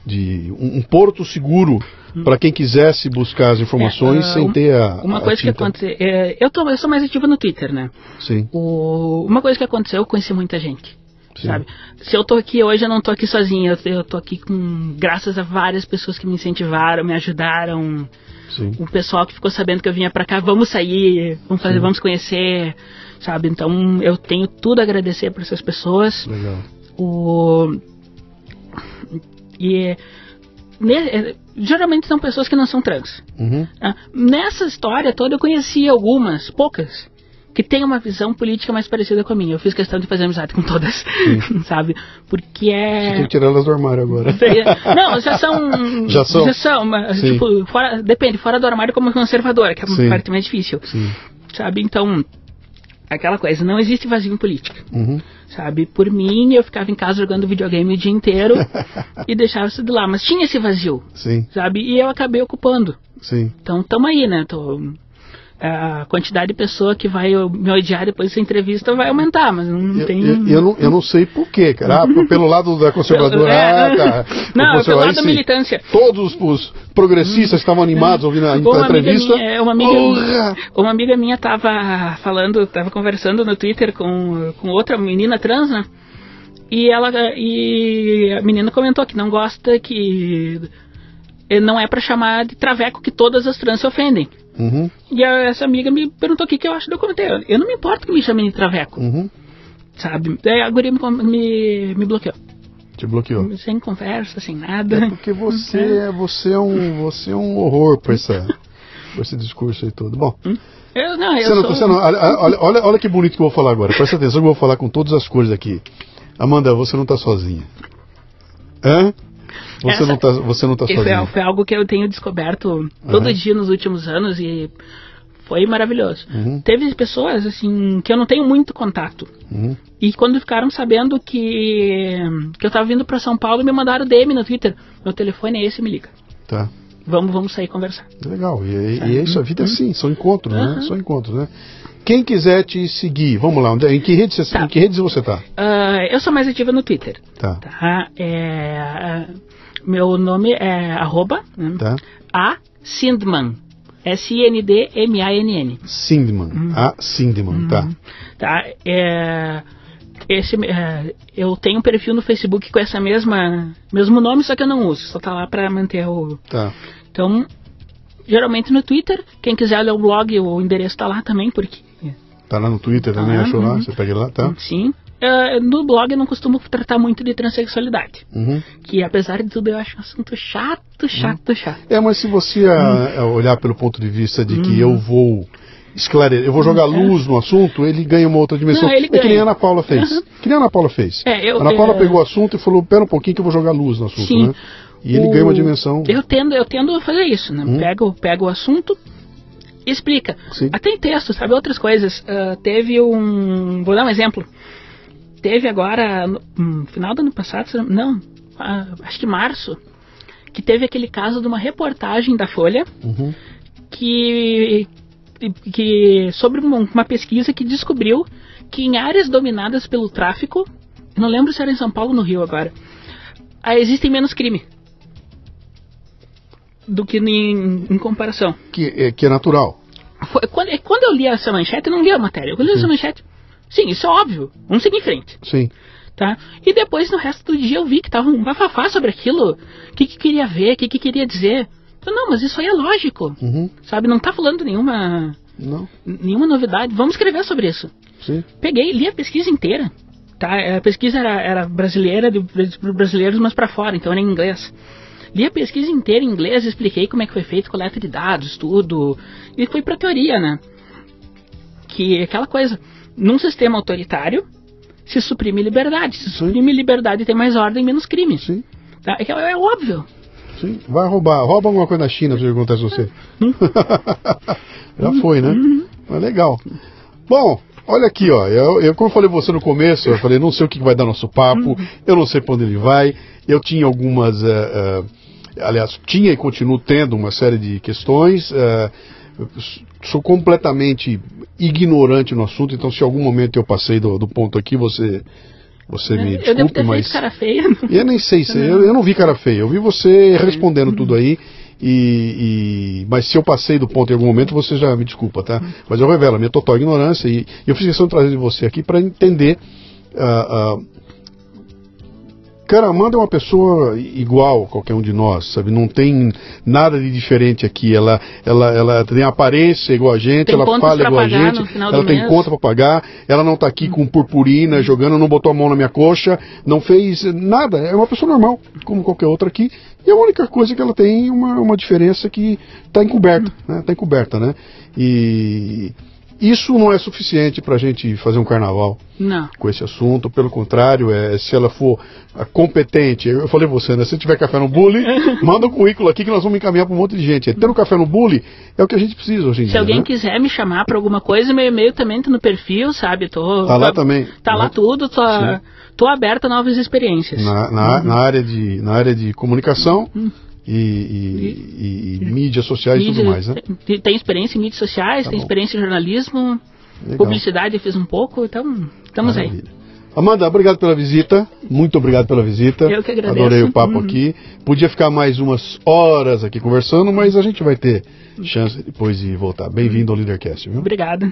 de um, um porto seguro para quem quisesse buscar as informações É, ah, sem ter a Uma a coisa que tinta. aconteceu. é, eu, tô, eu sou mais ativa no Twitter, né? Sim, O- uma coisa que aconteceu, eu conheci muita gente. Sim. Sabe? Se eu tô aqui hoje, eu não tô aqui sozinha. Eu, eu tô aqui com. Graças a várias pessoas que me incentivaram, me ajudaram. sim. O pessoal que ficou sabendo que eu vinha pra cá, vamos sair, vamos fazer, vamos conhecer. Sabe? Então eu tenho tudo a agradecer por essas pessoas. Legal. O... E ne- é, geralmente são pessoas que não são trans. Uhum. Ah, Nessa história toda eu conheci algumas, poucas, que têm uma visão política mais parecida com a minha. Eu fiz questão de fazer amizade com todas, sabe? Porque Você tem é. que tirar elas do armário agora. Não, já são. Já são? Já são, mas, tipo, fora, depende, fora do armário como conservadora, que é uma parte mais difícil. Sim. Sabe? Então, aquela coisa, não existe vazio em política. Uhum. Sabe, por mim eu ficava em casa jogando videogame o dia inteiro e deixava isso de lá. Mas tinha esse vazio, Sim, sabe? E eu acabei ocupando. sim. Então tamo aí, né? Tô, a quantidade de pessoa que vai me odiar depois dessa entrevista vai aumentar, mas não Eu, tem. eu, eu não, eu não sei porquê, cara. Ah, pelo lado da conservadora. É. Ah, tá. Não, pelo lado da militância. Todos os progressistas estavam animados ouvindo a, Uma amiga entrevista. minha, é, uma amiga, Porra! uma amiga minha tava falando, tava conversando no Twitter com, com outra menina trans, né? E ela e a menina comentou que não gosta que não é pra chamar de traveco que todas as trans se ofendem. Uhum, E a- essa amiga me perguntou o que, que eu acho do comentário. Eu não me importo que me chamem de traveco, uhum. sabe? Daí a guria me, me, me bloqueou. Te bloqueou. Sem conversa, sem É nada. porque você, é- você, é um, você é um horror pra, essa, pra esse discurso aí todo. Bom, Eu, não, eu não, sou... não- olha, olha, olha, que bonito que eu vou falar agora. Presta atenção que eu vou falar com todas as cores aqui. Amanda, você não tá sozinha. Hã? Você, Essa- não, tá, você não tá E sozinha. foi, foi algo que eu tenho descoberto todo Uhum. dia nos últimos anos e foi maravilhoso. Uhum. Teve pessoas assim que eu não tenho muito contato. Uhum. E quando ficaram sabendo que, que eu tava vindo para São Paulo, me mandaram DM no Twitter. Meu telefone é esse, me liga. Tá. Vamos, vamos sair conversar. Legal. E, e- e é isso, a vida é assim, são encontros, né? Uhum. São encontros, né? Quem quiser te seguir, vamos lá, em que redes você, Tá. em que redes você tá? Ah, eu sou mais ativa no Twitter. Tá. Tá? É, meu nome é arroba né? Tá. A Sindman. S-I-N-D-M-A-N-N. Sindman. Uhum. A Sindman, tá. Tá? É, esse, é, eu tenho um perfil no Facebook com essa mesma mesmo nome, só que eu não uso. Só tá lá pra manter o. Tá. Então, geralmente no Twitter. Quem quiser ler o blog, o endereço tá lá também, porque. Tá lá no Twitter também, Ah, achou lá? uhum. Você pega lá, tá? Sim. É, no blog eu não costumo tratar muito de transexualidade. Uhum. Que apesar de tudo eu acho um assunto chato, chato, chato. É, mas se você ah, ah, olhar pelo ponto de vista de que eu vou esclarecer, eu vou jogar luz no assunto, ele ganha uma outra dimensão. Não, ele é que nem ganha. a Ana Paula fez. Uhum. Que nem a Ana Paula fez. É, eu- Ana Paula é- pegou o assunto e falou, pera um pouquinho que eu vou jogar luz no assunto, Sim. né? E ele O- ganha uma dimensão. Eu tendo, eu tendo a fazer isso, né? Hum. Pego, pego o assunto explica. Sim. Até em texto, sabe? Outras coisas. Ah, teve um. Vou dar um exemplo. Teve agora, no hum, final do ano passado, não- ah, acho que março, que teve aquele caso de uma reportagem da Folha Uhum. que, que sobre uma, pesquisa que descobriu que em áreas dominadas pelo tráfico, não lembro se era em São Paulo ou no Rio agora, ah, existem menos crime do que em, em comparação. Que, é, que é natural. Foi- quando, é, quando eu li essa manchete, eu não li a matéria. Eu li essa manchete. Sim, isso é óbvio. Vamos seguir em frente. Sim. Tá? E depois, no resto do dia, eu vi que tava um bafafá sobre aquilo. O que, que queria ver, o que, que queria dizer. Então, não, mas isso aí é lógico. Uhum. Sabe? Não tá falando nenhuma, Não. nenhuma novidade. Vamos escrever sobre isso. Sim. Peguei, li a pesquisa inteira. Tá? A pesquisa era, era brasileira, de, de brasileiros, mas para fora, então era em inglês. Li a pesquisa inteira em inglês, expliquei como é que foi feito coleta de dados, tudo. E foi pra teoria, né? Que é aquela coisa, num sistema autoritário, se suprime liberdade. Se suprime liberdade, tem mais ordem, menos crime. Sim. Tá? É, é óbvio. Sim. Vai roubar. Rouba alguma coisa na China que acontece você. Já foi, né? Mas legal. Bom, olha aqui, ó. Eu, eu, como eu falei você no começo, eu falei, não sei o que vai dar nosso papo, eu não sei pra onde ele vai. Eu tinha algumas. eh, eh, aliás, tinha e continuo tendo uma série de questões. eu sou completamente ignorante no assunto, então se em algum momento eu passei do, do ponto aqui, você, você me eu devo desculpe, ter mas feito cara feia. eu nem sei, se, eu, eu não vi cara feia, eu vi você respondendo tudo aí. E, e- mas se eu passei do ponto em algum momento, você já me desculpa, tá? Mas eu revelo a minha total ignorância e, eu fiz questão de trazer você aqui para entender. ah, ah, Cara, Amanda é uma pessoa igual a qualquer um de nós, sabe? Não tem nada de diferente aqui. Ela, ela, ela tem aparência igual a gente, Tem ela fala igual a gente, ela tem mês. conta para pagar, ela não tá aqui com purpurina jogando, não botou a mão na minha coxa, não fez nada. É uma pessoa normal, como qualquer outra aqui. E a única coisa que ela tem é uma, uma diferença que está encoberta, né? Tá encoberta, né? E isso não é suficiente para a gente fazer um carnaval Não. com esse assunto, pelo contrário, é, se ela for competente, eu falei você, né, se tiver café no bully, manda um currículo aqui que nós vamos encaminhar para um monte de gente. Ter um café no bully é o que a gente precisa hoje em Se dia. alguém né? quiser me chamar pra alguma coisa, meu e-mail também tá no perfil, sabe? Tô, Tá lá também. Tá lá Né? tudo, tô, Sim. tô aberta a novas experiências. na, na, na área de, na área de comunicação Hum. E, e- e- e mídias sociais e Mídia- tudo mais, né? tem, tem experiência em mídias sociais, Tá tem bom. experiência em jornalismo, Legal. publicidade fiz um pouco, então estamos aí. Maravilha. Amanda, obrigado pela visita. Muito obrigado pela visita. Eu que agradeço. Adorei o papo Uhum. aqui. Podia ficar mais umas horas aqui conversando, mas a gente vai ter chance depois de voltar. Bem-vindo ao Leadercast, viu? Obrigada.